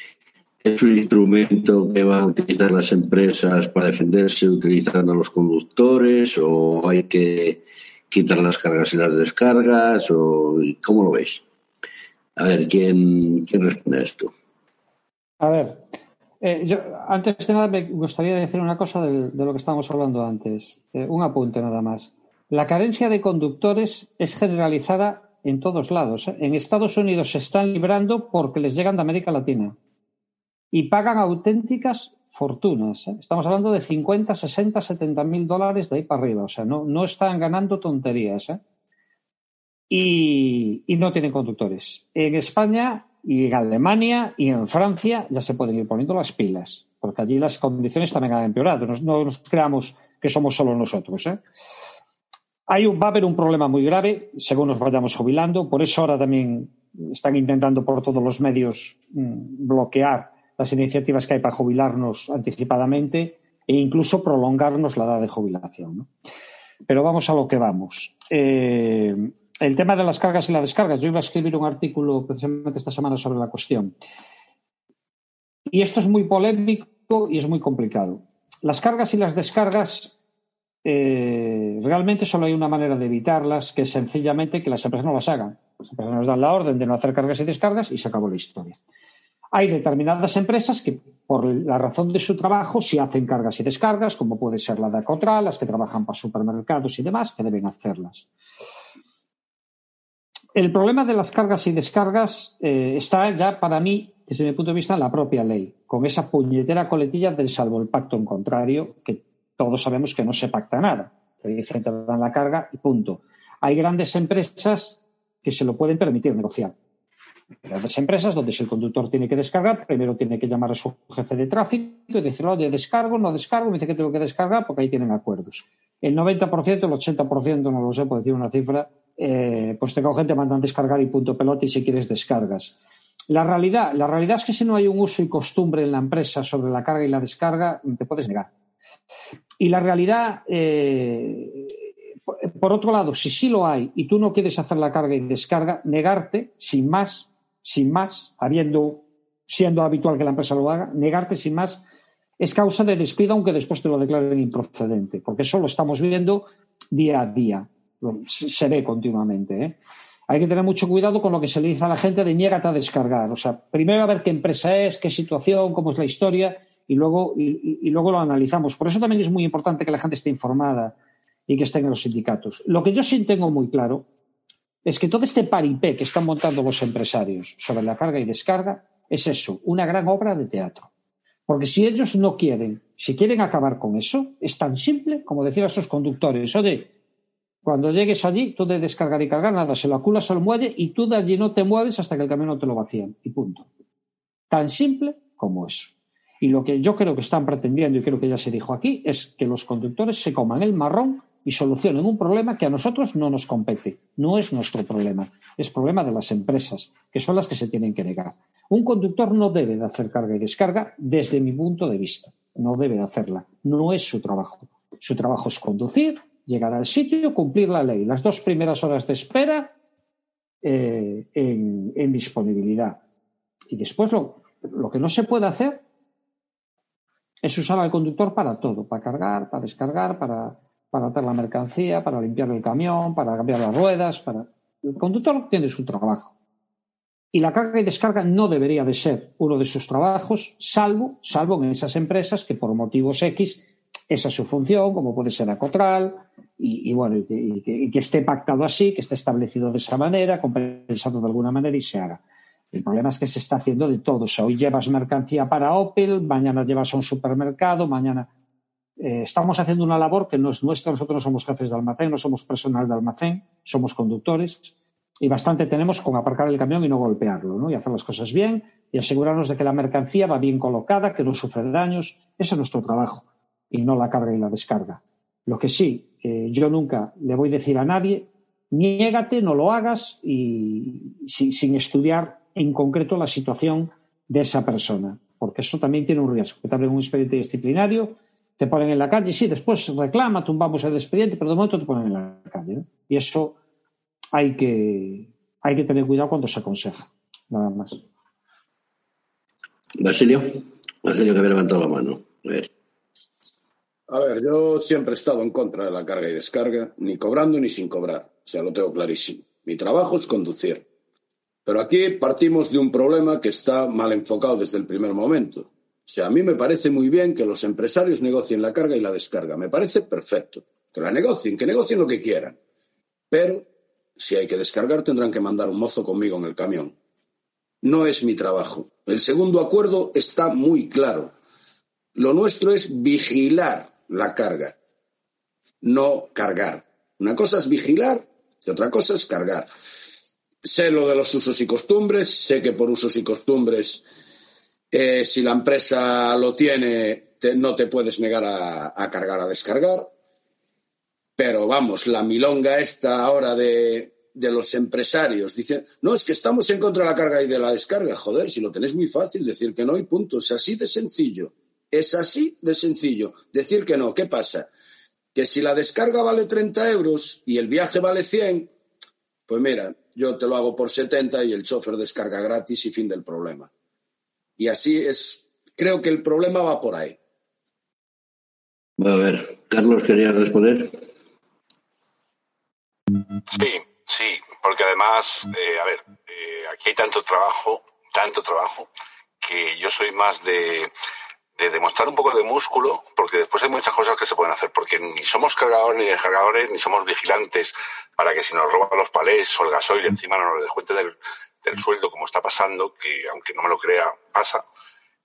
S1: es un instrumento que van a utilizar las empresas para defenderse utilizando a los conductores o hay que quitar las cargas y las descargas o cómo lo veis. A ver, ¿quién, quién responde a esto?
S2: A ver, Eh, yo, antes de nada, me gustaría decir una cosa de, lo que estábamos hablando antes. Eh, un apunte nada más. La carencia de conductores es generalizada en todos lados. ¿eh? En Estados Unidos se están librando porque les llegan de América Latina y pagan auténticas fortunas. Estamos hablando de 50, 60, 70 mil dólares de ahí para arriba. O sea, no, no están ganando tonterías. Y, y no tienen conductores. En España y en Alemania y en Francia ya se pueden ir poniendo las pilas, porque allí las condiciones también han empeorado. No, nos creamos que somos solo nosotros. ¿eh? Hay va a haber un problema muy grave según nos vayamos jubilando. Por eso ahora también están intentando por todos los medios mm, bloquear las iniciativas que hay para jubilarnos anticipadamente e incluso prolongarnos la edad de jubilación. Pero vamos a lo que vamos. Eh, el tema de las cargas y las descargas. Yo iba a escribir un artículo precisamente esta semana sobre la cuestión. Y esto es muy polémico y es muy complicado. Las cargas y las descargas, eh, realmente solo hay una manera de evitarlas, que es sencillamente que las empresas no las hagan. Las empresas nos dan la orden de no hacer cargas y descargas y se acabó la historia. Hay determinadas empresas que, por la razón de su trabajo, sí hacen cargas y descargas, como puede ser la de Acotral, las que trabajan para supermercados y demás, que deben hacerlas. El problema de las cargas y descargas eh, está ya para mí, desde mi punto de vista, en la propia ley, con esa puñetera coletilla del salvo el pacto en contrario, que todos sabemos que no se pacta nada. Hay gente dan la carga y punto. Hay grandes empresas que se lo pueden permitir negociar. Grandes empresas donde si el conductor tiene que descargar, primero tiene que llamar a su jefe de tráfico y decirle, oye, descargo, no descargo, me dice que tengo que descargar porque ahí tienen acuerdos. El 90%, el 80%, no lo sé, puedo decir una cifra, eh, pues tengo gente mandan descargar y punto pelota y si quieres descargas. La realidad, la realidad es que si no hay un uso y costumbre en la empresa sobre la carga y la descarga, te puedes negar. Y la realidad, eh, por otro lado, si sí lo hay y tú no quieres hacer la carga y descarga, negarte sin más, sin más, habiendo, siendo habitual que la empresa lo haga, negarte sin más es causa de despido aunque después te lo declaren improcedente, porque eso lo estamos viendo día a día se ve continuamente. ¿eh? Hay que tener mucho cuidado con lo que se le dice a la gente de niégate a descargar. O sea, primero a ver qué empresa es, qué situación, cómo es la historia y luego, y, luego lo analizamos. Por eso también es muy importante que la gente esté informada y que estén en los sindicatos. Lo que yo sí tengo muy claro es que todo este paripé que están montando los empresarios sobre la carga y descarga es eso, una gran obra de teatro. Porque si ellos no quieren, si quieren acabar con eso, es tan simple como decir a sus conductores, oye, cuando llegues allí, tú de descargar y cargar, nada, se lo aculas al muelle y tú de allí no te mueves hasta que el camión te lo vacían. Y punto. Tan simple como eso. Y lo que yo creo que están pretendiendo, y creo que ya se dijo aquí, es que los conductores se coman el marrón y solucionen un problema que a nosotros no nos compete. No es nuestro problema, es problema de las empresas, que son las que se tienen que negar. Un conductor no debe de hacer carga y descarga desde mi punto de vista. No debe de hacerla. No es su trabajo. Su trabajo es conducir llegar al sitio, cumplir la ley. Las dos primeras horas de espera eh, en, disponibilidad. Y después lo, que no se puede hacer es usar al conductor para todo, para cargar, para descargar, para, para atar la mercancía, para limpiar el camión, para cambiar las ruedas. Para... El conductor tiene su trabajo. Y la carga y descarga no debería de ser uno de sus trabajos, salvo, salvo en esas empresas que por motivos X esa es su función, como puede ser Acotral, y, bueno, y que, esté pactado así, que esté establecido de esa manera, compensado de alguna manera y se haga. El problema es que se está haciendo de todo. O sea, hoy llevas mercancía para Opel, mañana llevas a un supermercado, mañana. Eh, estamos haciendo una labor que no es nuestra, nosotros no somos jefes de almacén, no somos personal de almacén, somos conductores y bastante tenemos con aparcar el camión y no golpearlo, ¿no? Y hacer las cosas bien y asegurarnos de que la mercancía va bien colocada, que no sufre daños. Ese es nuestro trabajo y no la carga y la descarga. Lo que sí, yo nunca le voy a decir a nadie, niégate, no lo hagas y sin estudiar en concreto la situación de esa persona, porque eso también tiene un riesgo, que te abren un expediente disciplinario, te ponen en la calle, sí, después reclama, tumbamos el expediente, pero de momento te ponen en la calle. Y eso hay que, hay que tener cuidado cuando se aconseja, nada más.
S1: Basilio, Basilio que había levantado la mano. A ver.
S4: A ver, yo siempre he estado en contra de la carga y descarga, ni cobrando ni sin cobrar. O sea, lo tengo clarísimo. Mi trabajo es conducir. Pero aquí partimos de un problema que está mal enfocado desde el primer momento. O sea, a mí me parece muy bien que los empresarios negocien la carga y la descarga. Me parece perfecto. Que la negocien, que negocien lo que quieran. Pero si hay que descargar, tendrán que mandar un mozo conmigo en el camión. No es mi trabajo. El segundo acuerdo está muy claro. Lo nuestro es vigilar la carga, no cargar. Una cosa es vigilar y otra cosa es cargar. Sé lo de los usos y costumbres, sé que por usos y costumbres eh, si la empresa lo tiene, no te puedes negar a, cargar, a descargar. Pero vamos, la milonga esta ahora de, los empresarios dicen, no, es que estamos en contra de la carga y de la descarga. Joder, si lo tenés muy fácil, decir que no y punto. Es así de sencillo. Es así de sencillo. Decir que no. ¿Qué pasa? Que si la descarga vale 30 euros y el viaje vale 100, pues mira, yo te lo hago por 70 y el chofer descarga gratis y fin del problema. Y así es, creo que el problema va por ahí.
S1: A ver, Carlos, ¿quería responder?
S3: Sí, sí, porque además, eh, a ver, eh, aquí hay tanto trabajo, tanto trabajo, que yo soy más de, de demostrar un poco de músculo, porque después hay muchas cosas que se pueden hacer, porque ni somos cargadores ni descargadores, ni somos vigilantes para que si nos roban los palés o el gasoil encima no nos descuenten del, del sueldo, como está pasando, que aunque no me lo crea, pasa,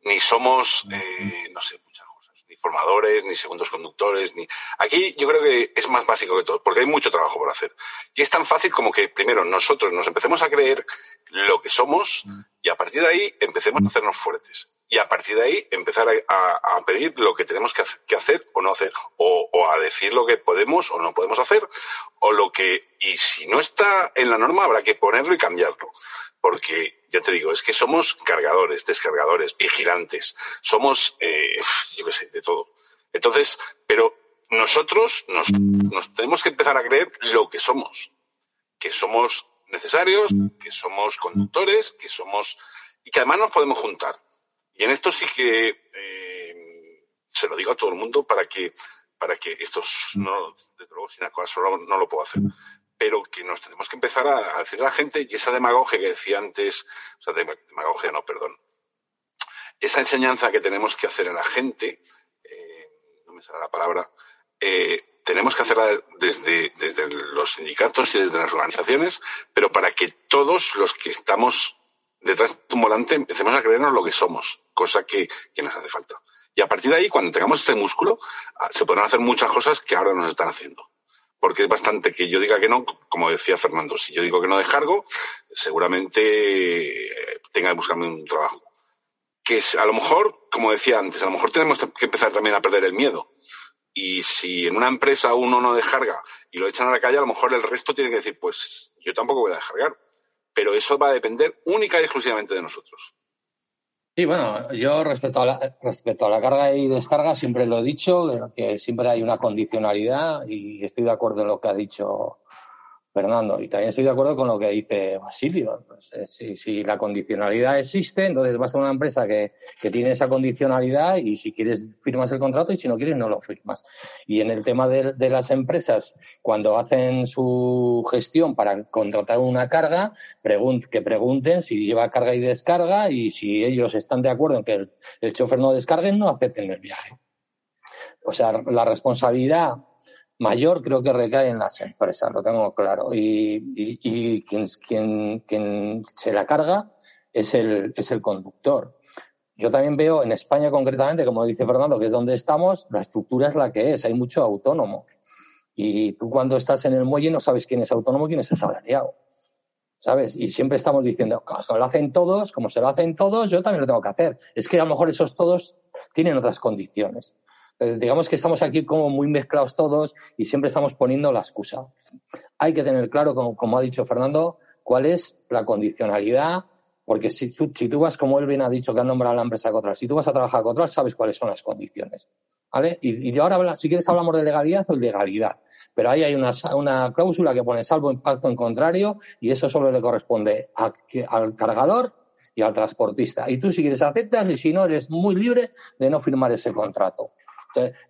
S3: ni somos, eh, no sé, muchas cosas, ni formadores, ni segundos conductores, ni... Aquí yo creo que es más básico que todo, porque hay mucho trabajo por hacer. Y es tan fácil como que primero nosotros nos empecemos a creer lo que somos y a partir de ahí empecemos a hacernos fuertes. Y a partir de ahí empezar a, pedir lo que tenemos que hacer, o no hacer, o, a decir lo que podemos o no podemos hacer, o lo que, y si no está en la norma habrá que ponerlo y cambiarlo porque ya te digo, es que somos cargadores, descargadores, vigilantes, somos, eh, yo qué sé, de todo. Entonces, pero nosotros nos, nos tenemos que empezar a creer lo que somos, que somos necesarios, que somos conductores, que somos y que además nos podemos juntar. Y en esto sí que eh, se lo digo a todo el mundo para que para que estos no, desde luego sin acaso no lo puedo hacer. Pero que nos tenemos que empezar a, decir a la gente y esa demagogia que decía antes, o sea, demagogia no, perdón, esa enseñanza que tenemos que hacer a la gente, eh, no me sale la palabra, eh, tenemos que hacerla desde, desde los sindicatos y desde las organizaciones, pero para que todos los que estamos detrás de un volante empecemos a creernos lo que somos, cosa que, que nos hace falta. Y a partir de ahí, cuando tengamos ese músculo, ah, se podrán hacer muchas cosas que ahora nos están haciendo porque es bastante que yo diga que no, como decía Fernando, si yo digo que no descargo, seguramente eh, tenga que buscarme un trabajo. Que es, a lo mejor, como decía antes, a lo mejor tenemos que empezar también a perder el miedo. Y si en una empresa uno no descarga y lo echan a la calle, a lo mejor el resto tiene que decir, pues yo tampoco voy a descargar. Pero eso va a depender única y exclusivamente de nosotros.
S5: Sí, bueno, yo respecto a, la, respecto a la carga y descarga siempre lo he dicho, que siempre hay una condicionalidad y estoy de acuerdo en lo que ha dicho Fernando. Y también estoy de acuerdo con lo que dice Basilio. Si, la condicionalidad existe, entonces vas a una empresa que, que, tiene esa condicionalidad y si quieres firmas el contrato y si no quieres no lo firmas. Y en el tema de, de las empresas, cuando hacen su gestión para contratar una carga, que pregunten si lleva carga y descarga y si ellos están de acuerdo en que el, el chofer no descargue, no acepten el viaje. O sea, la responsabilidad mayor creo que recae en las empresas, lo tengo claro. Y, quien, quien, se la carga es el, es el conductor. Yo también veo en España concretamente, como dice Fernando, que es donde estamos, la estructura es la que es, hay mucho autónomo. Y tú cuando estás en el muelle no sabes quién es autónomo y quién es asalariado. ¿Sabes? Y siempre estamos diciendo, como lo hacen todos, como se lo hacen todos, yo también lo tengo que hacer. Es que a lo mejor esos todos tienen otras condiciones. Eh, digamos que estamos aquí como muy mezclados todos y siempre estamos poniendo la excusa. Hay que tener claro, como, ha dicho Fernando, cuál es la condicionalidad, porque si, si, tú vas, como él bien ha dicho, que ha nombrado a la empresa Cotral, si tú vas a trabajar con Cotral, sabes cuáles son las condiciones. ¿Vale? Y, y ahora, si quieres, hablamos de legalidad o ilegalidad. Pero ahí hay una, una cláusula que pone salvo impacto en contrario y eso solo le corresponde al cargador y al transportista. Y tú si quieres aceptas y si no eres muy libre de no firmar ese contrato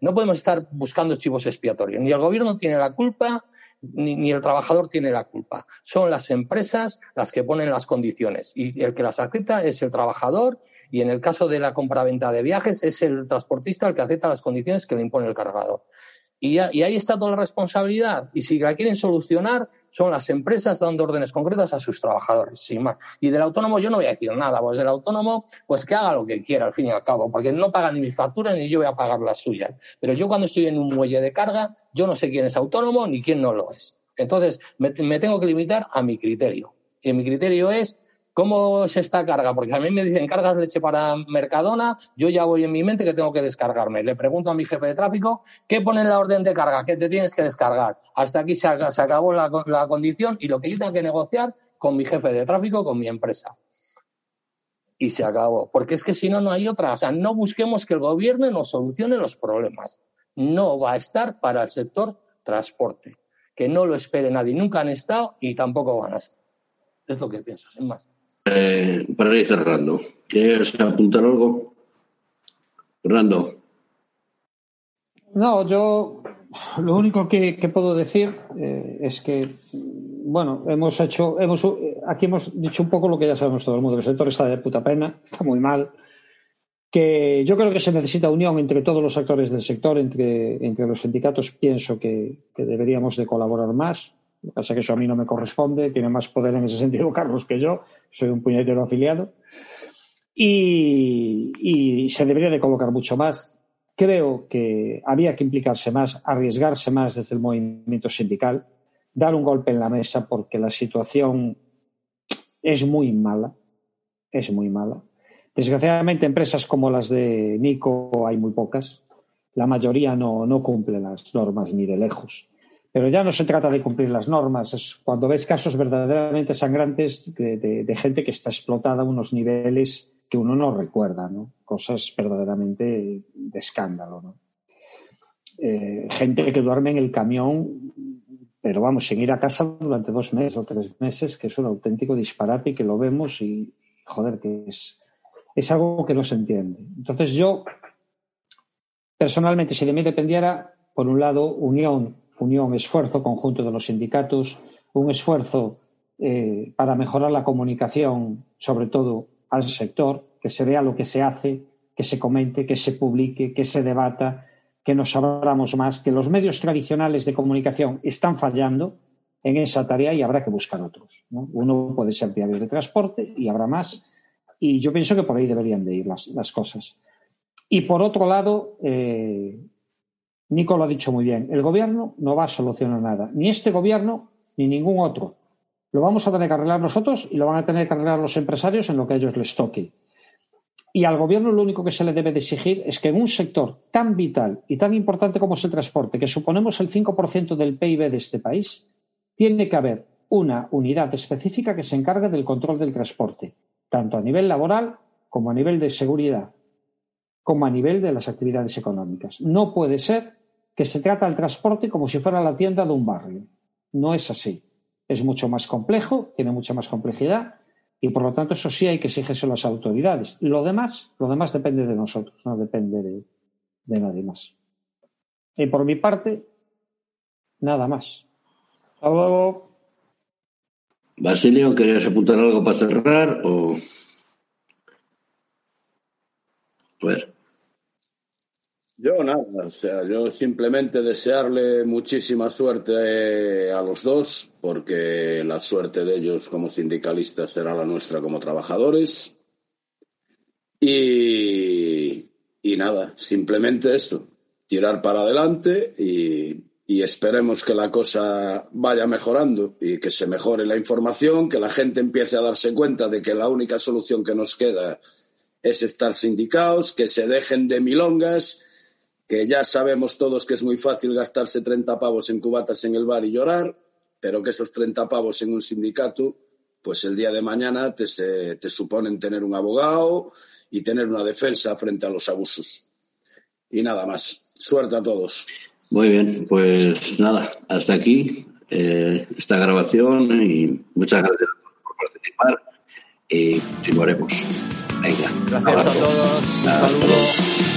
S5: no podemos estar buscando chivos expiatorios. Ni el gobierno tiene la culpa, ni, el trabajador tiene la culpa. Son las empresas las que ponen las condiciones y el que las acepta es el trabajador Y en el caso de la compraventa de viajes, es el transportista el que acepta las condiciones que le impone el cargador. Y, ahí está toda la responsabilidad. Y si la quieren solucionar, son las empresas dando órdenes concretas a sus trabajadores, sin más. Y del autónomo yo no voy a decir nada, pues del autónomo, pues que haga lo que quiera al fin y al cabo, porque no paga ni mis facturas ni yo voy a pagar las suyas. Pero yo cuando estoy en un muelle de carga, yo no sé quién es autónomo ni quién no lo es. Entonces, me, me tengo que limitar a mi criterio. Y mi criterio es ¿Cómo es esta carga? Porque a mí me dicen cargas leche para Mercadona, yo ya voy en mi mente que tengo que descargarme. Le pregunto a mi jefe de tráfico, ¿qué pone en la orden de carga? ¿Qué te tienes que descargar? Hasta aquí se, acabó la, condición y lo que yo tengo que negociar con mi jefe de tráfico, con mi empresa. Y se acabó. Porque es que si no, no hay otra. O sea, no busquemos que el gobierno nos solucione los problemas. No va a estar para el sector transporte. Que no lo espere nadie. Nunca han estado y tampoco van a estar. Es lo que pienso, sin más.
S1: Eh, para ir cerrando, ¿quieres apuntar algo? Fernando.
S2: No, yo lo único que, puedo decir eh, es que, bueno, hemos hecho, hemos, aquí hemos dicho un poco lo que ya sabemos todo el mundo, el sector está de puta pena, está muy mal, que yo creo que se necesita unión entre todos los actores del sector, entre, entre los sindicatos, pienso que, deberíamos de colaborar más, lo que pasa que eso a mí no me corresponde, tiene más poder en ese sentido Carlos que yo, soy un puñetero afiliado. Y, se debería de colocar mucho más. Creo que había que implicarse más, arriesgarse más desde el movimiento sindical, dar un golpe en la mesa porque la situación es muy mala, es muy mala. Desgraciadamente, empresas como las de Nico hay muy pocas. La mayoría no, no cumple las normas ni de lejos. Pero ya no se trata de cumplir las normas, es cuando ves casos verdaderamente sangrantes de, gente que está explotada a unos niveles que uno no recuerda, ¿no? Cosas verdaderamente de escándalo, ¿no? Eh, gente que duerme en el camión, pero vamos, sin ir a casa durante dos meses o tres meses, que es un auténtico disparate y que lo vemos y, joder, que es, es algo que no se entiende. Entonces yo, personalmente, si de mí dependiera, por un lado, unión unión, esfuerzo conjunto de los sindicatos, un esfuerzo eh, para mejorar la comunicación, sobre todo al sector, que se vea lo que se hace, que se comente, que se publique, que se debata, que nos abramos más, que los medios tradicionales de comunicación están fallando en esa tarea y habrá que buscar otros. Uno puede ser diario de transporte y habrá más. Y yo pienso que por ahí deberían de ir las, cosas. Y por otro lado, eh, Nico lo ha dicho muy bien, el gobierno no va a solucionar nada, ni este gobierno ni ningún otro. Lo vamos a tener que arreglar nosotros y lo van a tener que arreglar los empresarios en lo que a ellos les toque. Y al gobierno lo único que se le debe de exigir es que en un sector tan vital y tan importante como es el transporte, que suponemos el 5% del PIB de este país, tiene que haber una unidad específica que se encargue del control del transporte, tanto a nivel laboral como a nivel de seguridad, como a nivel de las actividades económicas. No puede ser que se trata el transporte como si fuera la tienda de un barrio. No es así. Es mucho más complejo, tiene mucha más complejidad y por lo tanto eso sí hay que exigirse a las autoridades. Lo demás, lo demás depende de nosotros, no depende de, de nadie más. Y por mi parte, nada más. Hasta luego.
S1: Basilio, ¿querías apuntar algo para cerrar o...?
S4: Yo nada, o sea, yo simplemente desearle muchísima suerte eh, a los dos, porque la suerte de ellos como sindicalistas será la nuestra como trabajadores. Y, y nada, simplemente eso, tirar para adelante y, y esperemos que la cosa vaya mejorando y que se mejore la información, que la gente empiece a darse cuenta de que la única solución que nos queda es estar sindicados, que se dejen de milongas que ya sabemos todos que es muy fácil gastarse 30 pavos en cubatas en el bar y llorar, pero que esos 30 pavos en un sindicato, pues el día de mañana te, te suponen tener un abogado y tener una defensa frente a los abusos. Y nada más. Suerte a todos.
S1: Muy bien, pues nada, hasta aquí eh, esta grabación y muchas gracias por participar y continuaremos. Venga,
S5: gracias a todos. Saludos.